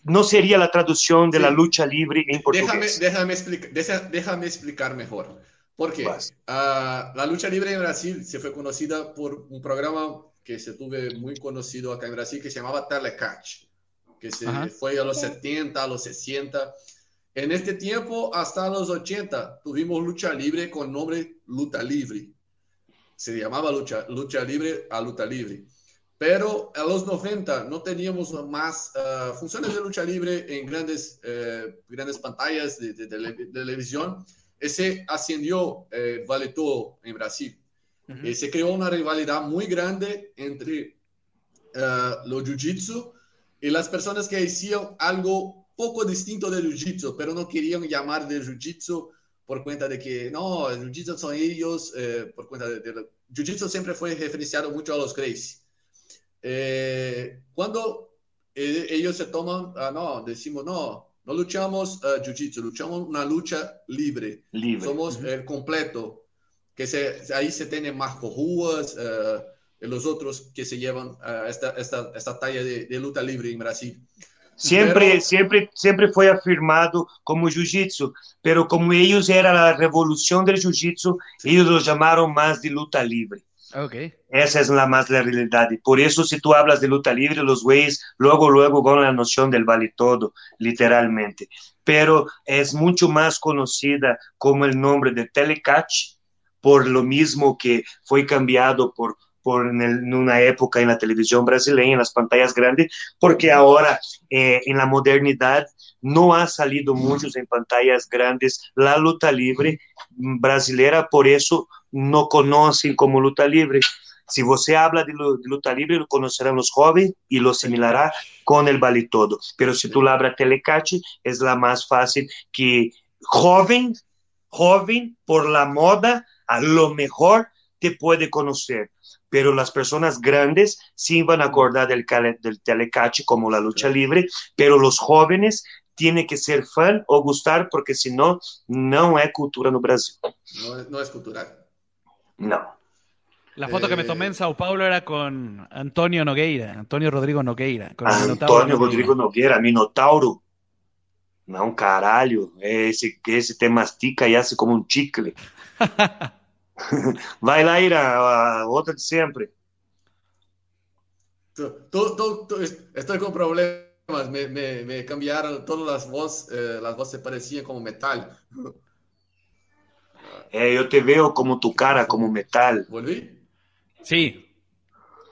não seria a tradução da Sim. luta livre em português. déjame, explica- déjame explicar mejor. ¿Por qué? Vas. Ah, la lucha libre en Brasil se fue conocida por un programa que se tuve muy conocido acá en Brasil que se llamaba Telecatch, que se Ajá. fue a los 70, a los 60. En este tiempo, hasta los 80, tuvimos lucha libre con nombre Luta Libre. Se llamaba lucha, lucha libre a luta libre. Pero a los 90 no teníamos más ah, funciones de lucha libre en grandes, eh, grandes pantallas de, de- de de televisión. Y se ascendió eh, Vale Todo en Brasil. Y se creó una rivalidad muy grande entre eh, los jiu-jitsu y las personas que hacían algo poco distinto del jiu-jitsu, pero no querían llamar de jiu-jitsu por cuenta de que no, el jiu-jitsu son ellos, eh, por cuenta de, de- jiu-jitsu siempre fue referenciado mucho a los crazy. Eh, cuando eh, ellos se toman, ah, no, decimos, no, no luchamos eh, jiu-jitsu, luchamos una lucha libre. Livre. Somos el completo, que se, ahí se tienen más cojuas, eh, los otros que se llevan a esta, esta, esta talla de, de, luta libre en Brasil. Siempre, pero, siempre, siempre fue afirmado como jiu-jitsu, pero como ellos eran la revolución del jiu-jitsu, ellos lo llamaron más de luta libre. Okay. Esa es la más la realidad. Y por eso, si tú hablas de luta libre, los güeyes luego, luego con la noción del vale todo, literalmente. Pero es mucho más conocida como el nombre de Telecatch, por lo mismo que fue cambiado por, por en, el, en, una época en la televisión brasileña, en las pantallas grandes, porque ahora eh, en la modernidad no ha salido muchos en pantallas grandes la luta libre brasileira, por eso no conocen como luta libre. Si você habla de, luta libre, lo conocerán los jóvenes y lo similará con el vale todo. Pero si tú hablas telecate, es la más fácil que joven, joven por la moda, a lo mejor te puede conocer. Pero las personas grandes sí van a acordar del, del telecache como la lucha libre, pero los jóvenes tiene que ser fan o gustar, porque si no, no es cultura no Brasil. No, no es cultural. No. La foto eh... que me tomé en Sao Paulo era con Antonio Nogueira, Antonio Rodrigo Nogueira. Con Antonio Rodrigo Nogueira, Minotauro. Não, caralho. Esse, esse te mastica e hace como um chicle. Vai lá, Ira, a outra de sempre. Tú, tú, tú, estoy con problemas. Me, me, me cambiaron todas las voces. Eh, las voces parecían como metal. Eh, yo te veo como tu cara, como metal. ¿Volví? Sí.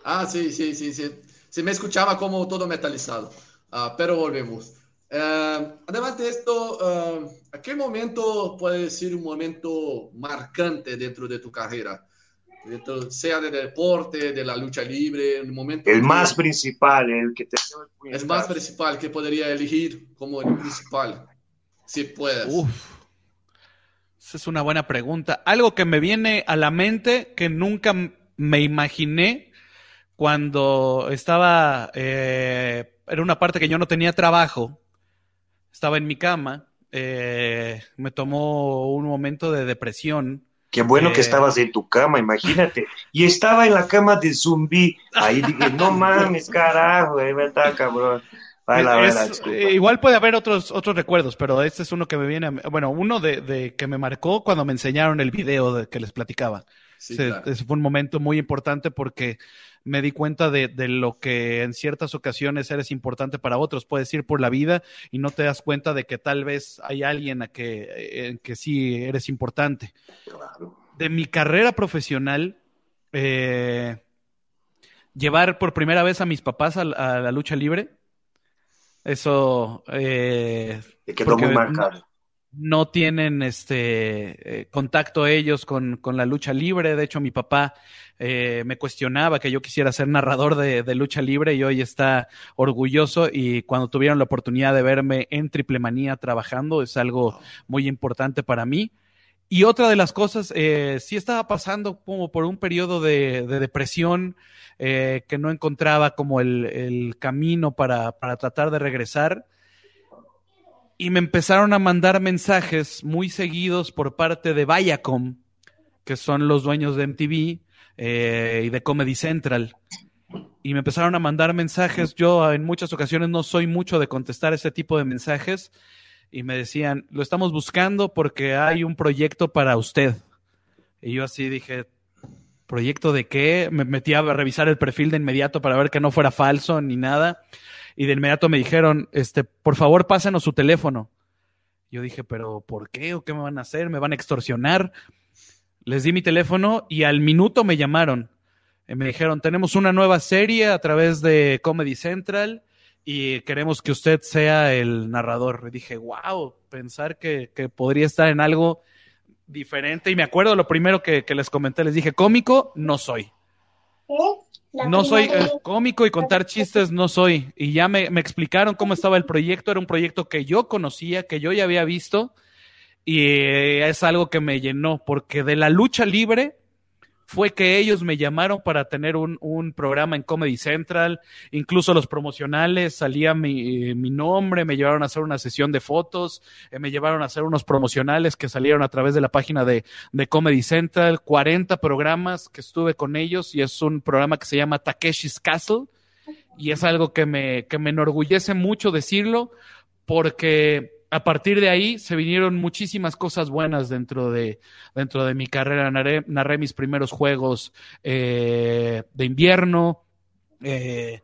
Ah, sí, sí, sí, sí. Se me escuchaba como todo metalizado. Uh, pero volvemos. Uh, además de esto, uh, ¿a qué momento puede decir un momento marcante dentro de tu carrera? Dentro, sea de deporte, de la lucha libre, un momento. El que, más principal, el que te. El más principal que podría elegir como el principal, si puedes. Uf. Esa es una buena pregunta. Algo que me viene a la mente que nunca me imaginé cuando estaba, eh, era una parte que yo no tenía trabajo, estaba en mi cama, eh, me tomó un momento de depresión. Qué bueno eh, que estabas en tu cama, imagínate. Y estaba en la cama de zumbi. Ahí dije, no mames, carajo, ahí está, cabrón. Baila, es, baila, eh, igual puede haber otros, otros recuerdos, pero este es uno que me viene, a, bueno, uno de, de, que me marcó cuando me enseñaron el video de, que les platicaba. Sí, claro. ese, fue un momento muy importante porque me di cuenta de, de, lo que en ciertas ocasiones eres importante para otros. Puedes ir por la vida y no te das cuenta de que tal vez hay alguien a que, en que sí eres importante. Claro. De mi carrera profesional, eh, llevar por primera vez a mis papás a, a la lucha libre eso. Eh, Te quedó muy marcado. No, no, tienen este eh, contacto ellos con, con, la lucha libre. De hecho, mi papá eh, me cuestionaba que yo quisiera ser narrador de, de, lucha libre y hoy está orgulloso. Y cuando tuvieron la oportunidad de verme en Triple Manía trabajando, es algo muy importante para mí. Y otra de las cosas, eh, sí estaba pasando como por un periodo de, de depresión, eh, que no encontraba como el, el camino para, para, tratar de regresar. Y me empezaron a mandar mensajes muy seguidos por parte de Viacom, que son los dueños de MTV eh, y de Comedy Central. Y me empezaron a mandar mensajes. Yo en muchas ocasiones no soy mucho de contestar ese tipo de mensajes y me decían, lo estamos buscando porque hay un proyecto para usted. Y yo así dije, ¿proyecto de qué? Me metí a revisar el perfil de inmediato para ver que no fuera falso ni nada. Y de inmediato me dijeron, este, por favor, pásenos su teléfono. Yo dije, pero ¿por qué? ¿O qué me van a hacer? ¿Me van a extorsionar? Les di mi teléfono y al minuto me llamaron. Y me dijeron, tenemos una nueva serie a través de Comedy Central y queremos que usted sea el narrador. Y dije, wow, pensar que, que, podría estar en algo diferente. Y me acuerdo lo primero que, que les comenté, les dije, cómico, no soy. No soy eh, cómico y contar chistes no soy. Y ya me, me, explicaron cómo estaba el proyecto. Era un proyecto que yo conocía, que yo ya había visto. Y es algo que me llenó, porque de la lucha libre fue que ellos me llamaron para tener un, programa en Comedy Central, incluso los promocionales, salía mi, nombre, me llevaron a hacer una sesión de fotos, eh, me llevaron a hacer unos promocionales que salieron a través de la página de, de Comedy Central, 40 programas que estuve con ellos y es un programa que se llama Takeshi's Castle y es algo que me, que me enorgullece mucho decirlo porque a partir de ahí se vinieron muchísimas cosas buenas dentro de, dentro de mi carrera. Narré, mis primeros juegos eh, de invierno eh,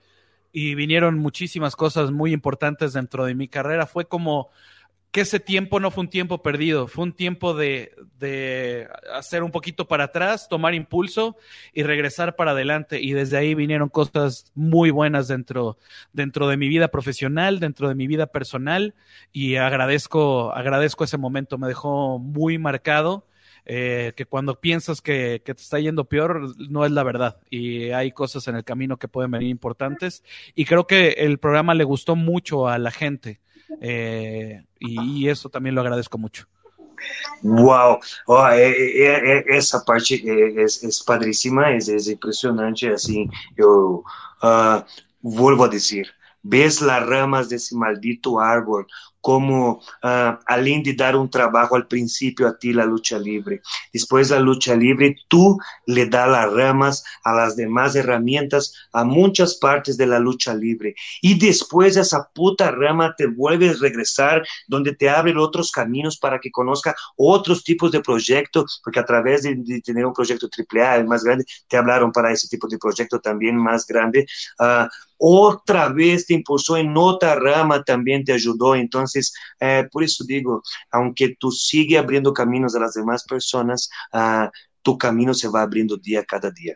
y vinieron muchísimas cosas muy importantes dentro de mi carrera. Fue como que ese tiempo no fue un tiempo perdido, fue un tiempo de, hacer un poquito para atrás, tomar impulso y regresar para adelante. Y desde ahí vinieron cosas muy buenas dentro, dentro de mi vida profesional, dentro de mi vida personal. Y agradezco, agradezco ese momento, me dejó muy marcado. Eh, que cuando piensas que, que, te está yendo peor, no es la verdad. Y hay cosas en el camino que pueden venir importantes. Y creo que el programa le gustó mucho a la gente. Eh, y, eso también lo agradezco mucho. Wow, oh, eh, eh, essa parte é, é, é impressionante, assim, eu uh, volvo a dizer, ves las ramas de ese maldito árbol como uh, além de dar um trabalho ao princípio a ti la lucha libre, depois da lucha libre tú le das las ramas a las demás herramientas a muitas partes de la lucha libre. E depois essa puta rama te vuelve a regresar donde te abre outros caminhos para que conozca outros tipos de projetos, porque a través de, de ter um projeto AAA mais grande, te hablaron para esse tipo de projeto também mais grande, uh, outra vez te impulsou em outra rama, também te ajudou. Então, eh, por isso digo, aunque tu sigue abrindo caminhos a las demás pessoas, uh, tu caminho se vai abrindo dia a cada dia.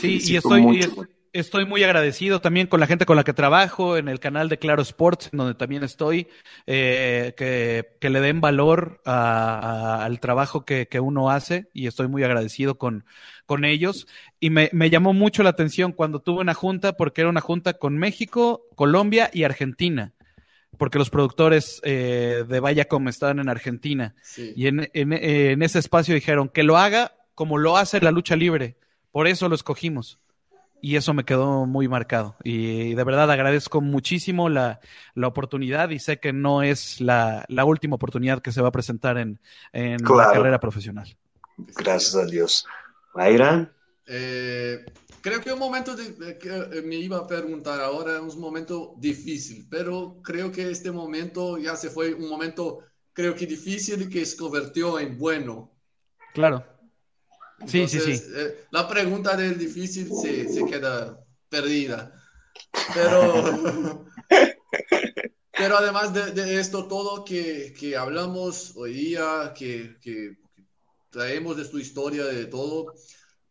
Sí, y estoy, mucho. estoy muy agradecido también con la gente con la que trabajo, en el canal de Claro Sports, donde también estoy, eh, que, que, le den valor a, a, al trabajo que, que, uno hace y estoy muy agradecido con, con ellos. Y me, me, llamó mucho la atención cuando tuve una junta, porque era una junta con México, Colombia y Argentina, porque los productores eh, de Vayacom estaban en Argentina. Y en, en, en, ese espacio dijeron que lo haga como lo hace la lucha libre. Por eso lo escogimos. Y eso me quedó muy marcado. Y de verdad agradezco muchísimo la, la oportunidad y sé que no es la, la, última oportunidad que se va a presentar en, en claro. la carrera profesional. Gracias a Dios. Mayra. Eh, creo que un momento de, que me iba a preguntar ahora es un momento difícil, pero creo que este momento ya se fue un momento, creo que difícil que se convirtió en bueno. Claro. Entonces, sí, sí, sí. Eh, la pregunta del difícil se, se queda perdida. Pero, pero además de, de, esto todo que, que hablamos hoy día, que, que traemos de tu historia, de todo,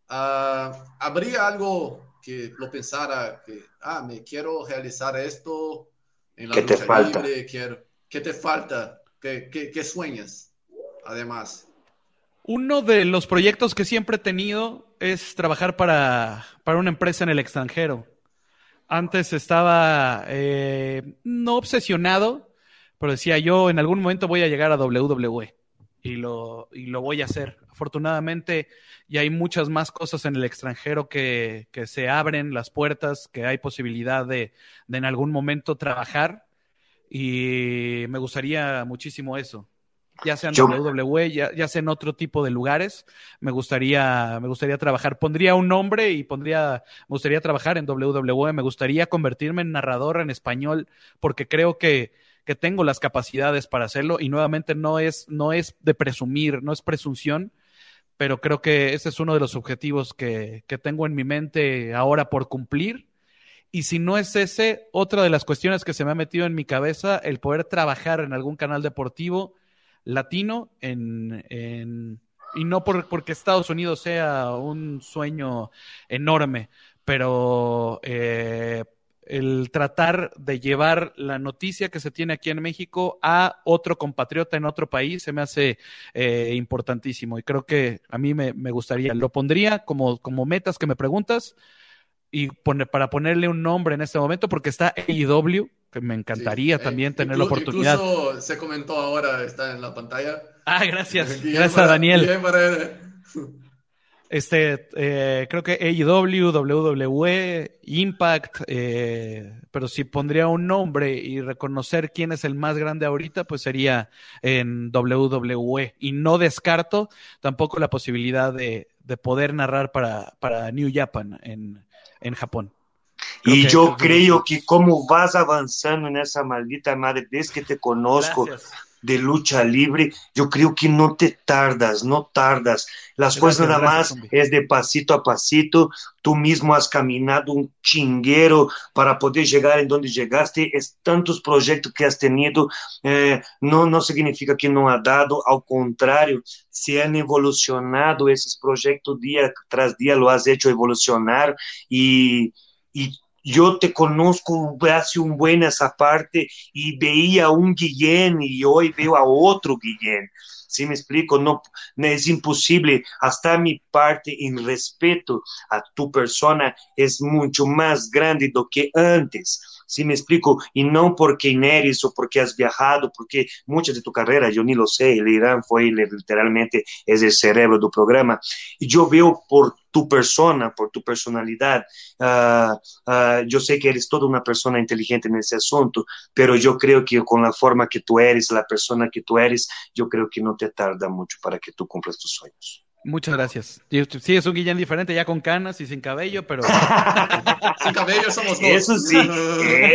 uh, ¿habría algo que lo pensara que, ah, me quiero realizar esto en la ¿Qué lucha te falta? libre, quiero, ¿qué te falta? ¿Qué, qué, qué sueñas? Además. Uno de los proyectos que siempre he tenido es trabajar para, para una empresa en el extranjero. Antes estaba eh, no obsesionado, pero decía yo en algún momento voy a llegar a WWE y lo, y lo voy a hacer. Afortunadamente ya hay muchas más cosas en el extranjero que, que se abren las puertas, que hay posibilidad de, de en algún momento trabajar y me gustaría muchísimo eso ya sea en Yo- WWE, ya, ya sea en otro tipo de lugares, me gustaría, me gustaría trabajar. Pondría un nombre y pondría, me gustaría trabajar en WWE, me gustaría convertirme en narrador en español, porque creo que, que tengo las capacidades para hacerlo, y nuevamente no es, no es de presumir, no es presunción, pero creo que ese es uno de los objetivos que, que tengo en mi mente ahora por cumplir. Y si no es ese, otra de las cuestiones que se me ha metido en mi cabeza, el poder trabajar en algún canal deportivo latino en, en- y no por, porque Estados Unidos sea un sueño enorme, pero eh, el tratar de llevar la noticia que se tiene aquí en México a otro compatriota en otro país se me hace eh, importantísimo y creo que a mí me, me gustaría, lo pondría como, como metas que me preguntas y pone- para ponerle un nombre en este momento porque está AEW, que me encantaría Sí, también eh, tener la inclu- oportunidad. Incluso se comentó ahora, está en la pantalla. Ah, gracias. Guillermo Gracias a Daniel. Guillermo para- Este, eh, creo que AEW, WWE, Impact, eh, pero si pondría un nombre y reconocer quién es el más grande ahorita, pues sería en WWE. Y no descarto tampoco la posibilidad de, de poder narrar para, para New Japan en, en Japón. Creo y que, yo creo que como vas avanzando en esa maldita madre, desde que te conozco, Gracias de lucha libre, yo creo que no te tardas, no tardas. Las gracias, cosas nada más gracias, es de pasito a pasito. Tú mismo has caminado un chinguero para poder llegar en donde llegaste. Es tantos proyectos que has tenido. Eh, no, no significa que no ha dado, al contrario, se han evolucionado esos proyectos día tras día, lo has hecho evolucionar y, y yo te conozco hace un buen esa parte y veía un Guillén y hoy veo a otro Guillén. ¿Sí me explico? No, es imposible. Hasta mi parte en respeto a tu persona es mucho más grande do que antes. ¿Sí me explico? Y no porque eres o porque has viajado, porque mucha de tu carrera, yo ni lo sé, el Irán fue literalmente es el cerebro del programa. Y yo veo por tu persona, por tu personalidad. Uh, uh, yo sé que eres toda una persona inteligente en ese asunto, pero yo creo que con la forma que tú eres, la persona que tú eres, yo creo que no te tarda mucho para que tú cumplas tus sueños. Muchas gracias. Sí, es un Guillén diferente, ya con canas y sin cabello, pero. sin cabello somos dos. Eso sí,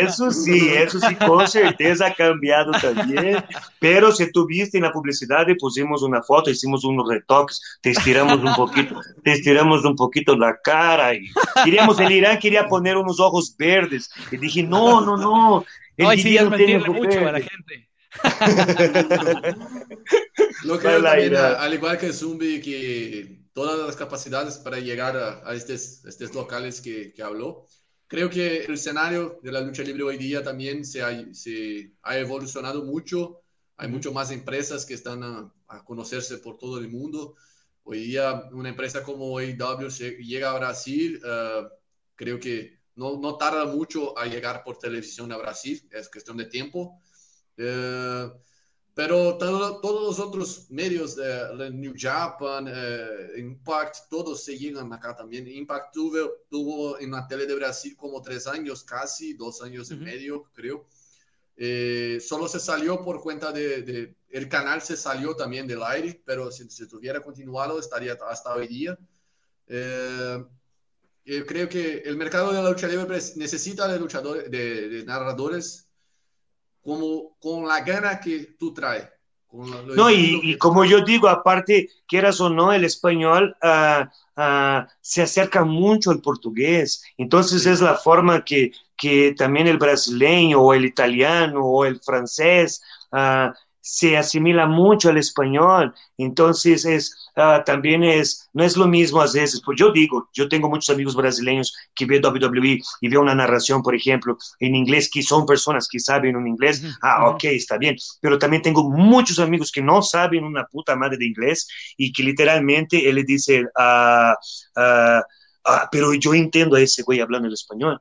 eso sí, eso sí, con certeza ha cambiado también. Pero si tuviste en la publicidad, pusimos una foto, hicimos unos retoques, te estiramos un poquito, te estiramos un poquito la cara. Y queríamos, el Irán quería poner unos ojos verdes. Y dije, no, no, no. Ay, sí, es mentirle mucho verde. a la gente. Lo creo también, al igual que Zumbi, que todas las capacidades para llegar a, a estos, estos locales que, que, habló. Creo que el escenario de la lucha libre hoy día también se ha, se ha evolucionado mucho. Hay mucho más empresas que están a, a, conocerse por todo el mundo. Hoy día una empresa como AEW llega a Brasil, uh, creo que no, no tarda mucho a llegar por televisión a Brasil, es cuestión de tiempo. Uh, pero todo, todos los otros medios de, de New Japan, eh, Impact, todos se llegan acá también. Impact tuvo, tuvo en la tele de Brasil como tres años, casi dos años uh -huh. y medio, creo. Eh, solo se salió por cuenta de, de, el canal se salió también del aire, pero si, si tuviera continuado estaría hasta hoy día. Eh, yo creo que el mercado de la lucha libre necesita de luchadores, de, de narradores como con la gana que tú traes. No, y, y, como yo digo, aparte, quieras o no, el español uh, uh, se acerca mucho al portugués. Entonces sí. es la forma que, que también el brasileño o el italiano o el francés uh, se asimila mucho al español, entonces es, uh, también es, no es lo mismo a veces, pues yo digo, yo tengo muchos amigos brasileños que ven WWE y veo una narración, por ejemplo, en inglés, que son personas que saben un inglés, ah, ok, está bien, pero también tengo muchos amigos que no saben una puta madre de inglés y que literalmente él le dice, uh, pero yo entiendo a ese güey hablando el español.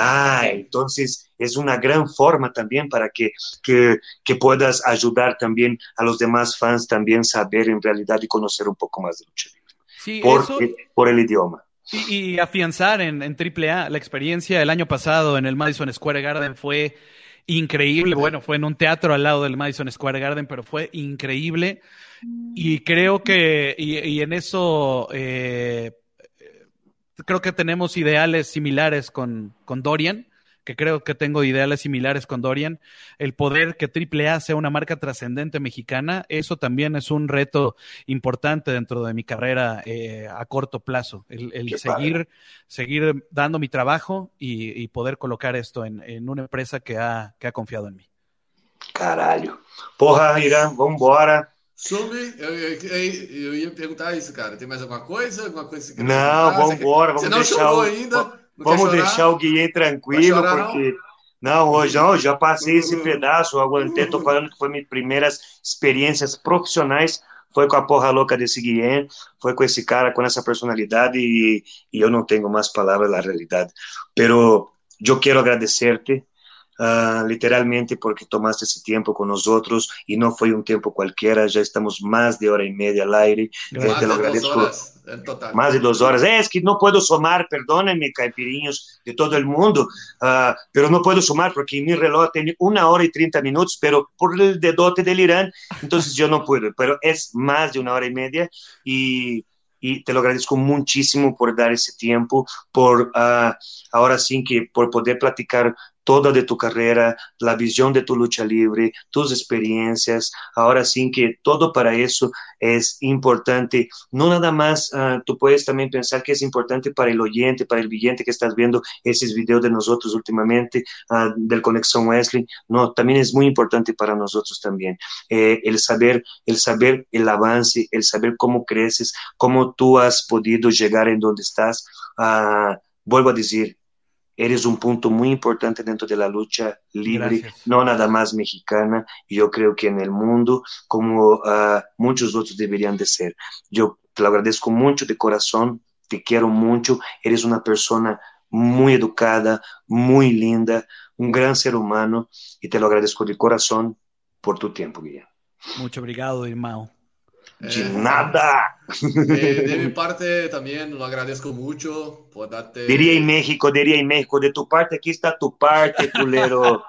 Ah, entonces es una gran forma también para que, que, que, puedas ayudar también a los demás fans también saber en realidad y conocer un poco más de lucha libre. Sí, por, eso... por el idioma. Y, y afianzar en, en AAA la experiencia del año pasado en el Madison Square Garden fue increíble. Bueno, fue en un teatro al lado del Madison Square Garden, pero fue increíble. Y creo que, y, y en eso, eh, creo que tenemos ideales similares con, con Dorian, que creo que tengo ideales similares con Dorian. El poder que AAA sea una marca trascendente mexicana, eso también es un reto importante dentro de mi carrera eh, a corto plazo. El, el seguir, seguir dando mi trabajo y, y poder colocar esto en, en, una empresa que ha, que ha confiado en mí. Caralho. Porra, Irã, vambora. Sobre, eu, eu, eu, ia perguntar isso, cara. Tem mais alguma coisa? Alguma coisa que não, vamos embora. Você não chorou ainda? vamos deixar o Guilherme tranquilo, chorar, porque. Não? Não, hoje não, já passei esse pedaço, aguentei, tô falando que foi minhas primeiras experiências profissionais, foi com a porra louca desse Guilherme, foi com esse cara, com essa personalidade, e, e eu não tenho mais palavras na realidade. Pero eu quero agradecer-te, uh, literalmente porque tomaste esse tempo com nós outros e não foi um tempo qualquer, já estamos mais de hora e meia al aire. Eh, te lo agradezco. Más de duas horas. Es que não posso somar, perdónenme, caipirinhos de todo o mundo, uh, pero não posso somar porque mi reloj tem uma hora e 30 minutos, pero por el dedote del Irán, entonces yo no puedo, pero es más de una hora y media y y te lo agradezco muchísimo por dar ese tiempo, por uh, ahora sí que por poder platicar toda de tu carrera, la visión de tu lucha libre, tus experiencias. Ahora sí que todo para eso es importante. No nada más, uh, tú puedes también pensar que es importante para el oyente, para el vidente que estás viendo esos videos de nosotros últimamente, uh, del Conexión Wesley. No, también es muy importante para nosotros también. Eh, el saber, el saber el avance, el saber cómo creces, cómo tú has podido llegar en donde estás. Uh, vuelvo a decir, eres un punto muy importante dentro de la lucha libre, Gracias. no nada más mexicana, yo creo que en el mundo, como uh, muchos otros deberían de ser. Yo te lo agradezco mucho de corazón, te quiero mucho, eres una persona muy educada, muy linda, un gran ser humano, y te lo agradezco de corazón por tu tiempo, Guillermo. Mucho obrigado, hermano. De eh, nada. De, de, mi parte también lo agradezco mucho por darte. Diría en México, diría en México, de tu parte aquí está tu parte, culero.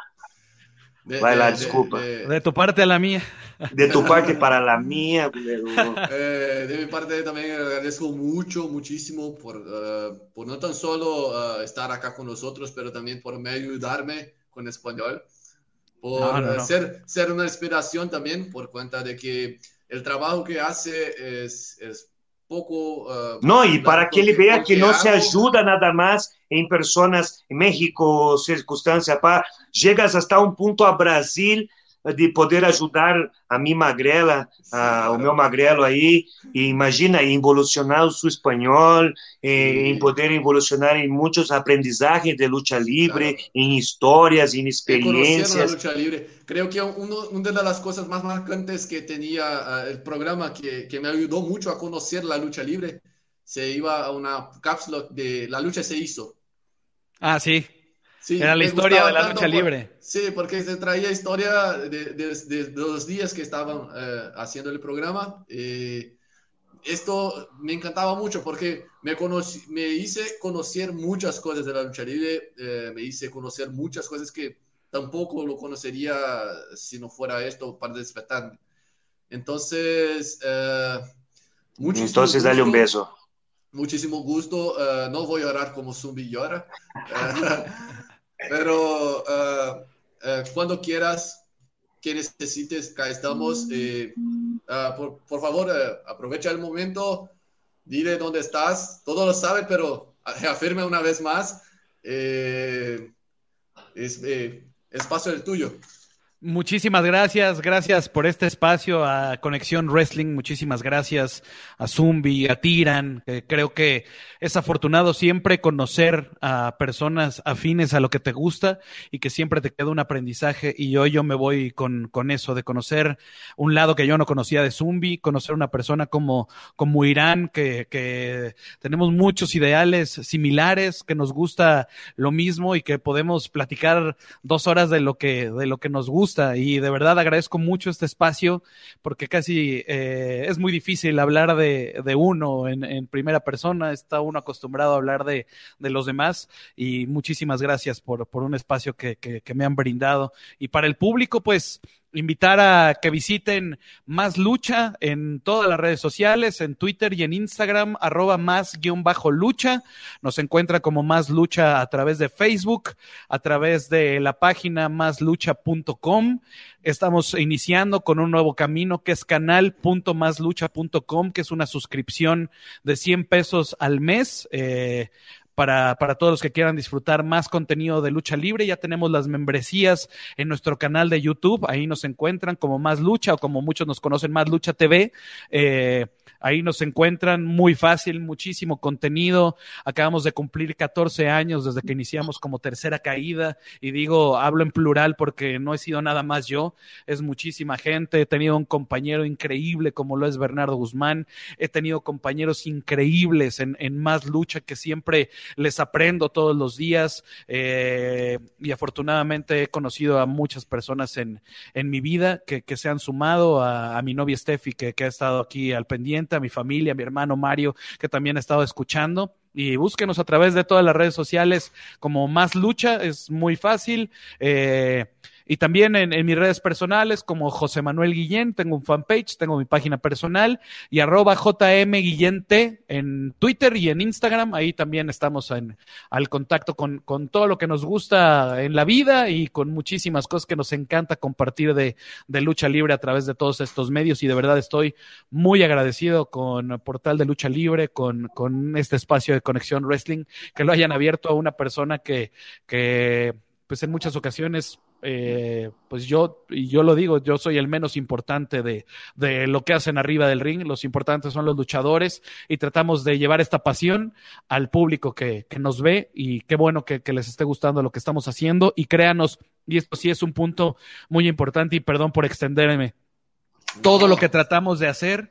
De, Vai lá, desculpa. De, de, tu parte a la mía. De tu parte para la mía, culero. Eh, de mi parte también agradezco mucho, muchísimo por, uh, por no tan solo uh, estar acá con nosotros, pero también por me ayudarme con español. Por no, no, no. Ser, ser una inspiración también, por cuenta de que el trabajo que hace es, es poco... Uh, no, y para que él vea que no se ayuda nada más en personas en México, circunstancia, para, llegas hasta un punto a Brasil de poder ajudar a minha magrela, a, o meu magrelo aí, e imagina, evolucionar o seu espanhol, em poder evolucionar em muitos aprendizagens de luta livre, claro. em histórias, em experiências. luta livre. Creo que uma das coisas mais marcantes que tinha o programa que, que me ajudou muito a conhecer a luta livre, se iba a uma cápsula de La lucha se hizo. Ah, sí. Sí, Era la historia de la lucha por, libre. Sí, porque se traía historia de, de, de los días que estaban eh, haciendo el programa. Eh, esto me encantaba mucho porque me, conocí, me hice conocer muchas cosas de la lucha libre, eh, me hice conocer muchas cosas que tampoco lo conocería si no fuera esto para despertarme. Entonces, eh, Entonces, dale un beso. Muchísimo gusto. Uh, no voy a orar como Zumbi llora. Uh, Pero uh, cuando quieras, que necesites, acá estamos. Uh, por, por, favor, aprovecha el momento, dile dónde estás. Todo lo sabe, pero afirme una vez más. Eh, es, eh, espacio el tuyo. Muchísimas gracias, gracias por este espacio a Conexión Wrestling, muchísimas gracias a Zumbi, a Tiran, creo que es afortunado siempre conocer a personas afines a lo que te gusta y que siempre te queda un aprendizaje. Y hoy yo me voy con, con eso, de conocer un lado que yo no conocía de Zumbi, conocer una persona como, como Irán, que, que tenemos muchos ideales similares, que nos gusta lo mismo y que podemos platicar dos horas de lo que, de lo que nos gusta y de verdad agradezco mucho este espacio porque casi eh, es muy difícil hablar de, uno en, primera persona, está uno acostumbrado a hablar de, de los demás y muchísimas gracias por, por un espacio que, que me han brindado. Y para el público pues invitar a que visiten Más Lucha en todas las redes sociales, en Twitter y en Instagram, arroba más guion bajo lucha. Nos encuentra como Más Lucha a través de Facebook, a través de la página máslucha.com. Estamos iniciando con un nuevo camino que es canal.máslucha.com, que es una suscripción de 100 pesos al mes. Eh, para, para todos los que quieran disfrutar más contenido de lucha libre. Ya tenemos las membresías en nuestro canal de YouTube. Ahí nos encuentran como Más Lucha o como muchos nos conocen Más Lucha TV. Eh, Ahí nos encuentran muy fácil, muchísimo contenido. Acabamos de cumplir 14 años desde que iniciamos como tercera caída. Y digo, hablo en plural porque no he sido nada más yo, es muchísima gente. He tenido un compañero increíble como lo es Bernardo Guzmán. He tenido compañeros increíbles en, más lucha que siempre les aprendo todos los días. Eh, y afortunadamente he conocido a muchas personas en, en mi vida que, se han sumado a, mi novia Steffi, que ha estado aquí al pendiente a mi familia, a mi hermano Mario, que también ha estado escuchando. Y búsquenos a través de todas las redes sociales como Más Lucha, es muy fácil. Eh, y también en, en, mis redes personales como José Manuel Guillén, tengo un fanpage, tengo mi página personal y arroba JM Guillén T en Twitter y en Instagram. Ahí también estamos en, al contacto con, con, todo lo que nos gusta en la vida y con muchísimas cosas que nos encanta compartir de, de, lucha libre a través de todos estos medios. Y de verdad estoy muy agradecido con Portal de Lucha Libre, con, con este espacio de Conexión Wrestling, que lo hayan abierto a una persona que, que pues en muchas ocasiones eh, pues yo, y yo lo digo, yo soy el menos importante de, de, lo que hacen arriba del ring, los importantes son los luchadores y tratamos de llevar esta pasión al público que, que nos ve y qué bueno que, que, les esté gustando lo que estamos haciendo y créanos, y esto sí es un punto muy importante y perdón por extenderme, todo lo que tratamos de hacer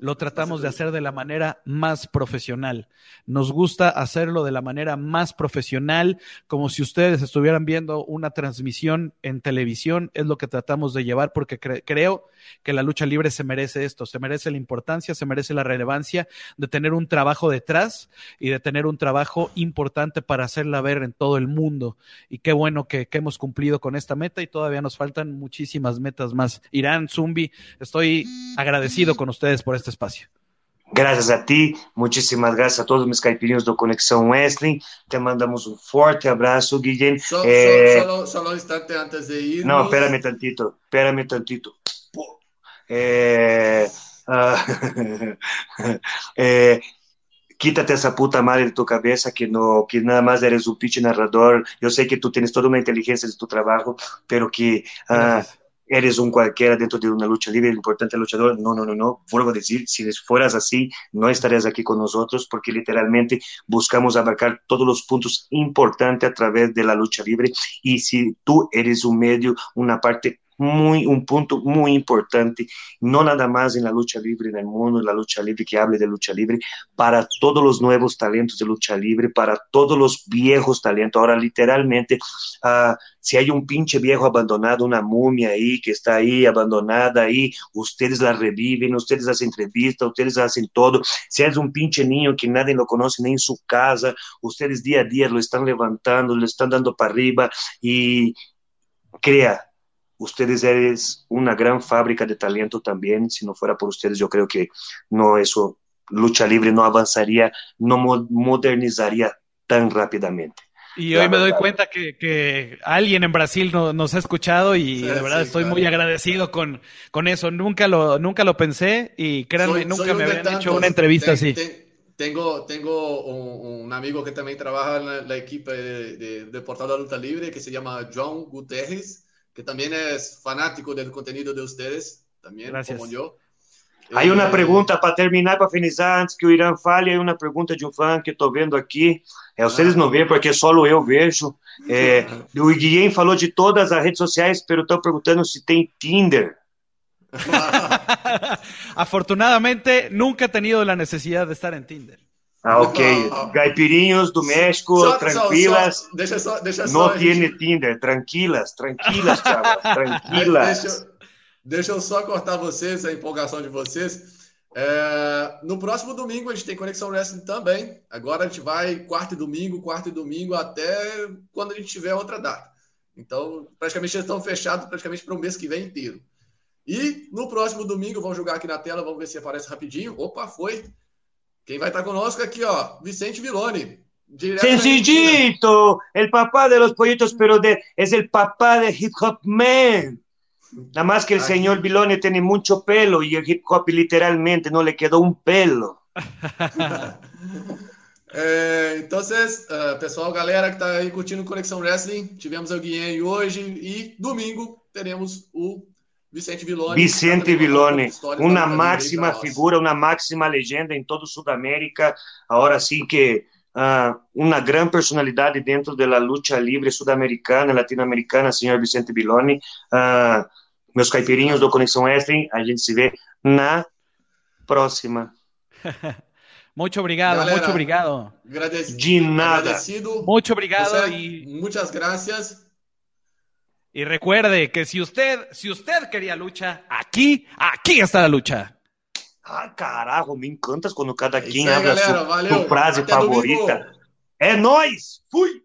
lo tratamos de hacer de la manera más profesional. Nos gusta hacerlo de la manera más profesional, como si ustedes estuvieran viendo una transmisión en televisión, es lo que tratamos de llevar porque cre creo que la lucha libre se merece esto, se merece la importancia, se merece la relevancia de tener un trabajo detrás y de tener un trabajo importante para hacerla ver en todo el mundo. Y qué bueno que, que hemos cumplido con esta meta y todavía nos faltan muchísimas metas más. Irán, Zumbi, estoy agradecido con ustedes por este espacio. Graças a ti, muitíssimas graças a todos os meus caipirinhos do Conexão Wrestling. Te mandamos um forte abraço, Guilherme. Só, é... só, só, só um instante antes de ir. Não, espérame tantito, espérame tantito. É... Uh... é... Quítate essa puta madre de tu cabeça que no que nada mais eres um pitch narrador. Eu sei que tu tens toda uma inteligência de tu trabalho, pero que uh, eres un cualquiera dentro de una lucha libre, importante luchador. No, no, no, no. Vuelvo a decir, si fueras así, no estarías aquí con nosotros porque literalmente buscamos abarcar todos los puntos importantes a través de la lucha libre. Y si tú eres un medio, una parte muy, un punto muy importante, no nada más en la lucha libre en el mundo, en la lucha libre que hable de lucha libre, para todos los nuevos talentos de lucha libre, para todos los viejos talentos. Ahora, literalmente, uh, si hay un pinche viejo abandonado, una momia ahí que está ahí abandonada ahí, ustedes la reviven, ustedes hacen entrevistas, ustedes hacen todo. Si es un pinche niño que nadie lo conoce ni en su casa, ustedes día a día lo están levantando, lo están dando para arriba y crea, ustedes eres una gran fábrica de talento también. Si no fuera por ustedes, yo creo que no eso, lucha libre no avanzaría, no modernizaría tan rápidamente. Y hoy me doy cuenta que, que alguien en Brasil no, nos ha escuchado y sí, de verdad sí, estoy claro. muy agradecido con, con eso. Nunca lo, nunca lo pensé y créanme, soy, nunca soy me habían hecho una entrevista ten, así. Ten, tengo, tengo un, un, amigo que también trabaja en la, la equipe de, de, de, Portal de Luta Libre que se llama John Guterres, que también es fanático del contenido de ustedes, también Gracias. como yo. Hay uma pergunta para terminar, para finalizar, antes que o Irã fale, aí uma pergunta de um fã que estou vendo aqui. É, vocês não veem, porque só eu vejo. É, o Guilhem falou de todas as redes sociais, pero estão perguntando se tem Tinder. Afortunadamente, nunca he tenido la necesidad de estar en Tinder. Ah, ok. Gaipirinhos do México, Só- só- tranquilas. só- deixa só, deixa só Não tiene Tinder, tranquilas, tranquilas, chavas, tranquilas. Deixa, eu- deixa eu só cortar vocês, a empolgação de vocês. É, no próximo domingo a gente tem Conexão Wrestling também. Agora a gente vai quarto e domingo, quarto e domingo, até quando a gente tiver outra data. Então, praticamente eles estão fechados praticamente para o mês que vem inteiro. E no próximo domingo, vamos jogar aqui na tela, vamos ver se aparece rapidinho. Opa, foi. Quem vai estar conosco aqui, ó, Vicente Argentina. Sencillito, el papá de los pollitos, pero de, es el papá de Hip Hop Man. Nada más que el Aquí. señor Vilone tiene mucho pelo y el hip hop literalmente no le quedó un pelo. É, então, ah, pessoal, galera que tá aí curtindo Conexão Wrestling, tivemos o Guilherme hoje e domingo teremos o Vicente Villoni. Vicente Villoni, uma máxima figura, uma máxima legenda em toda Sudamérica. Agora sim que uh, uma grande personalidade dentro da luta livre sul-americana, latino-americana, senhor Vicente Villoni. Uh, meus caipirinhos do Conexão Extrem, a gente se vê na próxima. Muito obrigado, Galera, muito obrigado. De nada. Agradecido. Muito obrigado y muchas gracias. Y recuerde que si usted, si usted quería lucha, aquí, aquí está la lucha. Ah, carajo, me encantas quando cada quem abre a sua, sua frase Até favorita. É nós. Fui.